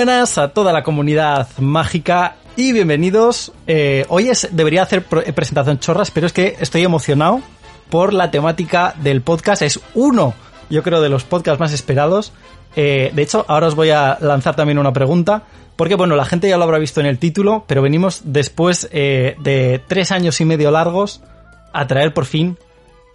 Buenas a toda la comunidad mágica y bienvenidos. Eh, hoy es, debería hacer eh, presentación chorras, pero es que estoy emocionado por la temática del podcast. Es uno, yo creo, de los podcasts más esperados. Eh, de hecho, ahora os voy a lanzar también una pregunta, porque bueno, la gente ya lo habrá visto en el título, pero venimos después de tres años y medio largos a traer por fin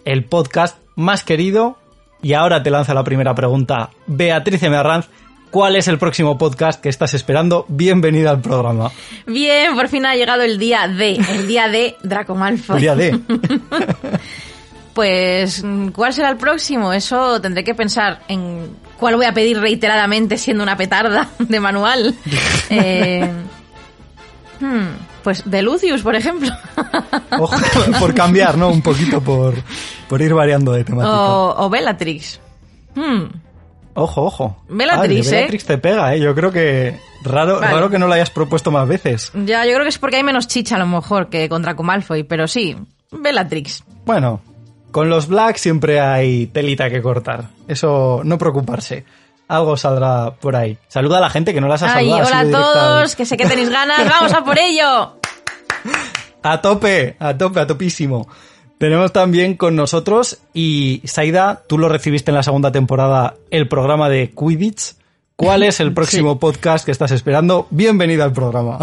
el podcast más querido. Y ahora te lanza la primera pregunta, Beatriz Mearranz. ¿Cuál es el próximo podcast que estás esperando? Bienvenida al programa. Bien, por fin ha llegado el día D, el día de Draco Malfoy. El día D. pues, ¿cuál será el próximo? Eso tendré que pensar en cuál voy a pedir reiteradamente siendo una petarda de manual. eh, hmm, pues de Lucius, por ejemplo. Ojo, por cambiar, ¿no? Un poquito por, por ir variando de temática. O, o Bellatrix. Hmm. Ojo, ojo. Bellatrix, ah, Bellatrix te pega, ¿eh? Yo creo que raro, Vale. raro que no lo hayas propuesto más veces. Ya, yo creo que es porque hay menos chicha a lo mejor que con Draco Malfoy, pero sí, Bellatrix. Bueno, con los Black siempre hay telita que cortar. Eso, no preocuparse. Algo saldrá por ahí. Saluda a la gente que no las ha Ay, saludado. hola a todos, que sé que tenéis ganas, vamos a por ello. A tope, a tope, a topísimo. Tenemos también con nosotros y Saida, tú lo recibiste en la segunda temporada, el programa de Quidditch. ¿Cuál es el próximo podcast que estás esperando? Bienvenida al programa.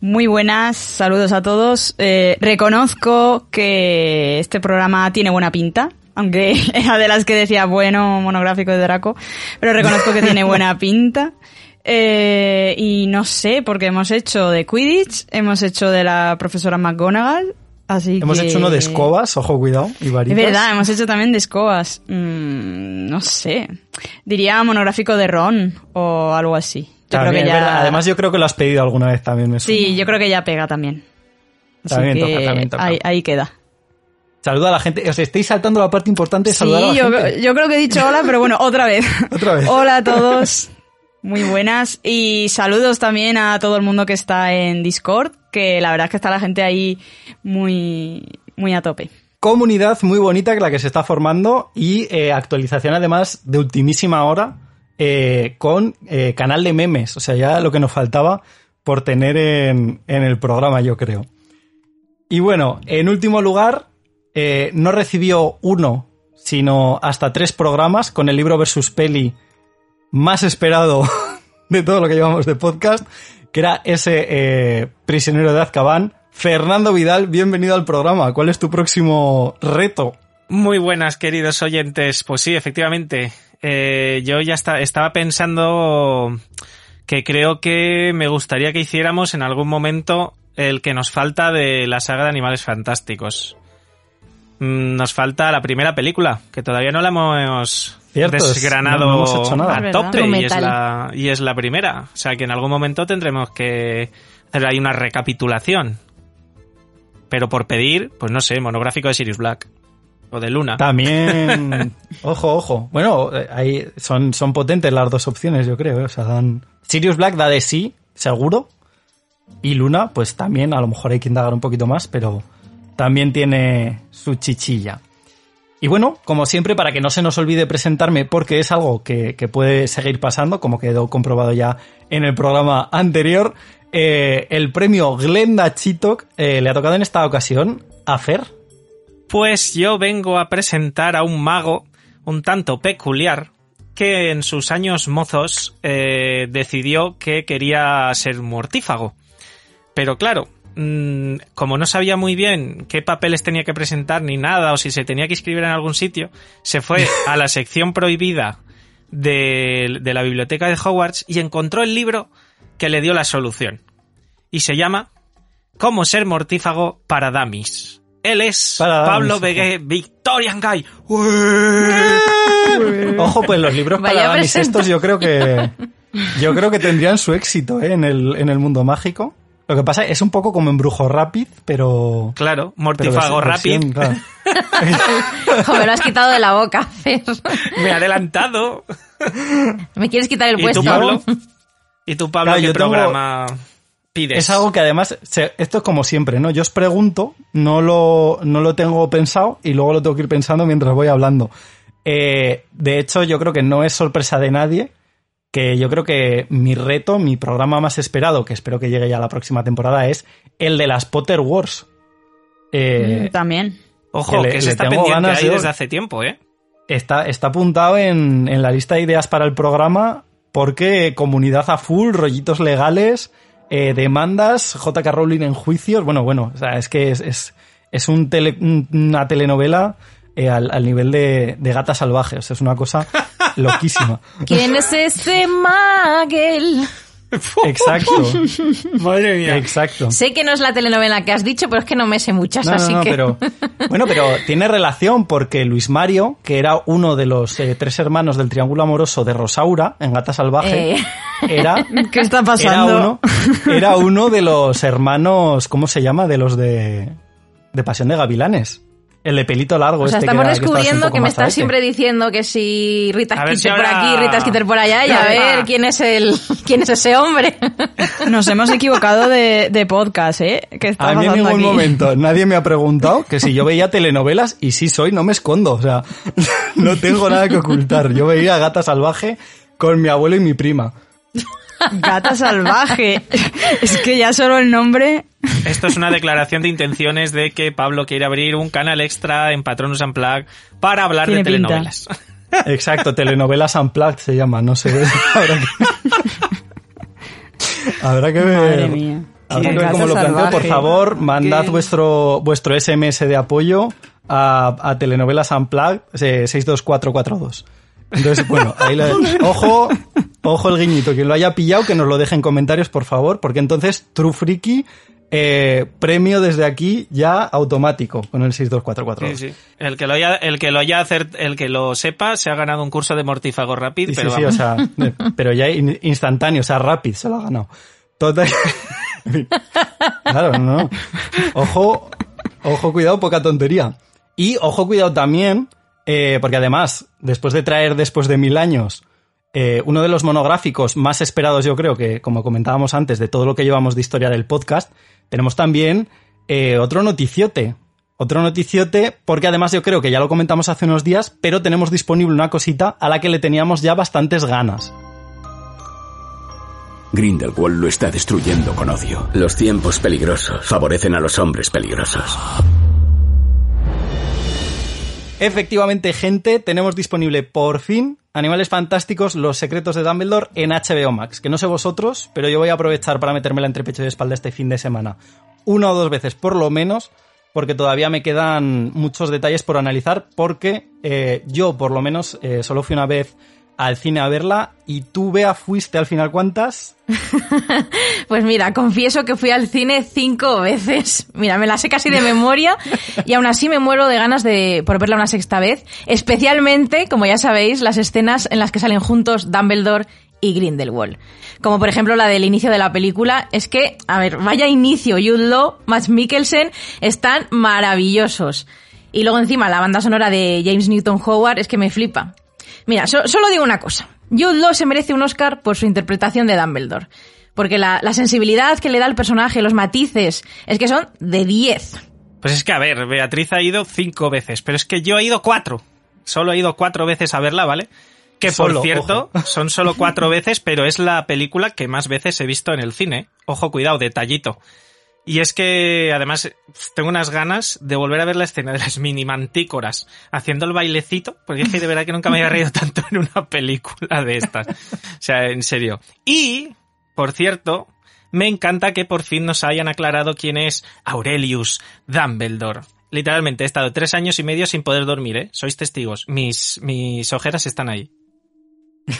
Muy buenas, saludos a todos. Eh, reconozco que este programa tiene buena pinta, aunque era de las que decía bueno monográfico de Draco, pero reconozco que tiene buena pinta. Eh, y no sé, porque hemos hecho de Quidditch, hemos hecho de la profesora McGonagall, así Hemos que- hecho uno de escobas, ojo, cuidado, y Es varitas. verdad, hemos hecho también de escobas. Mm, no sé. Diría monográfico de Ron o algo así. Yo También, creo que es ya... Además, yo creo que lo has pedido alguna vez también. Me. Sí, yo creo que ya pega también. Así También que toca, también toca. Ahí, ahí queda. Saluda a la gente. Os estáis saltando la parte importante de Sí, saludar a la yo, gente. yo creo que he dicho hola, pero bueno, otra vez. Otra vez. Hola a todos. Muy buenas. Y saludos también a todo el mundo que está en Discord, que la verdad es que está la gente ahí muy, muy a tope. Comunidad muy bonita que la que se está formando y eh, actualización además de ultimísima hora eh, con eh, canal de memes. O sea, ya lo que nos faltaba por tener en, en el programa, yo creo. Y bueno, en último lugar, no recibió uno, sino hasta tres programas con el libro versus peli más esperado de todo lo que llevamos de podcast, que era ese eh, prisionero de Azkaban. Fernando Vidal, bienvenido al programa. ¿Cuál es tu próximo reto? Muy buenas, queridos oyentes. Pues sí, efectivamente. Eh, yo ya estaba pensando que creo que me gustaría que hiciéramos en algún momento el que nos falta de la saga de Animales Fantásticos. Mm, Nos falta la primera película, que todavía no la hemos Cierto, es- desgranado no- no hemos hecho nada. a tope y es, la, y es la primera. O sea que en algún momento tendremos que hacer ahí una recapitulación. Pero por pedir, pues no sé, monográfico de Sirius Black. O de Luna. También, ojo, ojo. Bueno, eh, ahí son, son potentes las dos opciones, yo creo. eh. O sea, dan... Sirius Black da de sí, seguro. Y Luna, pues también, a lo mejor hay que indagar un poquito más, pero también tiene su chichilla. Y bueno, como siempre, para que no se nos olvide presentarme, porque es algo que, puede seguir pasando, como quedó comprobado ya en el programa anterior, eh, el premio Glenda Chitok eh, le ha tocado en esta ocasión a Fer. Pues yo vengo a presentar a un mago un tanto peculiar que en sus años mozos eh, decidió que quería ser mortífago. Pero claro, mm, como no sabía muy bien qué papeles tenía que presentar ni nada o si se tenía que inscribir en algún sitio, se fue a la sección prohibida de, de la biblioteca de Hogwarts y encontró el libro que le dio la solución. Y se llama Cómo ser mortífago para Damis. Él es Para Pablo Begué, Victorian Guy. Ojo, pues los libros Vaya para Damis estos yo creo que yo creo que tendrían su éxito ¿eh? en, el, en el mundo mágico. Lo que pasa es un poco como en Brujo Rapid, pero... Claro, mortífago rápido. claro. Jo, me lo has quitado de la boca, Fer. Me he adelantado. ¿Me quieres quitar el ¿Y puesto? tú, Pablo? ¿Y tú, Pablo, Claro, qué yo tengo- programa pides? Es algo que además, esto es como siempre, ¿no? Yo os pregunto, no lo, no lo tengo pensado y luego lo tengo que ir pensando mientras voy hablando. Eh, de hecho, yo creo que no es sorpresa de nadie que yo creo que mi reto, mi programa más esperado, que espero que llegue ya la próxima temporada, es el de las Potter Wars. Eh, También. Ojo, que, se está pendiente ahí desde hace tiempo, ¿eh? Está, está apuntado en, en la lista de ideas para el programa porque comunidad a full, rollitos legales, eh, demandas, JK Rowling en juicios. Bueno, bueno, o sea, es que es, es, es un una telenovela eh, al, al, nivel de, de gata salvaje. O sea, es una cosa loquísima. ¿Quién es ese Magel? Exacto. Madre mía. Exacto. Sé que no es la telenovela que has dicho, pero es que no me sé muchas, no, así no, que. Pero, bueno, pero tiene relación porque Luis Mario, que era uno de los eh, tres hermanos del triángulo amoroso de Rosaura en Gata Salvaje, Eh. era. ¿Qué está Era pasando? uno, era uno de los hermanos, ¿cómo se llama? De los de, de Pasión de Gavilanes. El de pelito largo. O sea, este estamos que era- que descubriendo poco que me estás alete. siempre diciendo que si Rita Skeeter si por ahora- aquí, Rita Skeeter por allá, y a ver quién es el quién es ese hombre. Nos hemos equivocado de, de podcast, ¿eh? ¿Qué está A mí en pasando ningún aquí? momento nadie me ha preguntado que si yo veía telenovelas y sí soy, no me escondo. O sea, no tengo nada que ocultar. Yo veía Gata Salvaje con mi abuelo y mi prima. Gata salvaje. Es que ya solo el nombre... Esto es una declaración de intenciones de que Pablo quiere abrir un canal extra en Patronus Unplugged para hablar de pinta. telenovelas. Exacto, telenovelas unplugged se llama, no sé. Habrá que, Habrá que ver. Madre mía. Habrá que ver cómo lo planteo. Por favor, mandad Qué- vuestro, vuestro SMS de apoyo a, a telenovelas unplugged eh, 62442. Entonces, bueno, ahí lo- ojo, ojo el guiñito. Quien lo haya pillado, que nos lo deje en comentarios, por favor, porque entonces True Freaky, eh, premio desde aquí ya automático con el 62442. Sí, sí. El que lo haya, el que lo haya el que lo sepa, se ha ganado un curso de mortífago rápido, Sí, pero sí, sí, o sea, eh, pero ya in- instantáneo, o sea, rápido, se lo ha ganado. Total. claro, no, no. Ojo, ojo, cuidado, poca tontería. Y ojo, cuidado también, eh, porque además, después de traer después de mil años, eh, uno de los monográficos más esperados, yo creo que, como comentábamos antes, de todo lo que llevamos de historia del podcast, tenemos también eh, otro noticiote. Otro noticiote, porque además yo creo que ya lo comentamos hace unos días, pero tenemos disponible una cosita a la que le teníamos ya bastantes ganas. Grindelwald lo está destruyendo con odio. Los tiempos peligrosos favorecen a los hombres peligrosos. Efectivamente, gente, tenemos disponible por fin Animales Fantásticos, Los Secretos de Dumbledore en HBO Max. Que no sé vosotros, pero yo voy a aprovechar para metérmela entre pecho y espalda este fin de semana. Una o dos veces por lo menos, porque todavía me quedan muchos detalles por analizar, porque eh, yo por lo menos eh, solo fui una vez al cine a verla y tú, Bea, fuiste al final cuántas? Pues mira, confieso que fui al cine cinco veces. Mira, me la sé casi de memoria y aún así me muero de ganas de por verla una sexta vez. Especialmente, como ya sabéis, las escenas en las que salen juntos Dumbledore y Grindelwald. Como por ejemplo la del inicio de la película. Es que, a ver, vaya inicio. Jude Law, Matt Mikkelsen están maravillosos. Y luego encima la banda sonora de James Newton Howard es que me flipa. Mira, so- solo digo una cosa. Jude Law se merece un Oscar por su interpretación de Dumbledore. Porque la, la sensibilidad que le da al personaje, los matices, es que son de 10. Pues es que, a ver, Beatriz ha ido cinco veces, pero es que yo he ido cuatro. Solo he ido cuatro veces a verla, ¿vale? Que Solo, por cierto, son solo cuatro veces, pero es la película que más veces he visto en el cine. Ojo, cuidado, detallito. Y es que, además, tengo unas ganas de volver a ver la escena de las mini mantícoras haciendo el bailecito, porque es que de verdad que nunca me había reído tanto en una película de estas. O sea, en serio. Y, por cierto, me encanta que por fin nos hayan aclarado quién es Aurelius Dumbledore. Literalmente he estado tres años y medio sin poder dormir, ¿eh? Sois testigos. Mis, mis ojeras están ahí.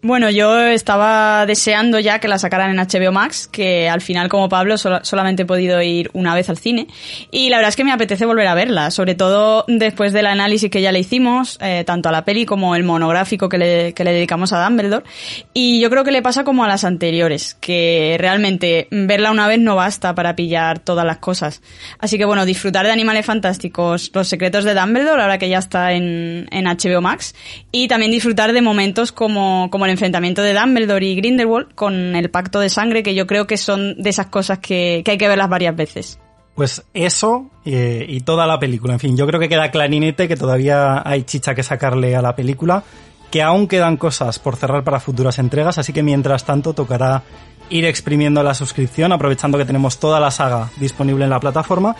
Bueno, yo estaba deseando ya que la sacaran en HBO Max, que al final, como Pablo, sola- solamente he podido ir una vez al cine. Y la verdad es que me apetece volver a verla, sobre todo después del análisis que ya le hicimos, eh, tanto a la peli como el monográfico que le, que le dedicamos a Dumbledore. Y yo creo que le pasa como a las anteriores, que realmente verla una vez no basta para pillar todas las cosas. Así que bueno, disfrutar de Animales Fantásticos, Los Secretos de Dumbledore, ahora que ya está en, en HBO Max, y también disfrutar de momentos como, como el enfrentamiento de Dumbledore y Grindelwald con el pacto de sangre, que yo creo que son de esas cosas que, que hay que verlas varias veces. Pues eso eh, y toda la película. En fin, yo creo que queda clarinete, que todavía hay chicha que sacarle a la película. que aún quedan cosas por cerrar para futuras entregas, así que mientras tanto tocará ir exprimiendo la suscripción, aprovechando que tenemos toda la saga disponible en la plataforma.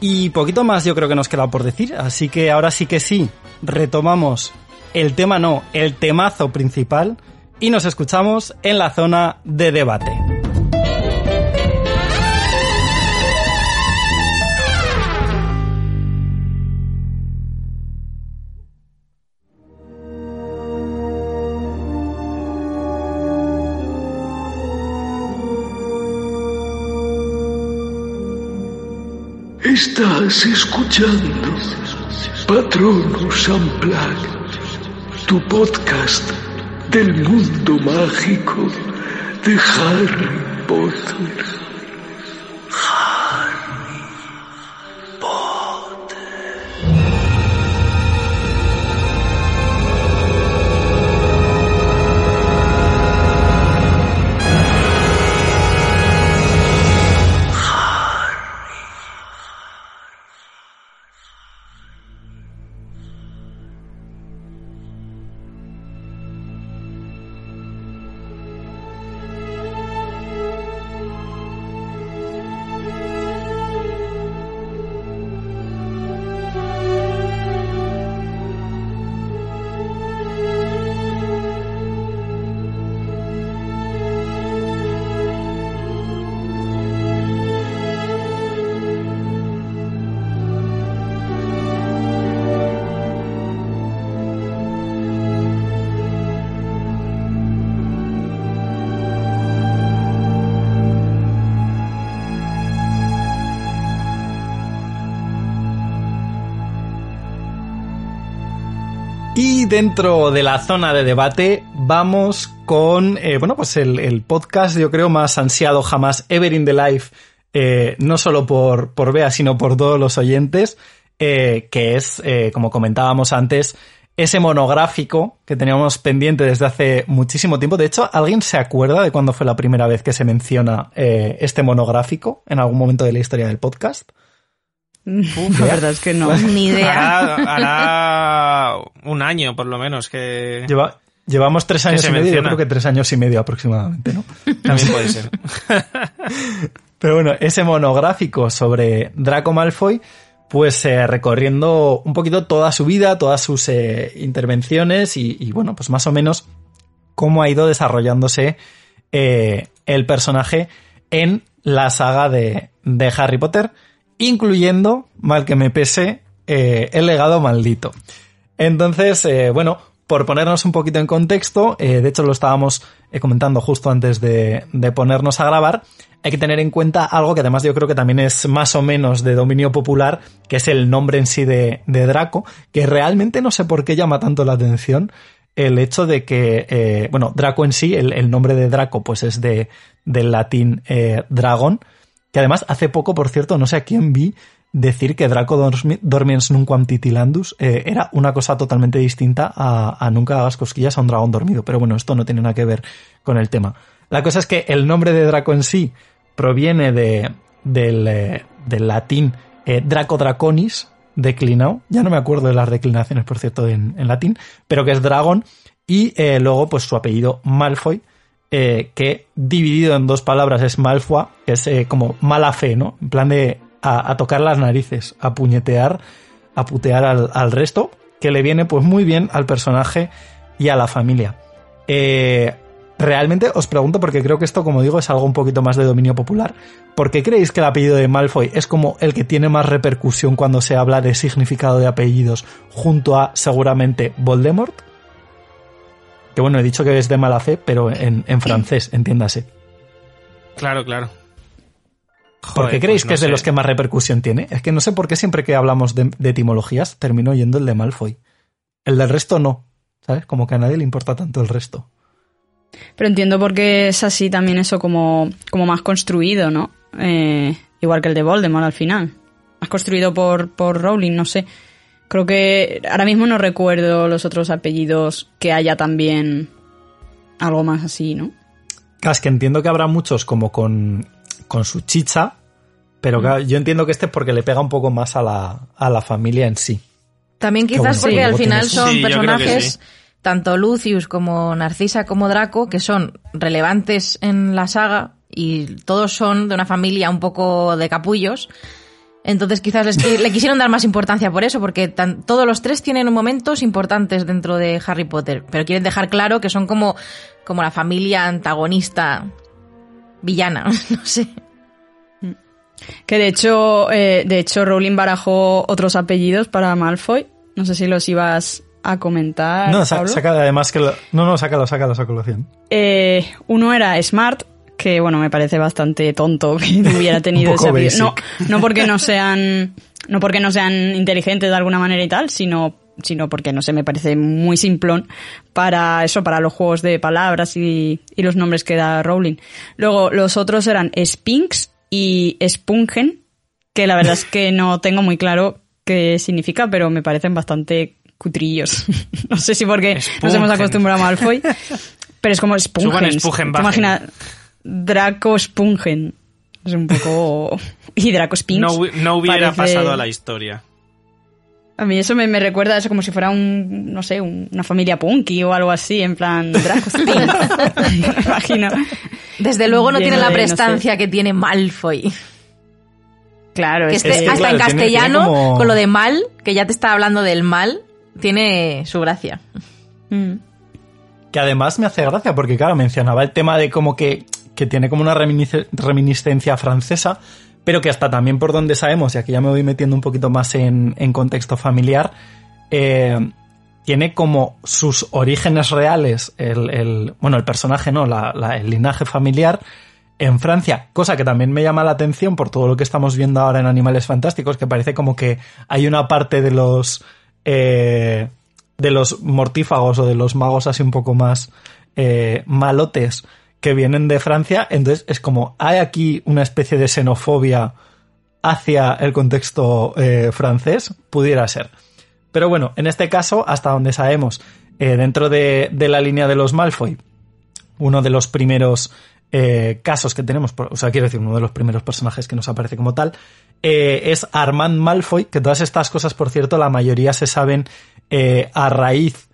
Y poquito más yo creo que nos queda por decir, así que ahora sí que sí, retomamos el tema no, el temazo principal y nos escuchamos en la zona de debate. Estás escuchando Patronus Unplugged, tu podcast del mundo mágico de Harry Potter. Dentro de la zona de debate vamos con, eh, bueno, pues el, podcast yo creo más ansiado jamás ever in the life, eh, no solo por, por Bea, sino por todos los oyentes, eh, que es, como comentábamos antes, ese monográfico que teníamos pendiente desde hace muchísimo tiempo. De hecho, ¿alguien se acuerda de cuándo fue la primera vez que se menciona este monográfico en algún momento de la historia del podcast? La verdad es que no. Ni idea. Hará, hará un año, por lo menos, que... Lleva, llevamos tres años y medio, yo creo que tres años y medio aproximadamente, ¿no? También puede ser. Pero bueno, ese monográfico sobre Draco Malfoy, pues eh, recorriendo un poquito toda su vida, todas sus eh, intervenciones y, y, bueno, pues más o menos cómo ha ido desarrollándose eh, el personaje en la saga de, de Harry Potter, incluyendo, mal que me pese, eh, el legado maldito. Entonces, eh, bueno, por ponernos un poquito en contexto, eh, de hecho lo estábamos comentando justo antes de, de, ponernos a grabar, hay que tener en cuenta algo que además yo creo que también es más o menos de dominio popular, que es el nombre en sí de, Draco, que realmente no sé por qué llama tanto la atención el hecho de que, bueno, Draco en sí, el, nombre de Draco pues es de, del latín dragón, que además hace poco, por cierto, no sé a quién vi decir que Draco dormiens nunquam titilandus eh, era una cosa totalmente distinta a, nunca hagas cosquillas a un dragón dormido. Pero bueno, esto no tiene nada que ver con el tema. La cosa es que el nombre de Draco en sí proviene de, del, eh, del latín eh, Draco Draconis, declinado. Ya no me acuerdo de las declinaciones, por cierto, en, en latín, pero que es dragón. Y luego, pues su apellido Malfoy, eh, que dividido en dos palabras es Malfoy, que es eh, como mala fe, ¿no? En plan de a, tocar las narices, a puñetear, a putear al, al, resto, que le viene pues muy bien al personaje y a la familia. Eh, realmente os pregunto, porque creo que esto, como digo, es algo un poquito más de dominio popular. ¿Por qué creéis que el apellido de Malfoy es como el que tiene más repercusión cuando se habla de significado de apellidos junto a seguramente Voldemort? Que bueno, he dicho que es de mala fe, pero en, en francés, entiéndase. Claro, claro. ¿Por qué creéis pues no que es de los que más repercusión tiene? Es que no sé por qué siempre que hablamos de, de, etimologías termino yendo el de Malfoy. El del resto no, ¿sabes? Como que a nadie le importa tanto el resto. Pero entiendo por qué es así también eso como, como más construido, ¿no? Eh, igual que el de Voldemort al final. Más construido por, por Rowling, no sé. Creo que ahora mismo no recuerdo los otros apellidos que haya también algo más así, ¿no? Es que entiendo que habrá muchos como con, con su chicha, pero mm. yo entiendo que este es porque le pega un poco más a la, a la familia en sí. También quizás porque sí, al final son sí, personajes tanto Lucius como Narcisa como Draco, que son relevantes en la saga y todos son de una familia un poco de capullos. Entonces quizás les qui- le quisieron dar más importancia por eso, porque tan- todos los tres tienen momentos importantes dentro de Harry Potter, pero quieren dejar claro que son como, como la familia antagonista villana, no sé. Que de hecho, eh, de hecho, Rowling barajó otros apellidos para Malfoy. No sé si los ibas a comentar. No, sa- Pablo. saca además que... lo- no, no, sácalo, sácalo colación. Eh, uno era Smart, que bueno, me parece bastante tonto que hubiera tenido apellido. No, no porque no sean, no porque no sean inteligentes de alguna manera y tal, sino, sino porque no sé, me parece muy simplón para eso, para los juegos de palabras y, y los nombres que da Rowling. Luego, los otros eran Spinks y Spungen, que la verdad es que no tengo muy claro qué significa, pero me parecen bastante cutrillos. no sé si porque nos hemos Spungen. acostumbrado a Malfoy, pero es como Suban Spungen. Draco Spungen. Es un poco... Y Draco Spinks. No, no hubiera parece- pasado a la historia. A mí eso me, me recuerda a eso como si fuera un, no sé, un- una familia punky o algo así, en plan Draco Spinks. me imagino. Desde luego no Lleno tiene la de, no sé. prestancia que tiene Malfoy. Claro, Que es esté que, hasta claro, en tiene- tiene castellano, como- con lo de mal, que ya te está hablando del mal, tiene su gracia. Mm. Que además me hace gracia porque, claro, mencionaba el tema de como que, que tiene como una reminiscencia francesa, pero que hasta también por donde sabemos, y aquí ya me voy metiendo un poquito más en, contexto familiar, eh, tiene como sus orígenes reales, el, bueno, el personaje, no, el linaje familiar en Francia, cosa que también me llama la atención por todo lo que estamos viendo ahora en Animales Fantásticos, que parece como que hay una parte de los eh, de los mortífagos o de los magos así un poco más eh, malotes que vienen de Francia, entonces es como hay aquí una especie de xenofobia hacia el contexto eh, francés, pudiera ser. Pero bueno, en este caso, hasta donde sabemos, eh, dentro de, de la línea de los Malfoy, uno de los primeros eh, casos que tenemos, o sea, quiero decir, uno de los primeros personajes que nos aparece como tal, es Armand Malfoy, que todas estas cosas, por cierto, la mayoría se saben a raíz,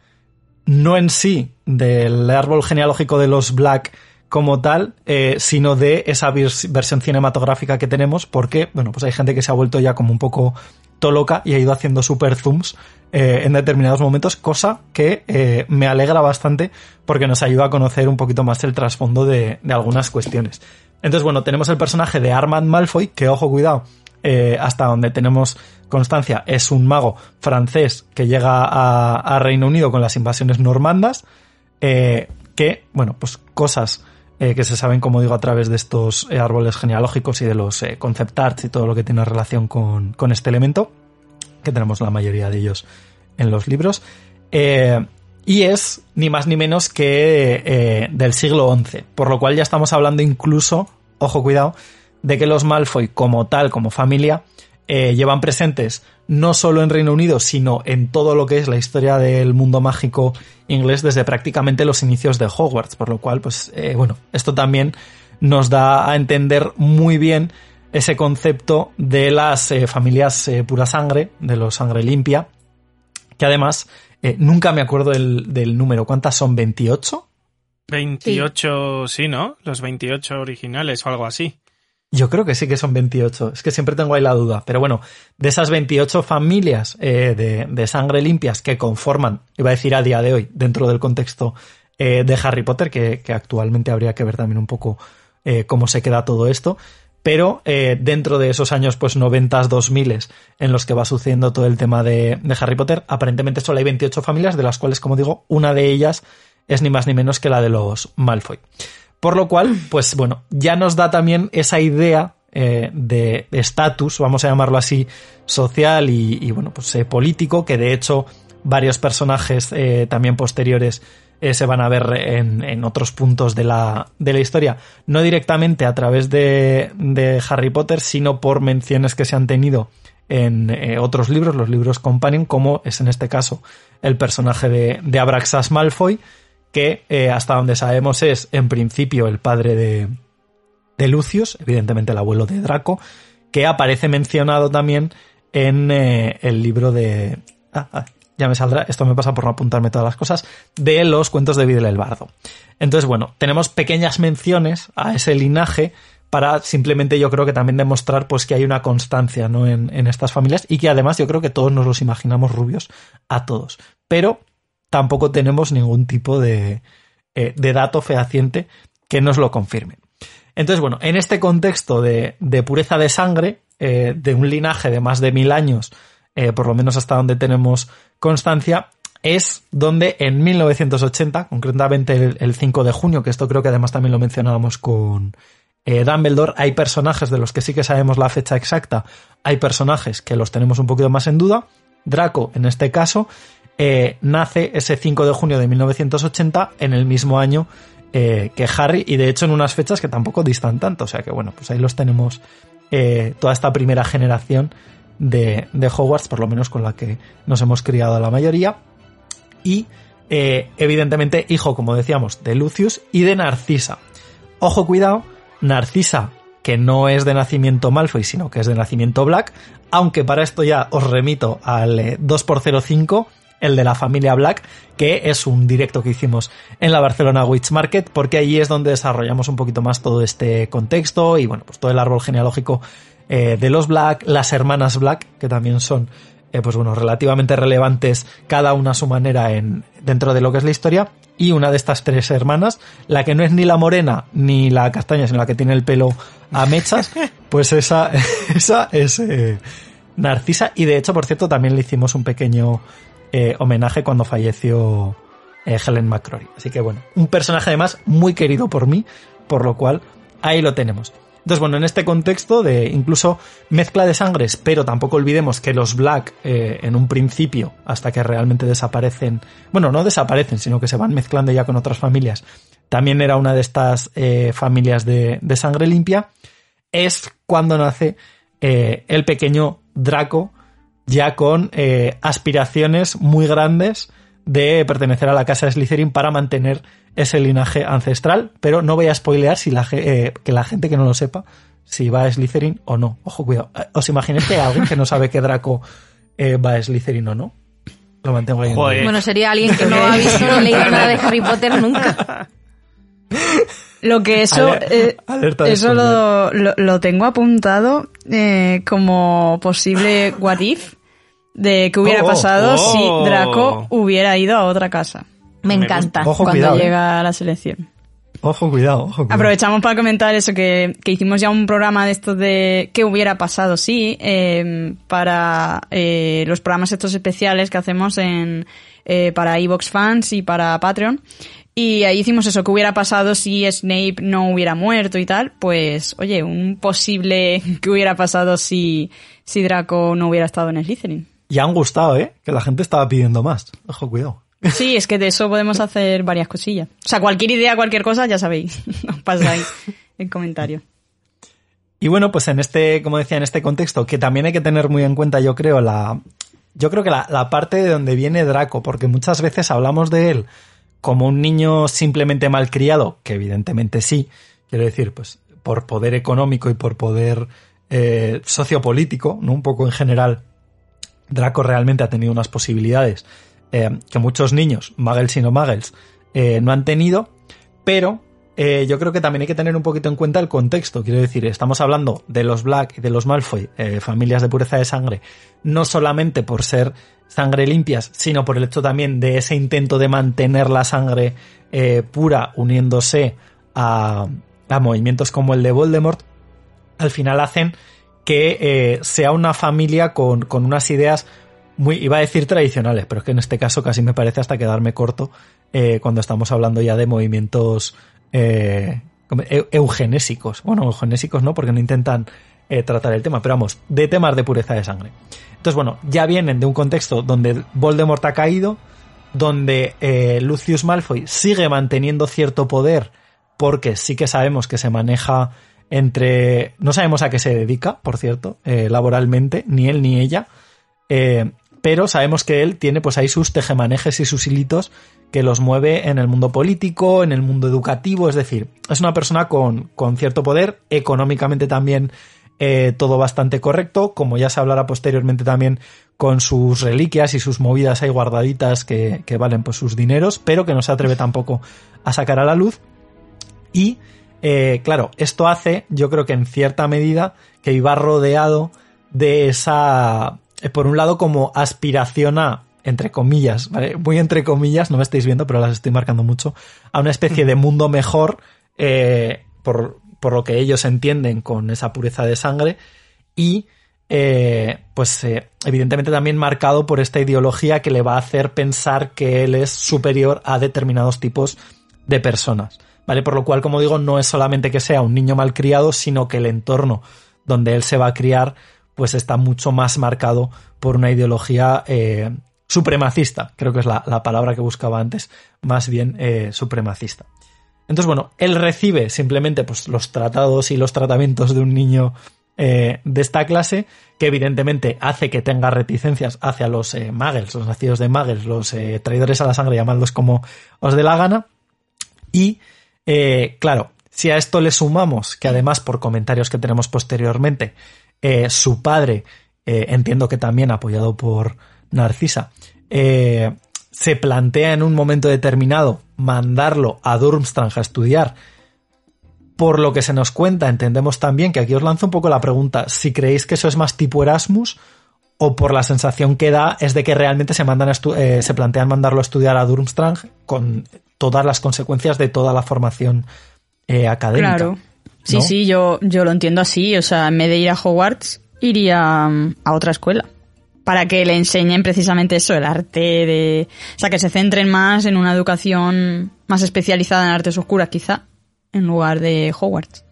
no en sí, del árbol genealógico de los Black como tal, eh, sino de esa vers- versión cinematográfica que tenemos, porque, bueno, pues hay gente que se ha vuelto ya como un poco toloca y ha ido haciendo super zooms eh, en determinados momentos, cosa que eh, me alegra bastante porque nos ayuda a conocer un poquito más el trasfondo de, algunas cuestiones. Entonces, bueno, tenemos el personaje de Armand Malfoy, que ojo, cuidado, hasta donde tenemos constancia, es un mago francés que llega a, Reino Unido con las invasiones normandas, que, bueno, pues cosas eh, que se saben, como digo, a través de estos eh, árboles genealógicos y de los eh, concept arts y todo lo que tiene relación con, con este elemento, que tenemos la mayoría de ellos en los libros. Y es ni más ni menos que del siglo XI, por lo cual ya estamos hablando incluso, ojo cuidado, de que los Malfoy como tal, como familia, llevan presentes no solo en Reino Unido, sino en todo lo que es la historia del mundo mágico inglés desde prácticamente los inicios de Hogwarts, por lo cual, pues, eh, bueno, esto también nos da a entender muy bien ese concepto de las eh, familias eh, pura sangre, de los sangre limpia, que además eh, nunca me acuerdo del, del número. ¿Cuántas son? ¿28? 28, sí. ¿no? Los 28 originales o algo así. Yo creo que sí que son 28. Es que siempre tengo ahí la duda. Pero bueno, de esas 28 familias eh, de, de sangre limpias que conforman, iba a decir a día de hoy, dentro del contexto eh, de Harry Potter, que, actualmente habría que ver también un poco eh, cómo se queda todo esto. Pero eh, dentro de esos años, pues 90, 2000 en los que va sucediendo todo el tema de, de Harry Potter, aparentemente solo hay 28 familias, de las cuales, como digo, una de ellas es ni más ni menos que la de los Malfoy. Por lo cual, pues bueno, ya nos da también esa idea eh, de estatus, vamos a llamarlo así, social y, bueno, pues eh, político, que de hecho varios personajes eh, también posteriores se van a ver en, otros puntos de la, de la, historia, no directamente a través de, de, Harry Potter, sino por menciones que se han tenido en otros libros, los libros Companion, como es en este caso el personaje de, de Abraxas Malfoy, que eh, hasta donde sabemos es en principio el padre de, de, Lucius, evidentemente el abuelo de Draco, que aparece mencionado también en eh, el libro de... Ah, ah, ya me saldrá, esto me pasa por no apuntarme todas las cosas, de los cuentos de Videl el Bardo. Entonces, bueno, tenemos pequeñas menciones a ese linaje para simplemente yo creo que también demostrar pues que hay una constancia ¿no? en, en estas familias y que además yo creo que todos nos los imaginamos rubios a todos. Pero tampoco tenemos ningún tipo de, eh, de dato fehaciente que nos lo confirme. Entonces, bueno, en este contexto de, de pureza de sangre, eh, de un linaje de más de mil años, eh, por lo menos hasta donde tenemos constancia, es donde en 1980, concretamente el, el 5 de junio, que esto creo que además también lo mencionábamos con Dumbledore, hay personajes de los que sí que sabemos la fecha exacta, hay personajes que los tenemos un poquito más en duda. Draco, en este caso, eh, nace ese 5 de junio de 1980 en el mismo año eh, que Harry y de hecho en unas fechas que tampoco distan tanto. O sea que bueno, pues ahí los tenemos eh, toda esta primera generación de, de, Hogwarts, por lo menos con la que nos hemos criado la mayoría. Y evidentemente hijo, como decíamos, de Lucius y de Narcisa. Ojo, cuidado, Narcisa, que no es de nacimiento Malfoy, sino que es de nacimiento Black, aunque para esto ya os remito al 2x05 el de la familia Black, que es un directo que hicimos en la Barcelona Witch Market, porque allí es donde desarrollamos un poquito más todo este contexto y bueno, pues todo el árbol genealógico eh, de los Black, las hermanas Black, que también son eh, pues bueno, relativamente relevantes cada una a su manera en, dentro de lo que es la historia. Y una de estas tres hermanas, la que no es ni la morena ni la castaña, sino la que tiene el pelo a mechas, pues esa, esa es eh, Narcisa. Y de hecho, por cierto, también le hicimos un pequeño eh, homenaje cuando falleció eh, Helen McCrory. Así que bueno, un personaje además muy querido por mí, por lo cual ahí lo tenemos. Entonces, bueno, en este contexto de incluso mezcla de sangres, pero tampoco olvidemos que los Black, eh, en un principio, hasta que realmente desaparecen, bueno, no desaparecen, sino que se van mezclando ya con otras familias, también era una de estas familias de, de, sangre limpia, es cuando nace el pequeño Draco, ya con eh, aspiraciones muy grandes de pertenecer a la casa de Slytherin para mantener ese linaje ancestral, pero no voy a spoilear si la, eh, que la gente que no lo sepa si va a Slytherin o no. Ojo, cuidado. ¿Os imagináis que hay alguien que no sabe que Draco eh, va a Slytherin o no? Lo mantengo ahí. Joder. Bueno, sería alguien que no ha visto ni leído nada de Harry Potter nunca. Lo que eso, eh, eso lo, lo, lo, tengo apuntado eh, como posible what if de que hubiera Oh, oh, pasado oh. si Draco hubiera ido a otra casa Me encanta. Ojo, cuando cuidado, eh. llega a la selección. Ojo, cuidado, ojo, cuidado. Aprovechamos para comentar eso, que, que hicimos ya un programa de estos de qué hubiera pasado si eh, para eh, los programas estos especiales que hacemos en eh, para Evox Fans y para Patreon. Y ahí hicimos eso, que hubiera pasado si Snape no hubiera muerto y tal. Pues, oye, un posible que hubiera pasado si, si Draco no hubiera estado en Slytherin. Y han gustado, ¿eh? Que la gente estaba pidiendo más. Ojo, cuidado. Sí, es que de eso podemos hacer varias cosillas. O sea, cualquier idea, cualquier cosa, ya sabéis. Nos pasáis el comentario. Y bueno, pues en este, como decía, en este contexto, que también hay que tener muy en cuenta, yo creo, la. Yo creo que la, la parte de donde viene Draco, porque muchas veces hablamos de él como un niño simplemente malcriado, que evidentemente sí, quiero decir, pues por poder económico y por poder eh, sociopolítico, ¿no? Un poco en general, Draco realmente ha tenido unas posibilidades eh, que muchos niños, muggles y no muggles, eh, no han tenido, pero yo creo que también hay que tener un poquito en cuenta el contexto. Quiero decir, estamos hablando de los Black y de los Malfoy, familias de pureza de sangre, no solamente por ser sangre limpias, sino por el hecho también de ese intento de mantener la sangre eh, pura uniéndose a, movimientos como el de Voldemort, al final hacen que eh, sea una familia con, con unas ideas muy, iba a decir tradicionales, pero es que en este caso casi me parece hasta quedarme corto eh, cuando estamos hablando ya de movimientos eugenésicos. Bueno, eugenésicos no, porque no intentan eh, tratar el tema, pero vamos, de temas de pureza de sangre. Entonces, bueno, ya vienen de un contexto donde Voldemort ha caído, donde eh, Lucius Malfoy sigue manteniendo cierto poder, porque sí que sabemos que se maneja entre... No sabemos a qué se dedica, por cierto, eh, laboralmente, ni él ni ella, pero sabemos que él tiene pues ahí sus tejemanejes y sus hilitos que los mueve en el mundo político, en el mundo educativo, es decir, es una persona con, con cierto poder, económicamente también eh, todo bastante correcto, como ya se hablará posteriormente también con sus reliquias y sus movidas ahí guardaditas que, que valen pues sus dineros, pero que no se atreve tampoco a sacar a la luz. Y eh, claro, esto hace, yo creo que en cierta medida, que iba rodeado de esa, eh, por un lado, como aspiración a, entre comillas, ¿vale? Muy entre comillas, no me estáis viendo, pero las estoy marcando mucho, a una especie de mundo mejor, por, por lo que ellos entienden con esa pureza de sangre, y eh, pues eh, evidentemente también marcado por esta ideología que le va a hacer pensar que él es superior a determinados tipos de personas. ¿Vale? Por lo cual, como digo, no es solamente que sea un niño malcriado, sino que el entorno donde él se va a criar, pues está mucho más marcado por una ideología eh, supremacista. Creo que es la, la, palabra que buscaba antes, más bien supremacista. Entonces, bueno, él recibe simplemente pues, los tratados y los tratamientos de un niño eh, de esta clase, que evidentemente hace que tenga reticencias hacia los eh, muggles, los nacidos de muggles, los eh, traidores a la sangre, llamadlos como os dé la gana. Y, eh, claro, si a esto le sumamos que además por comentarios que tenemos posteriormente, su padre, entiendo que también apoyado por Narcisa, eh, se plantea en un momento determinado mandarlo a Durmstrang a estudiar. Por lo que se nos cuenta, entendemos también que aquí os lanzo un poco la pregunta, si creéis que eso es más tipo Erasmus o por la sensación que da es de que realmente se mandan eh, se plantean mandarlo a estudiar a Durmstrang con todas las consecuencias de toda la formación eh, académica. Claro. Sí, ¿no? sí, yo, yo lo entiendo así. O sea, en vez de ir a Hogwarts, iría mm, a otra escuela. Para que le enseñen precisamente eso, el arte de... O sea, que se centren más en una educación más especializada en artes oscuras, quizá, en lugar de Hogwarts.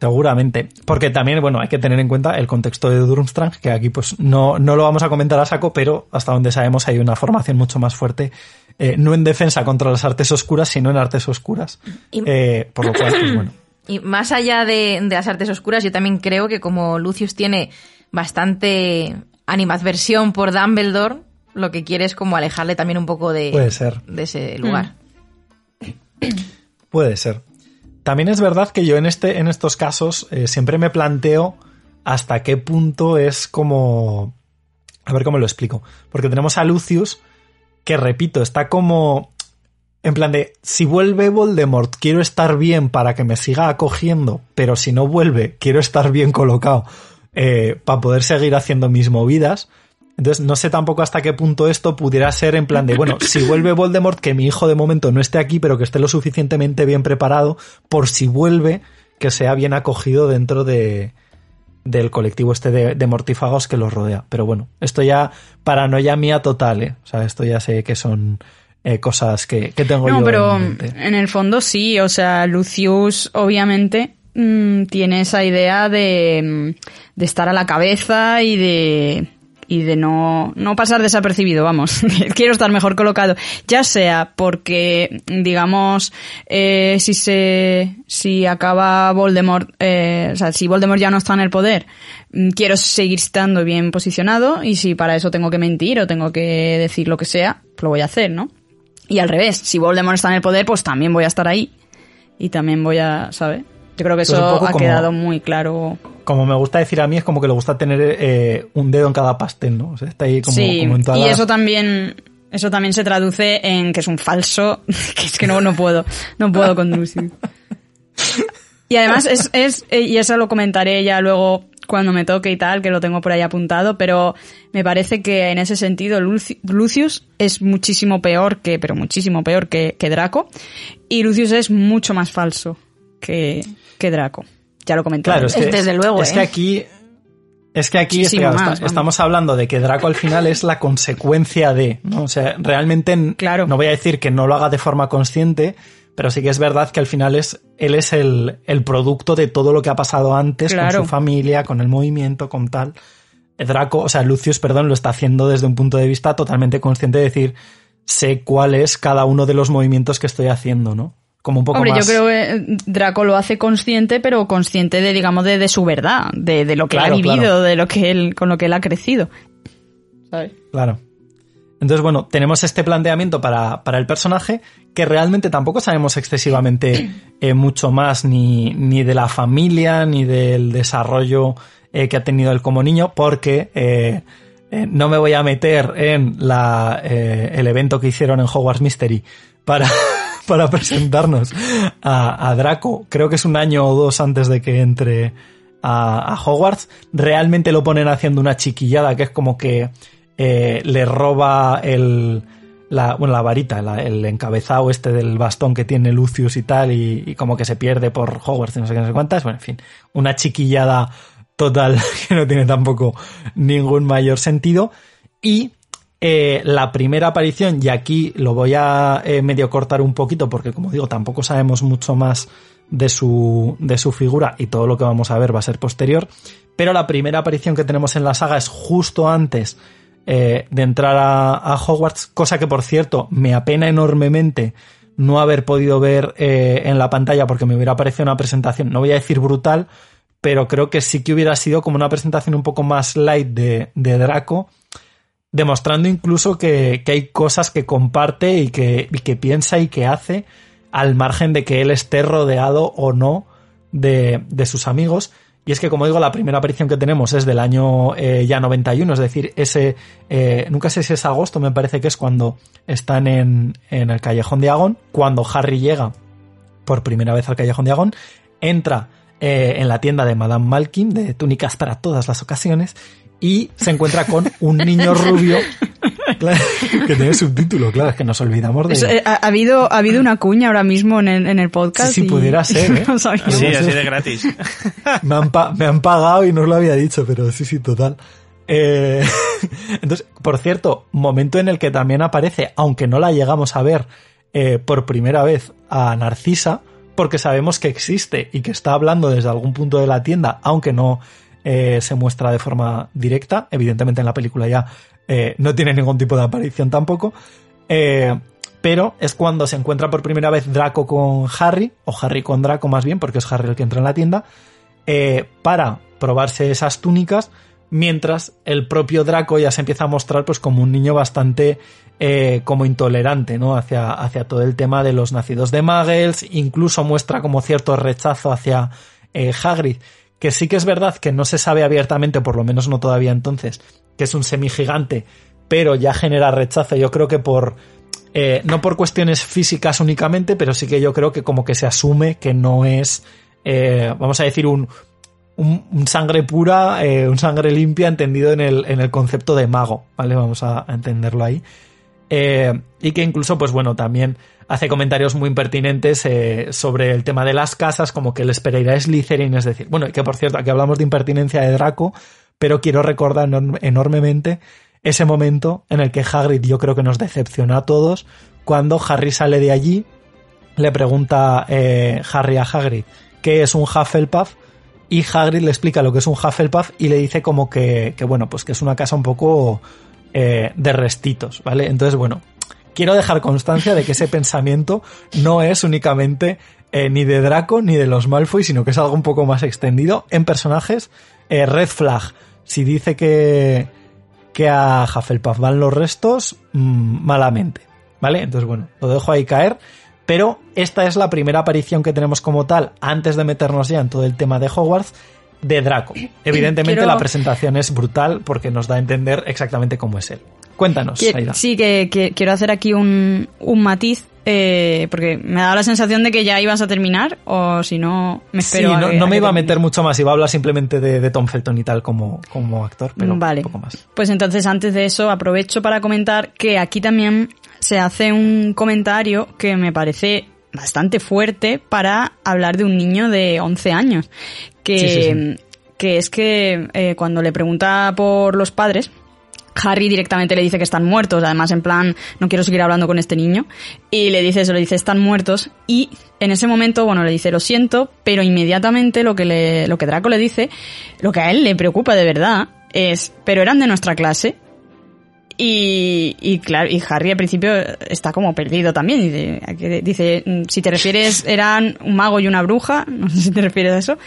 Seguramente. Porque también, bueno, hay que tener en cuenta el contexto de Durmstrang, que aquí pues no, no lo vamos a comentar a saco, pero hasta donde sabemos hay una formación mucho más fuerte, eh, no en defensa contra las artes oscuras, sino en artes oscuras. Y- Eh, por lo cual, pues bueno. Y más allá de, de las artes oscuras, yo también creo que como Lucius tiene bastante animadversión por Dumbledore, lo que quiere es como alejarle también un poco de, Puede ser. de ese lugar. Puede ser. También es verdad que yo en, este, en estos casos eh, siempre me planteo hasta qué punto es como... A ver cómo lo explico. Porque tenemos a Lucius, que repito, está como... En plan de, si vuelve Voldemort, quiero estar bien para que me siga acogiendo, pero si no vuelve, quiero estar bien colocado eh, para poder seguir haciendo mis movidas. Entonces, no sé tampoco hasta qué punto esto pudiera ser en plan de, bueno, si vuelve Voldemort, que mi hijo de momento no esté aquí, pero que esté lo suficientemente bien preparado, por si vuelve, que sea bien acogido dentro de del colectivo este de, de mortífagos que los rodea. Pero bueno, esto ya paranoia mía total, ¿eh? O sea, esto ya sé que son eh, cosas que, que tengo No, yo pero en mente. en el fondo sí, o sea, Lucius obviamente mm, tiene esa idea de, mm, de estar a la cabeza y de y de no, no pasar desapercibido, vamos. Quiero estar mejor colocado. Ya sea porque, digamos, eh, si se, si acaba Voldemort, eh, o sea, si Voldemort ya no está en el poder, mm, quiero seguir estando bien posicionado y si para eso tengo que mentir o tengo que decir lo que sea, lo voy a hacer, ¿no? Y al revés, si Voldemort está en el poder, pues también voy a estar ahí. Y también voy a, ¿sabes? Yo creo que eso ha como- quedado muy claro. Como me gusta decir a mí, es como que le gusta tener eh, un dedo en cada pastel, ¿no? O sea, está ahí como, sí, como en todas y eso también, eso también se traduce en que es un falso, que es que no, no puedo, no puedo con Lucy. Y además es, es, eh, y eso lo comentaré ya luego cuando me toque y tal, que lo tengo por ahí apuntado, pero me parece que en ese sentido Luci- Lucius es muchísimo peor que, pero muchísimo peor que, que Draco, y Lucius es mucho más falso que, que Draco. Ya lo comenté. Claro, es que, Desde luego, es ¿eh? que aquí. Es que aquí más, estamos hablando de que Draco al final es la consecuencia de, ¿no? O sea, realmente Claro. no voy a decir que no lo haga de forma consciente, pero sí que es verdad que al final es él es el, el producto de todo lo que ha pasado antes Claro. con su familia, con el movimiento, con tal. Draco, o sea, Lucius, perdón, lo está haciendo desde un punto de vista totalmente consciente de decir, sé cuál es cada uno de los movimientos que estoy haciendo, ¿no? Como un poco Hombre, más. yo creo que Draco lo hace consciente, pero consciente de, digamos, de, de su verdad, de, de lo que Claro, él ha vivido, claro. de lo que él, con lo que él ha crecido. ¿Sabes? Claro. Entonces, bueno, tenemos este planteamiento para, para el personaje que realmente tampoco sabemos excesivamente eh, mucho más ni, ni de la familia ni del desarrollo eh, que ha tenido él como niño, porque eh, eh, no me voy a meter en la, eh, el evento que hicieron en Hogwarts Mystery para, para presentarnos a, Draco. Creo que es un año o dos antes de que entre a, Hogwarts. Realmente lo ponen haciendo una chiquillada que es como que eh, le roba el, la, bueno, la varita, el encabezado este del bastón que tiene Lucius y tal, y, y como que se pierde por Hogwarts y no sé qué, no sé cuántas. Bueno, en fin, una chiquillada total que no tiene tampoco ningún mayor sentido. Y eh, la primera aparición, y aquí lo voy a eh, medio cortar un poquito, porque como digo, tampoco sabemos mucho más de su, de su figura y todo lo que vamos a ver va a ser posterior. Pero la primera aparición que tenemos en la saga es justo antes eh, de entrar a, Hogwarts, cosa que por cierto me apena enormemente no haber podido ver en la pantalla porque me hubiera parecido una presentación, no voy a decir brutal, pero creo que sí que hubiera sido como una presentación un poco más light de, de Draco, demostrando incluso que, que hay cosas que comparte y que, y que piensa y que hace al margen de que él esté rodeado o no de, de sus amigos. Y es que, como digo, la primera aparición que tenemos es del año eh, ya 91, es decir, ese, eh, nunca sé si es agosto, me parece que es cuando están en, en el Callejón de Agón, cuando Harry llega por primera vez al Callejón de Agón, entra eh, en la tienda de Madame Malkin, de túnicas para todas las ocasiones, y se encuentra con un niño rubio, claro, que tiene subtítulo, claro, es que nos olvidamos de... Eso, eh, ha, ha habido, ha habido una cuña ahora mismo en el, en el podcast. Sí, sí, y- pudiera ser, ¿eh? no. Sí, así de gratis. me, han pa- me han pagado y no os lo había dicho, pero sí, sí, total. Eh, entonces, por cierto, momento en el que también aparece, aunque no la llegamos a ver eh, por primera vez a Narcisa, porque sabemos que existe y que está hablando desde algún punto de la tienda, aunque no eh, se muestra de forma directa. Evidentemente en la película ya eh, no tiene ningún tipo de aparición tampoco. Eh, pero es cuando se encuentra por primera vez Draco con Harry, o Harry con Draco más bien, porque es Harry el que entra en la tienda, para probarse esas túnicas, mientras el propio Draco ya se empieza a mostrar pues como un niño bastante como intolerante, ¿no? Hacia, hacia todo el tema de los nacidos de Muggles, incluso muestra como cierto rechazo hacia Hagrid, que sí que es verdad que no se sabe abiertamente, por lo menos no todavía entonces, que es un semigigante, pero ya genera rechazo, yo creo que por... eh, no por cuestiones físicas únicamente, pero sí que yo creo que como que se asume que no es, eh, vamos a decir, un, un, sangre pura, eh, un sangre limpia, entendido en el, en el concepto de mago, ¿vale? Vamos a, entenderlo ahí. Y que incluso, pues bueno, también hace comentarios muy impertinentes eh, sobre el tema de las casas, como que el Pereira es Slytherin, es decir, bueno, que por cierto, aquí hablamos de impertinencia de Draco, pero quiero recordar enorm- enormemente ese momento en el que Hagrid yo creo que nos decepcionó a todos, cuando Harry sale de allí, le pregunta eh, Harry a Hagrid qué es un Hufflepuff, y Hagrid le explica lo que es un Hufflepuff y le dice como que, que bueno, pues que es una casa un poco eh, de restitos, ¿vale? Entonces, bueno, quiero dejar constancia de que ese pensamiento no es únicamente eh, ni de Draco ni de los Malfoy, sino que es algo un poco más extendido en personajes. Eh, red flag, si dice que, que a Hufflepuff van los restos, mm, malamente, ¿vale? Entonces, bueno, lo dejo ahí caer. Pero esta es la primera aparición que tenemos como tal, antes de meternos ya en todo el tema de Hogwarts, de Draco. Evidentemente Quiero- la presentación es brutal porque nos da a entender exactamente cómo es él. Cuéntanos, Qui- Aida. Sí, que, que quiero hacer aquí un, un matiz, eh, porque me ha dado la sensación de que ya ibas a terminar, o si no, me Sí, espero. a no, que- no a me iba a meter mucho más, iba a hablar simplemente de, de Tom Felton y tal como, como actor, pero vale. un poco más. Pues entonces, antes de eso, aprovecho para comentar que aquí también se hace un comentario que me parece bastante fuerte para hablar de un niño de 11 años. Que, Sí, sí, sí. que es que eh, cuando le pregunta por los padres, Harry directamente le dice que están muertos, además en plan, no quiero seguir hablando con este niño, y le dice eso, le dice están muertos, y en ese momento, bueno, le dice lo siento, pero inmediatamente lo que le, lo que Draco le dice, lo que a él le preocupa de verdad es, pero eran de nuestra clase, Y, y claro, y Harry al principio está como perdido también. Dice, dice, si te refieres, eran un mago y una bruja, no sé si te refieres a eso.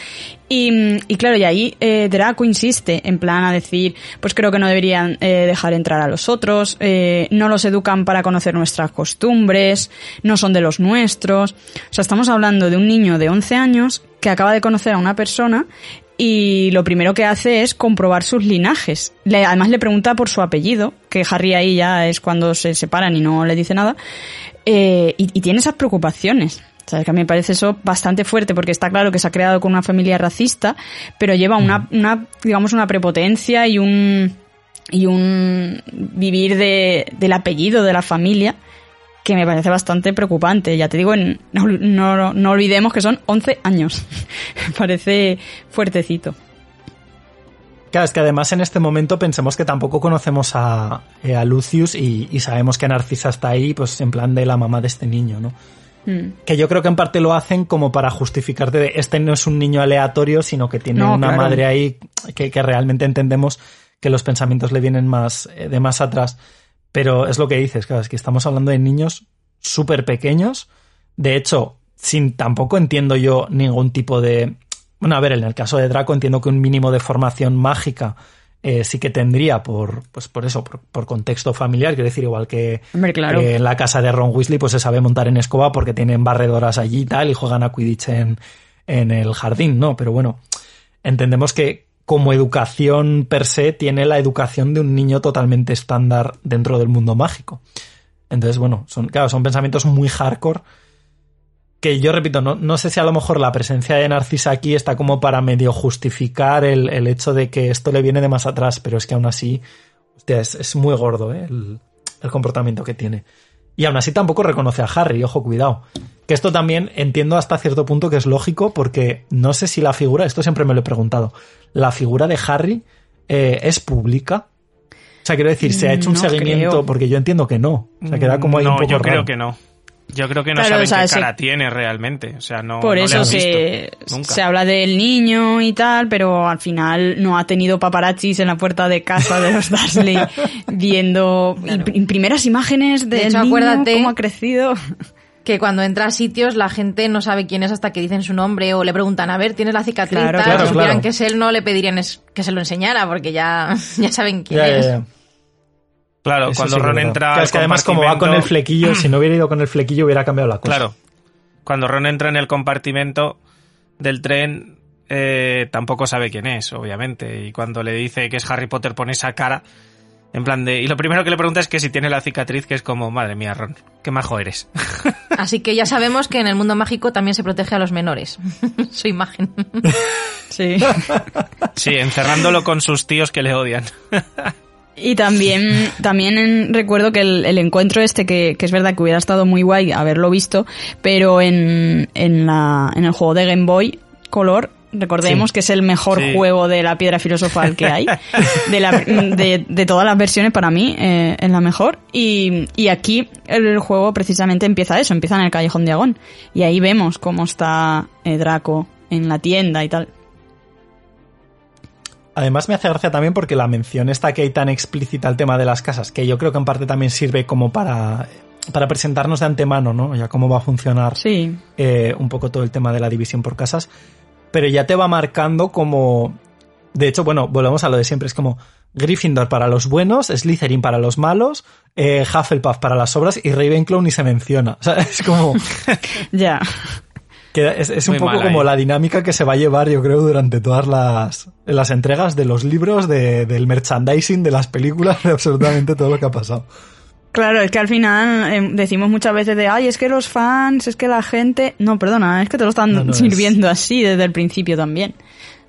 Y, y claro, y ahí eh, Draco insiste en plan a decir, pues creo que no deberían eh, dejar entrar a los otros, eh, no los educan para conocer nuestras costumbres, no son de los nuestros. O sea, estamos hablando de un niño de 11 años que acaba de conocer a una persona y lo primero que hace es comprobar sus linajes. Le, además le pregunta por su apellido, que Harry ahí ya es cuando se separan y no le dice nada, eh, y, y, tiene esas preocupaciones. ¿Sabes? Que a mí me parece eso bastante fuerte porque está claro que se ha creado con una familia racista, pero lleva una, una digamos, una prepotencia y un, y un vivir de, del apellido de la familia que me parece bastante preocupante. Ya te digo, no, no, no, olvidemos que son 11 años. parece fuertecito. Claro, es que además en este momento pensemos que tampoco conocemos a, eh, a Lucius y, y, sabemos que Narcisa está ahí, pues en plan de la mamá de este niño, ¿no? Mm. Que yo creo que en parte lo hacen como para justificarte de este no es un niño aleatorio, sino que tiene no, una claro. madre ahí que, que, realmente entendemos que los pensamientos le vienen más eh, de más atrás. Pero es lo que dices, claro, es que estamos hablando de niños súper pequeños. De hecho, sin tampoco entiendo yo ningún tipo de. Bueno, a ver, en el caso de Draco entiendo que un mínimo de formación mágica eh, sí que tendría por, pues por eso, por, por, contexto familiar, quiero decir, igual que, Hombre, claro. que, en la casa de Ron Weasley, pues se sabe montar en escoba porque tienen barredoras allí y tal, y juegan a Quidditch en, en el jardín, ¿no? Pero bueno, entendemos que, como educación per se tiene la educación de un niño totalmente estándar dentro del mundo mágico. Entonces, bueno, son, claro, son pensamientos muy hardcore que yo repito, no, no sé si a lo mejor la presencia de Narcisa aquí está como para medio justificar el, el hecho de que esto le viene de más atrás, pero es que aún así, hostia, es, muy gordo ¿eh? el comportamiento que tiene. Y aún así tampoco reconoce a Harry, ojo, cuidado. Que esto también entiendo hasta cierto punto que es lógico porque no sé si la figura, esto siempre me lo he preguntado, la figura de Harry eh, es pública. O sea, quiero decir, se ha hecho un seguimiento creo. porque yo entiendo que no. O sea, queda como ahí no, un poco yo creo raro. que no. Yo creo que no Claro, saben o sea, qué se- cara tiene realmente. O sea, no, Por no le eso han se, visto nunca. se habla del niño y tal, pero al final no ha tenido paparazzis en la puerta de casa de los Dursley viendo Claro. primeras imágenes del hecho, niño, acuérdate- cómo ha crecido. Que cuando entra a sitios la gente no sabe quién es hasta que dicen su nombre o le preguntan, a ver, ¿tienes la cicatriz? Claro, tal? si supieran claro. que es él, no le pedirían que se lo enseñara porque ya, ya saben quién es. Claro, Eso cuando sí Ron entra. Claro, es que además como va con el flequillo, si no hubiera ido con el flequillo hubiera cambiado la cosa. Claro. Cuando Ron entra en el compartimento del tren, eh, tampoco sabe quién es, obviamente. Y cuando le dice que es Harry Potter, pone esa cara. En plan de. Y lo primero que le pregunta es que si tiene la cicatriz, que es como, madre mía, Ron, qué majo eres. Así que ya sabemos que en el mundo mágico también se protege a los menores. su imagen. Sí. Sí, encerrándolo con sus tíos que le odian. Y también, también en- recuerdo que el, el encuentro este, que, que es verdad que hubiera estado muy guay haberlo visto, pero en, en, la, en el juego de Game Boy Color, recordemos Sí. que es el mejor Sí. juego de la piedra filosofal que hay, de, la- de, de todas las versiones para mí, eh, es la mejor. Y, y aquí el juego precisamente empieza eso, empieza en el Callejón de Agón. Y ahí vemos cómo está eh, Draco en la tienda y tal. Además me hace gracia también porque la mención esta que hay tan explícita al tema de las casas, que yo creo que en parte también sirve como para, para presentarnos de antemano, ¿no? Ya cómo va a funcionar Sí. eh, un poco todo el tema de la división por casas, pero ya te va marcando como... De hecho, bueno, volvemos a lo de siempre, es como Gryffindor para los buenos, Slytherin para los malos, eh, Hufflepuff para las obras y Ravenclaw ni se menciona. O sea, es como... Ya. Que es, es un Muy poco como ahí. la dinámica que se va a llevar, yo creo, durante todas las, las entregas de los libros, de- del merchandising, de las películas, de absolutamente todo lo que ha pasado. Claro, es que al final eh, decimos muchas veces de, ay, es que los fans, es que la gente... No, perdona, es que te lo están No, no, es- sirviendo así desde el principio también.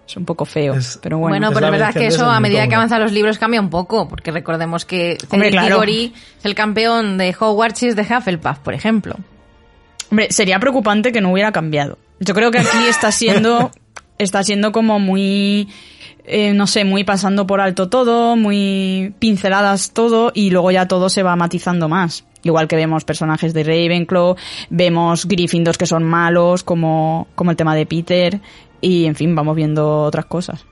Es un poco feo, Es- pero bueno. Bueno, es pero la es verdad que mención eso a medida que avanzan los libros cambia un poco, porque recordemos que Cedric claro. Es el campeón de Hogwarts y es de Hufflepuff, por ejemplo. Hombre, sería preocupante que no hubiera cambiado. Yo creo que aquí está siendo, está siendo como muy, eh, no sé, muy pasando por alto todo, muy pinceladas todo y luego ya todo se va matizando más. Igual que vemos personajes de Ravenclaw, vemos Gryffindors que son malos, como, como el tema de Peter, y en fin, vamos viendo otras cosas.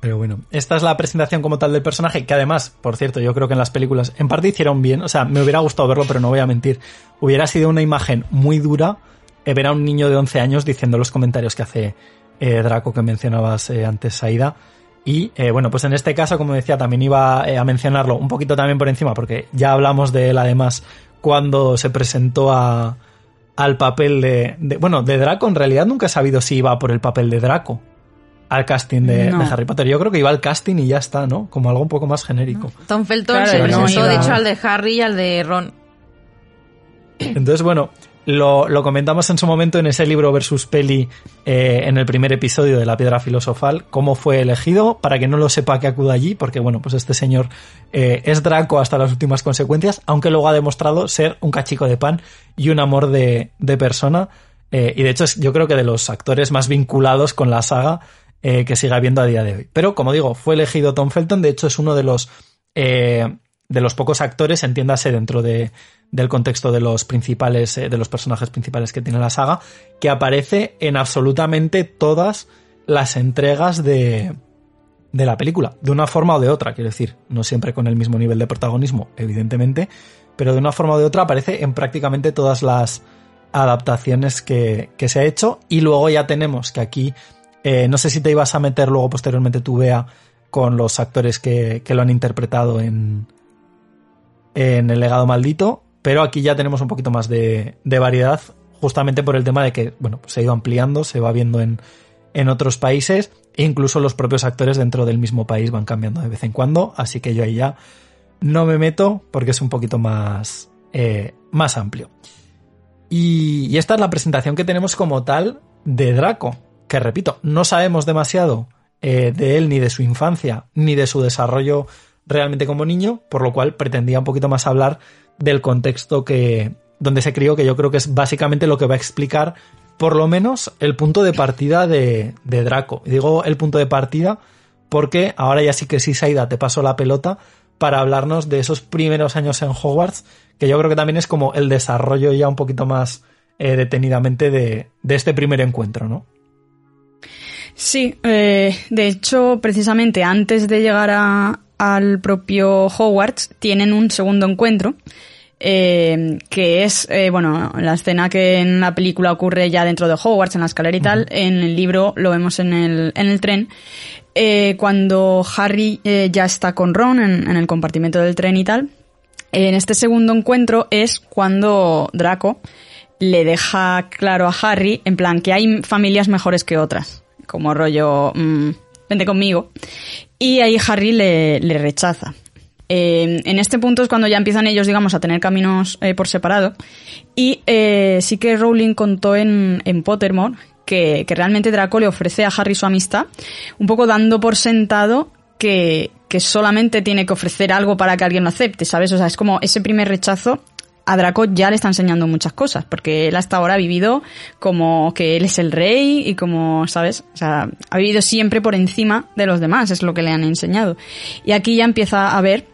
Pero bueno, esta es la presentación como tal del personaje, que además, por cierto, yo creo que en las películas en parte hicieron bien, o sea, me hubiera gustado verlo, pero no voy a mentir. Hubiera sido una imagen muy dura eh, ver a un niño de 11 años diciendo los comentarios que hace eh, Draco que mencionabas eh, antes, Aida. Y bueno, pues en este caso, como decía, también iba a mencionarlo un poquito también por encima, porque ya hablamos de él además cuando se presentó a, al papel de- Bueno, de Draco en realidad nunca he sabido si iba por el papel de Draco al casting de, No. de Harry Potter. Yo creo que iba al casting y ya está, ¿no? Como algo un poco más genérico. Tom Felton Claro, se no presentó, iba- de hecho, al de Harry y al de Ron. Entonces, bueno, lo, lo comentamos en su momento en ese libro versus peli eh, en el primer episodio de La Piedra Filosofal, cómo fue elegido, para que no lo sepa que acuda allí, porque bueno, pues este señor eh, es Draco hasta las últimas consecuencias, aunque luego ha demostrado ser un cachico de pan y un amor de, de persona. eh, y de hecho, es, yo creo que de los actores más vinculados con la saga eh, que sigue habiendo a día de hoy. Pero, como digo, fue elegido Tom Felton, de hecho es uno de los... eh, de los pocos actores, entiéndase dentro de, del contexto de los principales, eh, de los personajes principales que tiene la saga, que aparece en absolutamente todas las entregas de, de la película, de una forma o de otra, quiero decir, no siempre con el mismo nivel de protagonismo, evidentemente, pero de una forma o de otra aparece en prácticamente todas las adaptaciones que, que se ha hecho. Y luego ya tenemos que aquí, eh, no sé si te ibas a meter luego posteriormente tu vea con los actores que, que lo han interpretado en, en El legado maldito, pero aquí ya tenemos un poquito más de, de variedad, justamente por el tema de que, bueno, pues se ha ido ampliando, se va viendo en, en otros países, e incluso los propios actores dentro del mismo país van cambiando de vez en cuando, así que yo ahí ya no me meto porque es un poquito más, eh, más amplio. Y, y esta es la presentación que tenemos como tal de Draco, que repito, no sabemos demasiado eh, de él, ni de su infancia, ni de su desarrollo realmente como niño, por lo cual pretendía un poquito más hablar del contexto que donde se crió, que yo creo que es básicamente lo que va a explicar por lo menos el punto de partida de, de Draco. Y digo el punto de partida porque ahora ya sí que sí, Saida, te paso la pelota para hablarnos de esos primeros años en Hogwarts, que yo creo que también es como el desarrollo ya un poquito más eh, detenidamente de, de este primer encuentro, ¿no? Sí, eh, de hecho, precisamente antes de llegar a- al propio Hogwarts, tienen un segundo encuentro, eh, que es, eh, bueno, la escena que en la película ocurre ya dentro de Hogwarts, en la escalera y tal, en el libro lo vemos en el, en el tren, eh, cuando Harry eh, ya está con Ron en, en el compartimento del tren y tal. En este segundo encuentro es cuando Draco le deja claro a Harry, en plan, que hay familias mejores que otras. Como rollo, mm, vente conmigo. Y ahí Harry le, rechaza. Eh, en este punto es cuando ya empiezan ellos, digamos, a tener caminos eh, por separado. Y eh, sí que Rowling contó en, en Pottermore que, que realmente Draco le ofrece a Harry su amistad, un poco dando por sentado que, que solamente tiene que ofrecer algo para que alguien lo acepte, ¿sabes? O sea, es como ese primer rechazo a Draco ya le está enseñando muchas cosas, porque él hasta ahora ha vivido como que él es el rey y como, ¿sabes? O sea, ha vivido siempre por encima de los demás, es lo que le han enseñado. Y aquí ya empieza a ver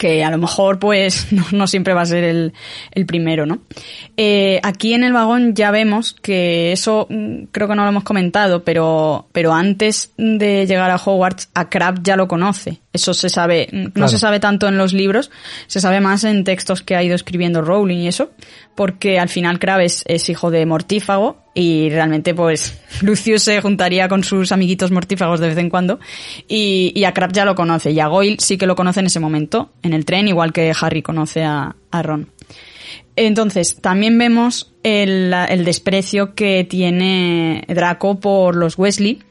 que a lo mejor pues no, no siempre va a ser el, el primero, ¿no? Eh, aquí en el vagón ya vemos que eso mm, creo que no lo hemos comentado, pero, pero antes de llegar a Hogwarts, a Crab ya lo conoce. Eso se sabe, mm, no Claro. se sabe tanto en los libros, se sabe más en textos que ha ido escribiendo Rowling y eso, porque al final Crab es, es hijo de mortífago y realmente pues Lucius se juntaría con sus amiguitos mortífagos de vez en cuando y, a Crab ya lo conoce y a Goyle sí que lo conoce en ese momento, en el tren, igual que Harry conoce a, Ron. Entonces, también vemos el, desprecio que tiene Draco por los Weasley,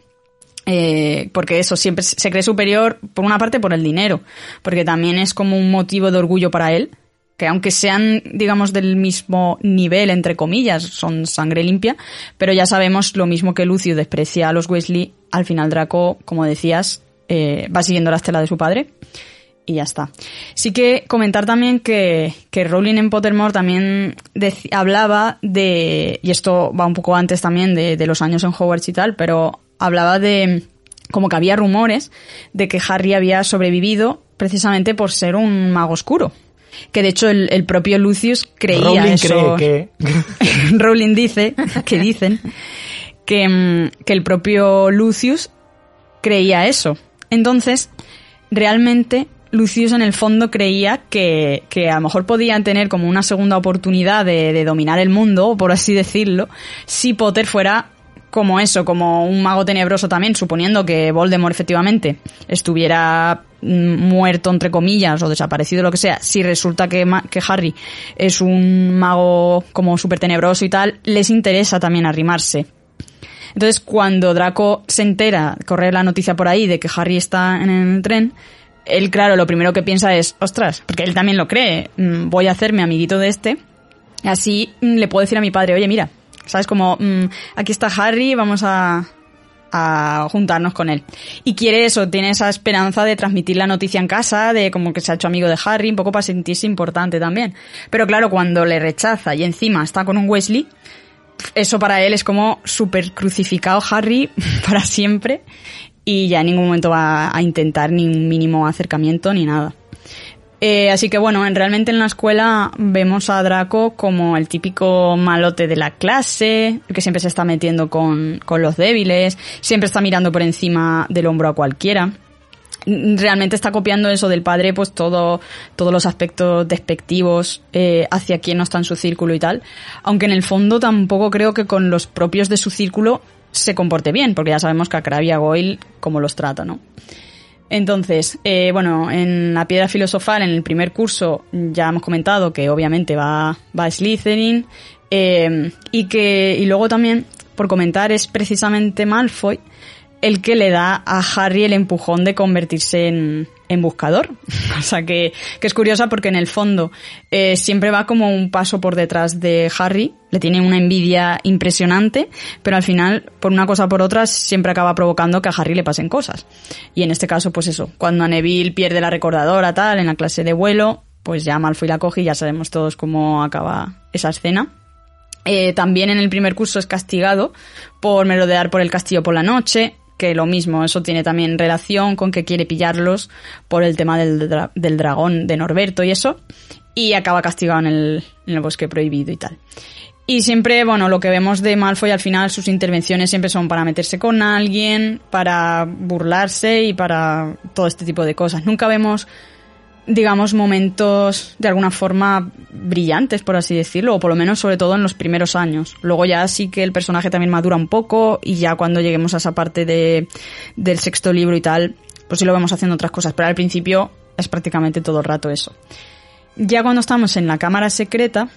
eh, porque eso siempre se cree superior, por una parte por el dinero, porque también es como un motivo de orgullo para él, que aunque sean, digamos, del mismo nivel, entre comillas, son sangre limpia, pero ya sabemos lo mismo que Lucio desprecia a los Weasley, al final Draco, como decías, eh, va siguiendo la estela de su padre y ya está. Sí que comentar también que, que Rowling en Pottermore también hablaba de, y esto va un poco antes también de, de los años en Hogwarts y tal, pero hablaba de como que había rumores de que Harry había sobrevivido precisamente por ser un mago oscuro. Que de hecho el, el propio Lucius creía Rowling eso. cree que... Rowling dice, que dicen, que, mm, que el propio Lucius creía eso. Entonces, realmente Lucius en el fondo creía que, que a lo mejor podían tener como una segunda oportunidad de, de dominar el mundo, por así decirlo, si Potter fuera como eso, como un mago tenebroso también, suponiendo que Voldemort efectivamente estuviera mm, muerto, entre comillas, o desaparecido, lo que sea, si resulta que, Harry es un mago como súper tenebroso y tal, les interesa también arrimarse. Entonces, cuando Draco se entera, corre la noticia por ahí de que Harry está en el tren, él, claro, lo primero que piensa es, ostras, porque él también lo cree, mm, voy a hacerme amiguito de este, así mm, le puedo decir a mi padre, oye, mira, ¿sabes? Como, mm, aquí está Harry, vamos a, a juntarnos con él. Y quiere eso, tiene esa esperanza de transmitir la noticia en casa, de como que se ha hecho amigo de Harry, un poco para sentirse importante también. Pero claro, cuando le rechaza y encima está con un Wesley, eso para él es como súper crucificado Harry para siempre y ya en ningún momento va a intentar ni un mínimo acercamiento ni nada. Eh, así que bueno, en, realmente en la escuela vemos a Draco como el típico malote de la clase, que siempre se está metiendo con, con los débiles, siempre está mirando por encima del hombro a cualquiera. Mm, Realmente está copiando eso del padre, pues todo, todos los aspectos despectivos eh, hacia quien no está en su círculo y tal. Aunque en el fondo tampoco creo que con los propios de su círculo se comporte bien, porque ya sabemos que a Crabbe y a Goyle cómo los trata, ¿no? Entonces, eh, bueno, en la piedra filosofal, en el primer curso, ya hemos comentado que obviamente va, va Slytherin, eh, y que, y luego también, por comentar, es precisamente Malfoy el que le da a Harry el empujón de convertirse en, en buscador. o sea que, que es curiosa porque en el fondo eh, siempre va como un paso por detrás de Harry, le tiene una envidia impresionante, pero al final, por una cosa o por otra, siempre acaba provocando que a Harry le pasen cosas. Y en este caso, pues eso, cuando a Neville pierde la recordadora tal, en la clase de vuelo, pues ya Malfoy la coge y ya sabemos todos cómo acaba esa escena. Eh, también en el primer curso es castigado por merodear por el castillo por la noche, que lo mismo, eso tiene también relación con que quiere pillarlos por el tema del, del dragón de Norberto y eso, y acaba castigado en el, en el bosque prohibido y tal. Y siempre, bueno, lo que vemos de Malfoy al final, sus intervenciones siempre son para meterse con alguien, para burlarse y para todo este tipo de cosas. Nunca vemos digamos, momentos de alguna forma brillantes, por así decirlo, o por lo menos sobre todo en los primeros años. Luego ya sí que el personaje también madura un poco y ya cuando lleguemos a esa parte de, del sexto libro y tal, pues sí lo vemos haciendo otras cosas, pero al principio es prácticamente todo el rato eso. Ya cuando estamos en la cámara secreta,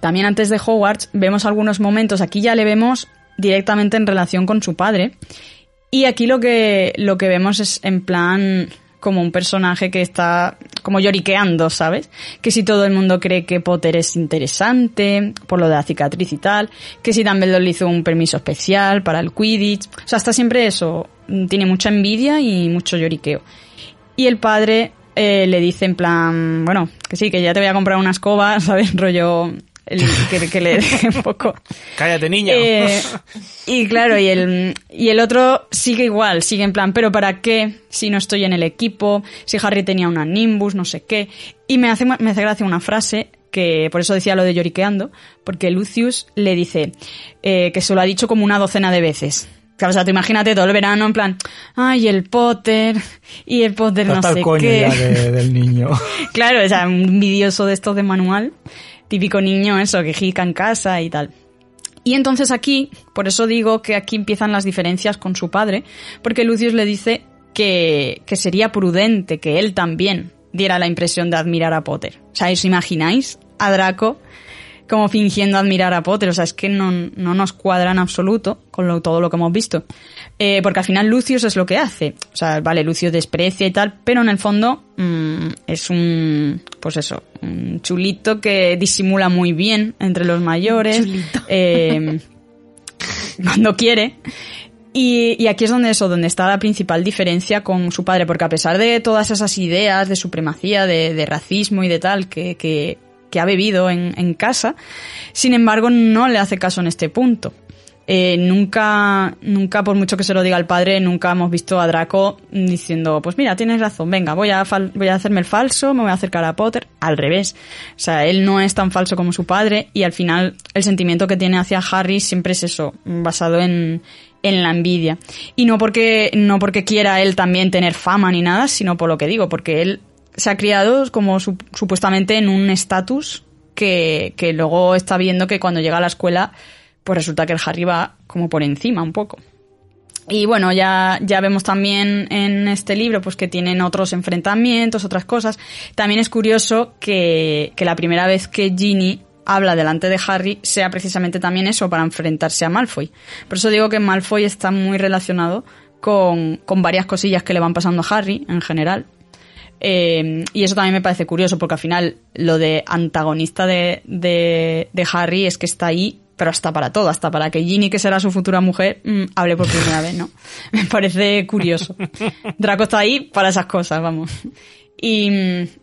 también antes de Hogwarts, vemos algunos momentos, aquí ya le vemos directamente en relación con su padre, y aquí lo que, lo que vemos es en plan como un personaje que está como lloriqueando, ¿sabes? Que si todo el mundo cree que Potter es interesante, por lo de la cicatriz y tal, que si Dumbledore le hizo un permiso especial para el Quidditch, o sea, está siempre eso, tiene mucha envidia y mucho lloriqueo. Y el padre eh, le dice en plan, bueno, que sí, que ya te voy a comprar una escoba, ¿sabes? Rollo, el, que, que le deje un poco... Cállate, niño. Eh, y claro, y el, y el otro sigue igual, sigue en plan, pero ¿para qué si no estoy en el equipo? Si Harry tenía una Nimbus, no sé qué. Y me hace, me hace gracia una frase que por eso decía lo de lloriqueando, porque Lucius le dice eh, que se lo ha dicho como una docena de veces. Claro, o sea, tú imagínate todo el verano en plan, ay, el Potter, y el Potter no sé coño qué. ya de- del niño. Claro, o sea, un envidioso de estos de manual, típico niño eso, que jica en casa y tal. Y entonces aquí, por eso digo que aquí empiezan las diferencias con su padre, porque Lucius le dice que, que sería prudente que él también diera la impresión de admirar a Potter. O sea, ¿os imagináis a Draco como fingiendo admirar a Potter? O sea, es que no, no nos cuadra en absoluto con lo- todo lo que hemos visto. Eh, porque al final Lucius es lo que hace. O sea, vale, Lucius desprecia y tal, pero en el fondo mm, es un, pues eso, un chulito que disimula muy bien entre los mayores. eh, cuando quiere. Y, y aquí es donde eso, donde está la principal diferencia con su padre, porque a pesar de todas esas ideas de supremacía, de, de racismo y de tal que, que, que ha bebido en, en casa, sin embargo no le hace caso en este punto. Eh, nunca, nunca, por mucho que se lo diga al padre, nunca hemos visto a Draco diciendo, pues mira, tienes razón, venga, voy a, voy a hacerme el falso, me voy a acercar a Potter. Al revés. O sea, él no es tan falso como su padre y al final el sentimiento que tiene hacia Harry siempre es eso, basado en, en la envidia. Y no porque, no porque quiera él también tener fama ni nada, sino por lo que digo, porque él se ha criado como supuestamente en un estatus que, que luego está viendo que cuando llega a la escuela, pues resulta que el Harry va como por encima un poco. Y bueno, ya, ya vemos también en este libro pues que tienen otros enfrentamientos, otras cosas. También es curioso que, que la primera vez que Ginny habla delante de Harry sea precisamente también eso, para enfrentarse a Malfoy. Por eso digo que Malfoy está muy relacionado con, con varias cosillas que le van pasando a Harry en general. Eh, y eso también me parece curioso porque al final lo de antagonista de, de, Harry es que está ahí pero hasta para todo, hasta para que Ginny, que será su futura mujer, mm, hable por primera vez, ¿no? Me parece curioso. Draco está ahí para esas cosas, vamos. Y,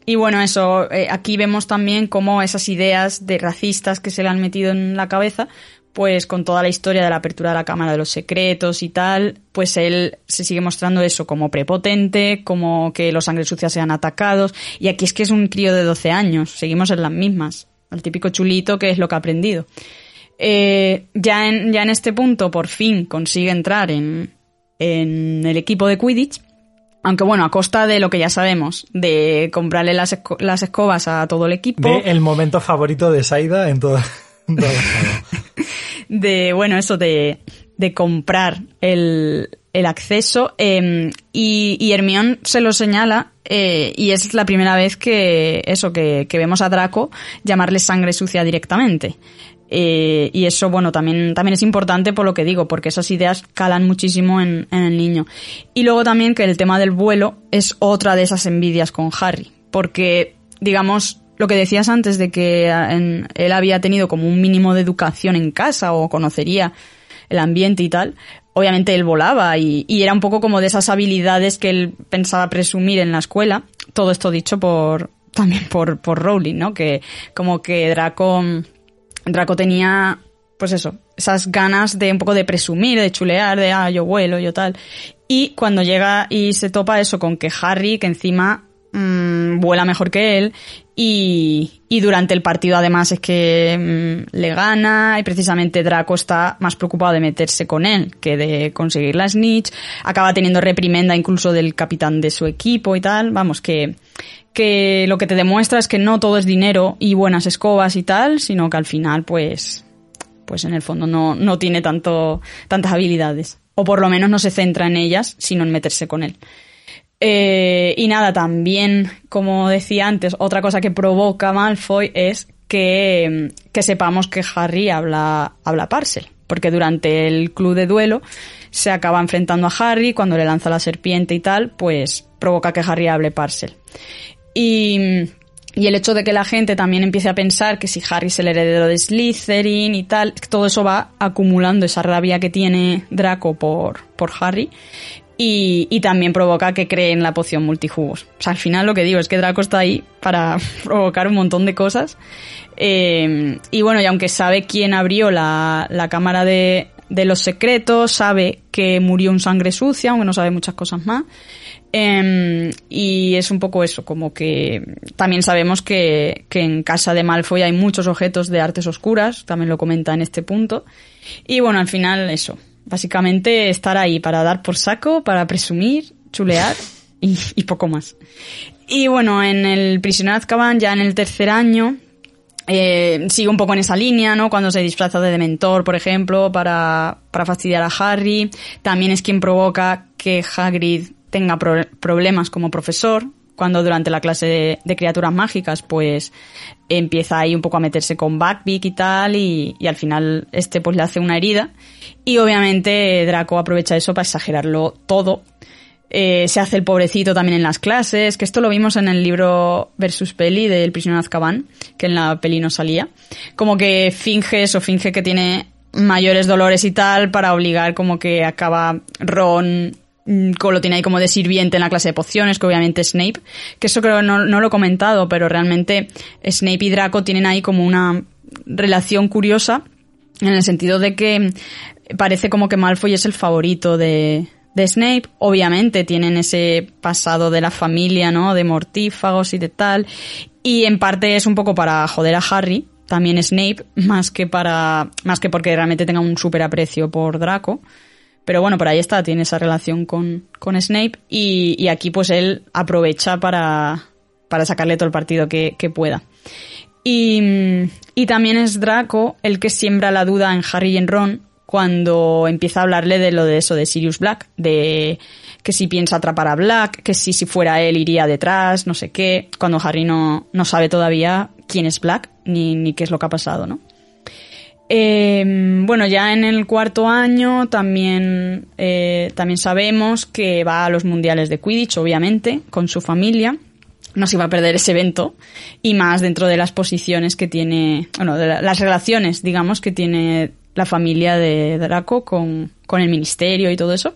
y bueno, eso, eh, aquí vemos también cómo esas ideas de racistas que se le han metido en la cabeza, pues con toda la historia de la apertura de la Cámara de los Secretos y tal, pues él se sigue mostrando eso como prepotente, como que los sangre sucias sean atacados, y aquí es que es un crío de 12 años, seguimos en las mismas, el típico chulito que es lo que ha aprendido. Eh, ya, en, ya en este punto por fin consigue entrar en, en el equipo de Quidditch, aunque bueno, a costa de lo que ya sabemos, de comprarle las, las escobas a todo el equipo. El momento favorito de Saida en toda, De, bueno, eso de, de comprar el, el acceso. Eh, y, y Hermión se lo señala eh, y es la primera vez que eso, que, que vemos a Draco llamarle sangre sucia directamente. Eh, y eso, bueno, también, también es importante por lo que digo, porque esas ideas calan muchísimo en, el niño. Y luego también que el tema del vuelo es otra de esas envidias con Harry, porque, digamos, lo que decías antes de que en, él había tenido como un mínimo de educación en casa o conocería el ambiente y tal, obviamente él volaba y, y, era un poco como de esas habilidades que él pensaba presumir en la escuela. Todo esto dicho por, también por, por Rowling, ¿no? Que como que Draco Draco tenía, pues eso, esas ganas de un poco de presumir, de chulear, de, ah, yo vuelo, yo tal. Y cuando llega y se topa eso con que Harry, que encima mmm, vuela mejor que él, y, durante el partido además es que mmm, le gana, y precisamente Draco está más preocupado de meterse con él que de conseguir la snitch, acaba teniendo reprimenda incluso del capitán de su equipo y tal, vamos, que, que lo que te demuestra es que no todo es dinero y buenas escobas y tal, sino que al final, pues, pues en el fondo no, no tiene tanto, tantas habilidades. O por lo menos no se centra en ellas, sino en meterse con él. Eh, y nada, también, como decía antes, otra cosa que provoca Malfoy es que, que sepamos que Harry habla, habla Parcel. Porque durante el club de duelo se acaba enfrentando a Harry, cuando le lanza la serpiente y tal, pues provoca que Harry hable Parcel. Y, y el hecho de que la gente también empiece a pensar que si Harry es el heredero de Slytherin y tal, todo eso va acumulando esa rabia que tiene Draco por, por Harry. Y, y, también provoca que creen la poción multijugos. O sea, al final lo que digo es que Draco está ahí para provocar un montón de cosas. Eh, y bueno, y aunque sabe quién abrió la, la cámara de, de los secretos, sabe que murió un sangre sucia, aunque no sabe muchas cosas más. Eh, y es un poco eso, como que también sabemos que, que, en casa de Malfoy hay muchos objetos de artes oscuras, también lo comenta en este punto. Y bueno, al final eso, básicamente estar ahí para dar por saco, para presumir, chulear y, poco más. Y bueno, en el prisionero Azkaban, ya en el tercer año, eh, sigue un poco en esa línea, ¿no? Cuando se disfraza de Dementor, por ejemplo, para, para fastidiar a Harry. También es quien provoca que Hagrid tenga pro problemas como profesor, cuando durante la clase de, de, criaturas mágicas, pues empieza ahí un poco a meterse con Backbeak y tal, y, y, al final este pues le hace una herida. Y obviamente Draco aprovecha eso para exagerarlo todo. Eh, se hace el pobrecito también en las clases, que esto lo vimos en el libro versus peli del prisionero Azkaban, que en la peli no salía. Como que finge eso, finge que tiene mayores dolores y tal para obligar como que acaba Ron lo tiene ahí como de sirviente en la clase de pociones, que obviamente Snape, que eso creo no, no lo he comentado, pero realmente Snape y Draco tienen ahí como una relación curiosa, en el sentido de que parece como que Malfoy es el favorito de, de Snape. Obviamente tienen ese pasado de la familia, ¿no? De mortífagos y de tal. Y en parte es un poco para joder a Harry, también Snape, más que para, más que porque realmente tenga un súper aprecio por Draco. Pero bueno, por ahí está, tiene esa relación con, con Snape y, y aquí pues él aprovecha para, para sacarle todo el partido que, pueda. Y, y también es Draco el que siembra la duda en Harry y en Ron cuando empieza a hablarle de lo de eso de Sirius Black, de que si piensa atrapar a Black, que si, si fuera él iría detrás, no sé qué, cuando Harry no, no sabe todavía quién es Black ni, ni qué es lo que ha pasado, ¿no? Eh, bueno, ya en el cuarto año también, eh, también sabemos que va a los mundiales de Quidditch, obviamente, con su familia. No se iba a perder ese evento y más dentro de las posiciones que tiene, bueno, de la- las relaciones, digamos, que tiene la familia de Draco con, con el ministerio y todo eso.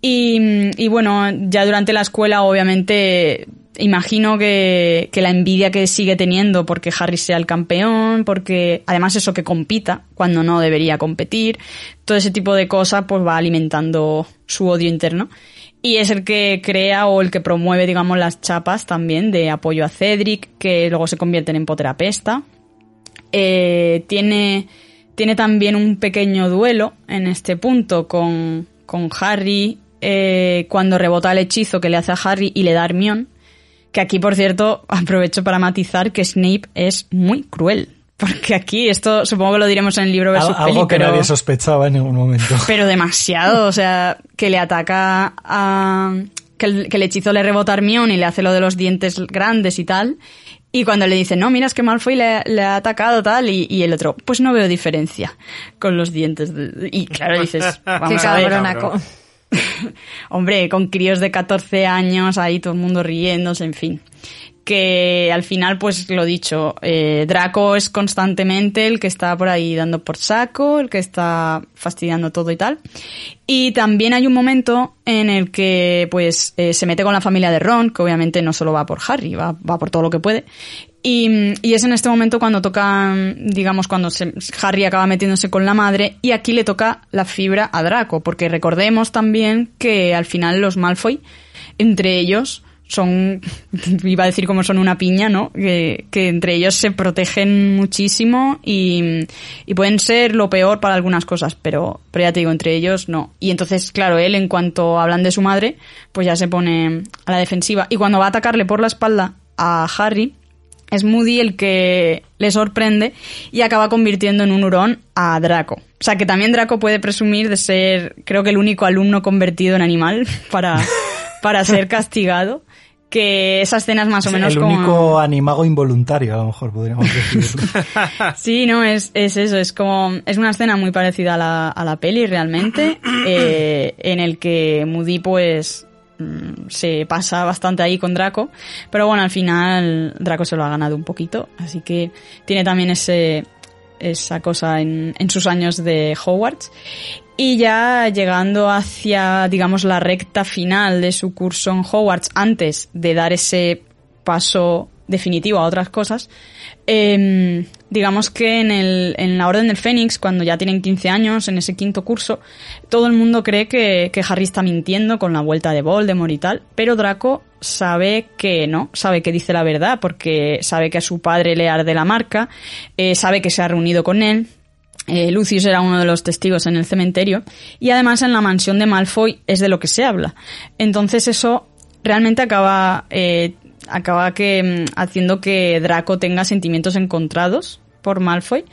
Y bueno, ya durante la escuela, obviamente, imagino que, la envidia que sigue teniendo porque Harry sea el campeón, porque además eso que compita cuando no debería competir, todo ese tipo de cosas, pues va alimentando su odio interno. Y es el que crea o el que promueve, digamos, las chapas también de apoyo a Cedric, que luego se convierten en Poterapesta. Eh, tiene, tiene también un pequeño duelo en este punto con, con Harry eh, cuando rebota el hechizo que le hace a Harry y le da a Hermione. Que aquí, por cierto, aprovecho para matizar que Snape es muy cruel. Porque aquí, esto supongo que lo diremos en el libro versus Al- algo peli, que pero- nadie sospechaba en ningún momento. pero demasiado, o sea, que le ataca a... Que el, que el hechizo le rebota a Hermione y le hace lo de los dientes grandes y tal. Y cuando le dice, no, mira, es que Malfoy le, le ha atacado tal, y, y el otro, pues no veo diferencia con los dientes. de- Y claro, dices, vamos Qué a ver. cabronaco. Hombre, con críos de 14 años, ahí todo el mundo riéndose, en fin. Que al final, pues lo dicho, eh, Draco es constantemente el que está por ahí dando por saco, el que está fastidiando todo y tal. Y también hay un momento en el que, pues, eh, se mete con la familia de Ron, que obviamente no solo va por Harry, va, va por todo lo que puede. Y, es en este momento cuando toca, digamos, cuando se- Harry acaba metiéndose con la madre y aquí le toca la fibra a Draco, porque recordemos también que al final los Malfoy, entre ellos, son, iba a decir como son una piña, ¿no? Que, que entre ellos se protegen muchísimo y, y pueden ser lo peor para algunas cosas, pero, pero ya te digo, entre ellos no. Y entonces, claro, él en cuanto hablan de su madre, pues ya se pone a la defensiva. Y cuando va a atacarle por la espalda a Harry, es Moody el que le sorprende y acaba convirtiendo en un hurón a Draco. O sea que también Draco puede presumir de ser, creo que el único alumno convertido en animal para, para ser castigado. Que esa escena es más o menos el como... único animago involuntario, a lo mejor podríamos decir. Sí, no, es, es eso, es como, es una escena muy parecida a la, a la peli realmente, eh, en el que Moody pues mm, se pasa bastante ahí con Draco, pero bueno, al final Draco se lo ha ganado un poquito, así que tiene también ese, esa cosa en, en sus años de Hogwarts. Y ya llegando hacia, digamos, la recta final de su curso en Hogwarts, antes de dar ese paso definitivo a otras cosas, eh, digamos que en, el, en la Orden del Fénix, cuando ya tienen 15 años, en ese quinto curso, todo el mundo cree que, que Harry está mintiendo con la vuelta de Voldemort y tal, pero Draco sabe que no, sabe que dice la verdad, porque sabe que a su padre le arde la marca, eh, sabe que se ha reunido con él, eh, Lucius era uno de los testigos en el cementerio y además en la mansión de Malfoy es de lo que se habla. Entonces eso realmente acaba eh, acaba que mm, haciendo que Draco tenga sentimientos encontrados por Malfoy.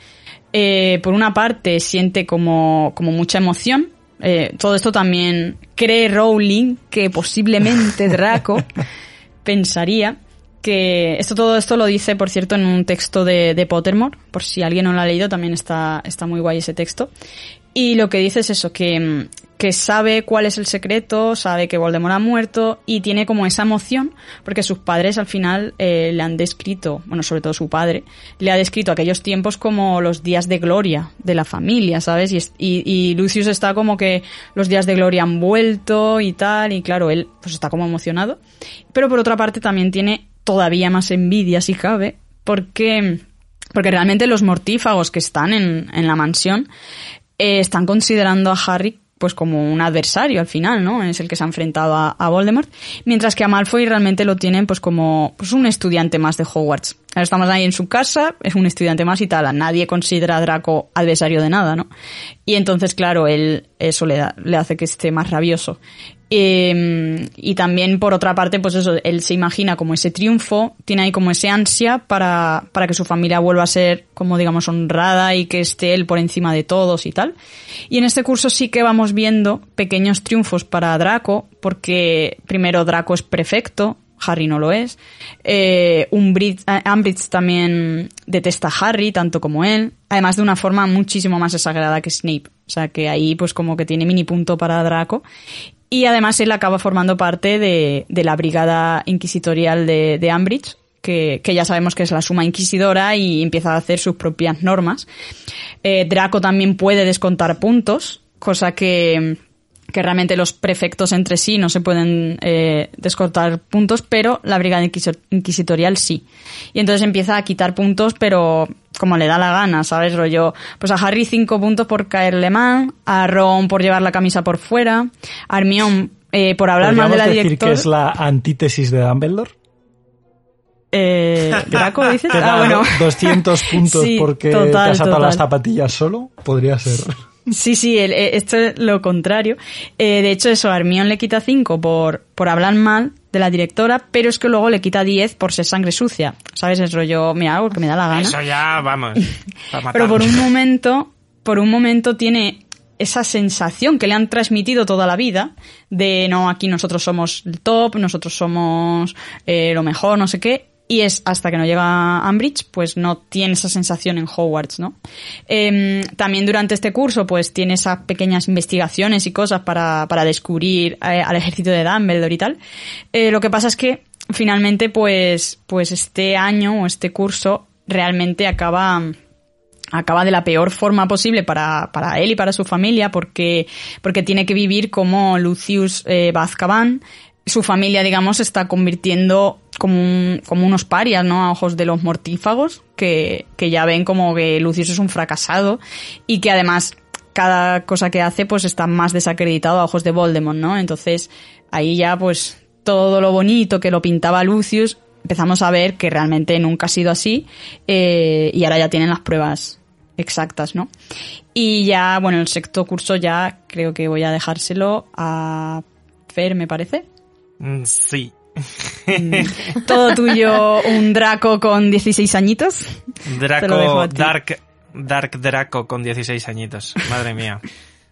Eh, por una parte siente como, como mucha emoción. Eh, todo esto también cree Rowling que posiblemente Draco pensaría que esto todo esto lo dice, por cierto, en un texto de, de Pottermore, por si alguien no lo ha leído, también está, está muy guay ese texto. Y lo que dice es eso, que, mm, que sabe cuál es el secreto, sabe que Voldemort ha muerto y tiene como esa emoción, porque sus padres al final eh, le han descrito, bueno, sobre todo su padre, le ha descrito aquellos tiempos como los días de gloria de la familia, ¿sabes? Y, y Lucius está como que los días de gloria han vuelto y tal, y claro, él pues está como emocionado. Pero por otra parte también tiene todavía más envidia, si cabe, porque, porque realmente los mortífagos que están en, en la mansión eh, están considerando a Harry pues como un adversario al final, ¿no? Es el que se ha enfrentado a, a Voldemort, mientras que a Malfoy realmente lo tienen pues como pues un estudiante más de Hogwarts. Estamos ahí en su casa, es un estudiante más y tal, nadie considera a Draco adversario de nada, ¿no? Y entonces, claro, él eso le, da- le hace que esté más rabioso. Eh, y también, por otra parte, pues eso, él se imagina como ese triunfo, tiene ahí como ese ansia para, para que su familia vuelva a ser, como digamos, honrada y que esté él por encima de todos y tal. Y en este curso sí que vamos viendo pequeños triunfos para Draco, porque primero Draco es prefecto, Harry no lo es. Eh, Umbridge, eh, también detesta a Harry, tanto como él. Además de una forma muchísimo más exagerada que Snape. O sea que ahí pues como que tiene mini punto para Draco. Y además él acaba formando parte de, de la brigada inquisitorial de, de Umbridge, que, que ya sabemos que es la suma inquisidora y empieza a hacer sus propias normas. Eh, Draco también puede descontar puntos, cosa que, que realmente los prefectos entre sí no se pueden eh, descontar puntos, pero la brigada inquisi- inquisitorial sí. Y entonces empieza a quitar puntos, pero como le da la gana, ¿sabes? Rollo, pues a Harry cinco puntos por caerle mal, a Ron por llevar la camisa por fuera, a Hermione eh, por hablar mal de ¿Podríamos la decir directora. que es la antítesis de Dumbledore? Eh, Draco, dices. Te Ah, bueno. 200 puntos Sí, porque total, te has atado total. las zapatillas solo. Podría ser. Sí, sí, el- eh, esto es lo contrario. Eh, de hecho, eso, a Hermione le quita 5 por, por hablar mal de la directora, pero es que luego le quita 10 por ser sangre sucia. ¿Sabes? Es rollo, mira, algo que me da la gana. Eso ya, vamos. Pero por un momento, por un momento tiene esa sensación que le han transmitido toda la vida de no, aquí nosotros somos el top, nosotros somos eh, lo mejor, no sé qué. Y es hasta que no llega a Ambridge, pues no tiene esa sensación en Hogwarts, ¿no? Em, también durante este curso, pues tiene esas pequeñas investigaciones y cosas para, para descubrir eh, al ejército de Dumbledore y tal. Eh, lo que pasa es que finalmente, pues, pues este año o este curso realmente acaba acaba de la peor forma posible para, para él y para su familia porque, porque tiene que vivir como Lucius eh. Su familia, digamos, está convirtiendo como, un- como unos parias, ¿no? A ojos de los mortífagos, que, que ya ven como que Lucius es un fracasado y que además cada cosa que hace pues está más desacreditado a ojos de Voldemort, ¿no? Entonces ahí ya pues todo lo bonito que lo pintaba Lucius empezamos a ver que realmente nunca ha sido así eh, y ahora ya tienen las pruebas exactas, ¿no? Y ya, bueno, el sexto curso ya creo que voy a dejárselo a Fer, me parece. Mm, Sí. Todo tuyo, un Draco con 16 añitos. Draco. Dark, Dark Draco con 16 añitos. Madre mía.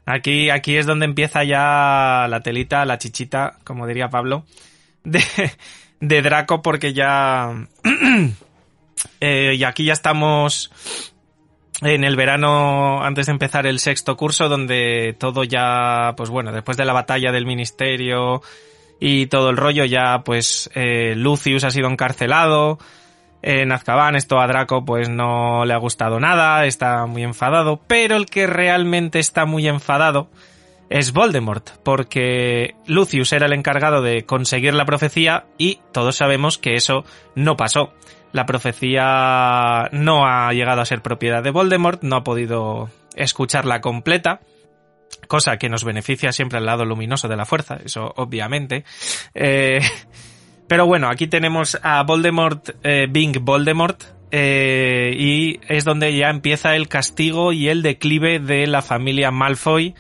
Aquí, aquí es donde empieza ya la telita, la chichita, como diría Pablo, de, de Draco, porque ya. eh, y aquí ya estamos en el verano, antes de empezar el sexto curso, donde todo ya, pues bueno, después de la batalla del ministerio y todo el rollo, ya pues eh, Lucius ha sido encarcelado en Azkaban, esto a Draco pues no le ha gustado nada, está muy enfadado, pero el que realmente está muy enfadado es Voldemort, porque Lucius era el encargado de conseguir la profecía y todos sabemos que eso no pasó. La profecía no ha llegado a ser propiedad de Voldemort, no ha podido escucharla completa, cosa que nos beneficia siempre al lado luminoso de la fuerza, eso obviamente. Eh, pero bueno, aquí tenemos a Voldemort, eh, Bing Voldemort, eh, y es donde ya empieza el castigo y el declive de la familia Malfoy.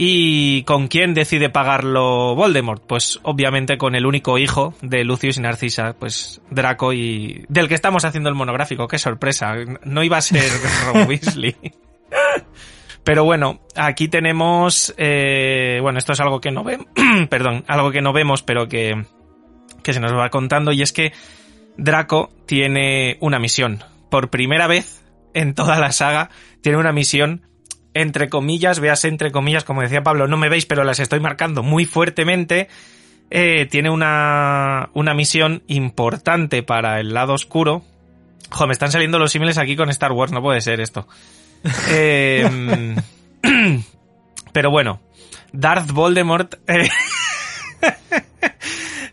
¿Y con quién decide pagarlo Voldemort? Pues obviamente con el único hijo de Lucius y Narcisa, pues Draco y... del que estamos haciendo el monográfico, qué sorpresa, no iba a ser Ron Weasley. Pero bueno, aquí tenemos, eh, bueno, esto es algo que no vemos, perdón, algo que no vemos, pero que, que se nos va contando, y es que Draco tiene una misión. Por primera vez en toda la saga, tiene una misión, entre comillas, veas entre comillas, como decía Pablo, no me veis, pero las estoy marcando muy fuertemente. Eh, tiene una, una misión importante para el lado oscuro. Jo, me están saliendo los símiles aquí con Star Wars, no puede ser esto. Eh, pero bueno, Darth Voldemort. eh,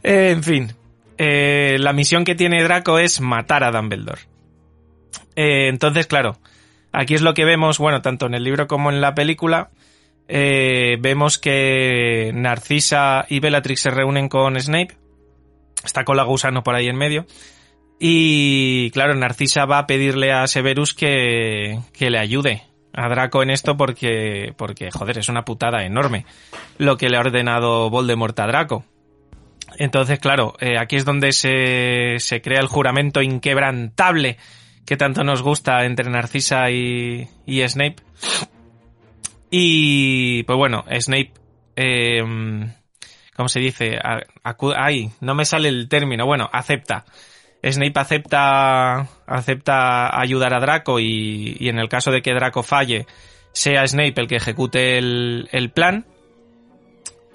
eh, en fin, eh, la misión que tiene Draco es matar a Dumbledore. Entonces, claro, aquí es lo que vemos, bueno, tanto en el libro como en la película. vemos que Narcisa y Bellatrix se reúnen con Snape. Está con la gusano por ahí en medio. Y claro, Narcisa va a pedirle a Severus que, que le ayude a Draco en esto porque, porque, joder, es una putada enorme lo que le ha ordenado Voldemort a Draco. Entonces, claro, eh, aquí es donde se, se crea el juramento inquebrantable que tanto nos gusta entre Narcisa y, y Snape. Y, pues bueno, Snape, eh, ¿cómo se dice? Ay, no me sale el término. Bueno, acepta. Snape acepta, acepta ayudar a Draco y, en el caso de que Draco falle, sea Snape el que ejecute el, el plan.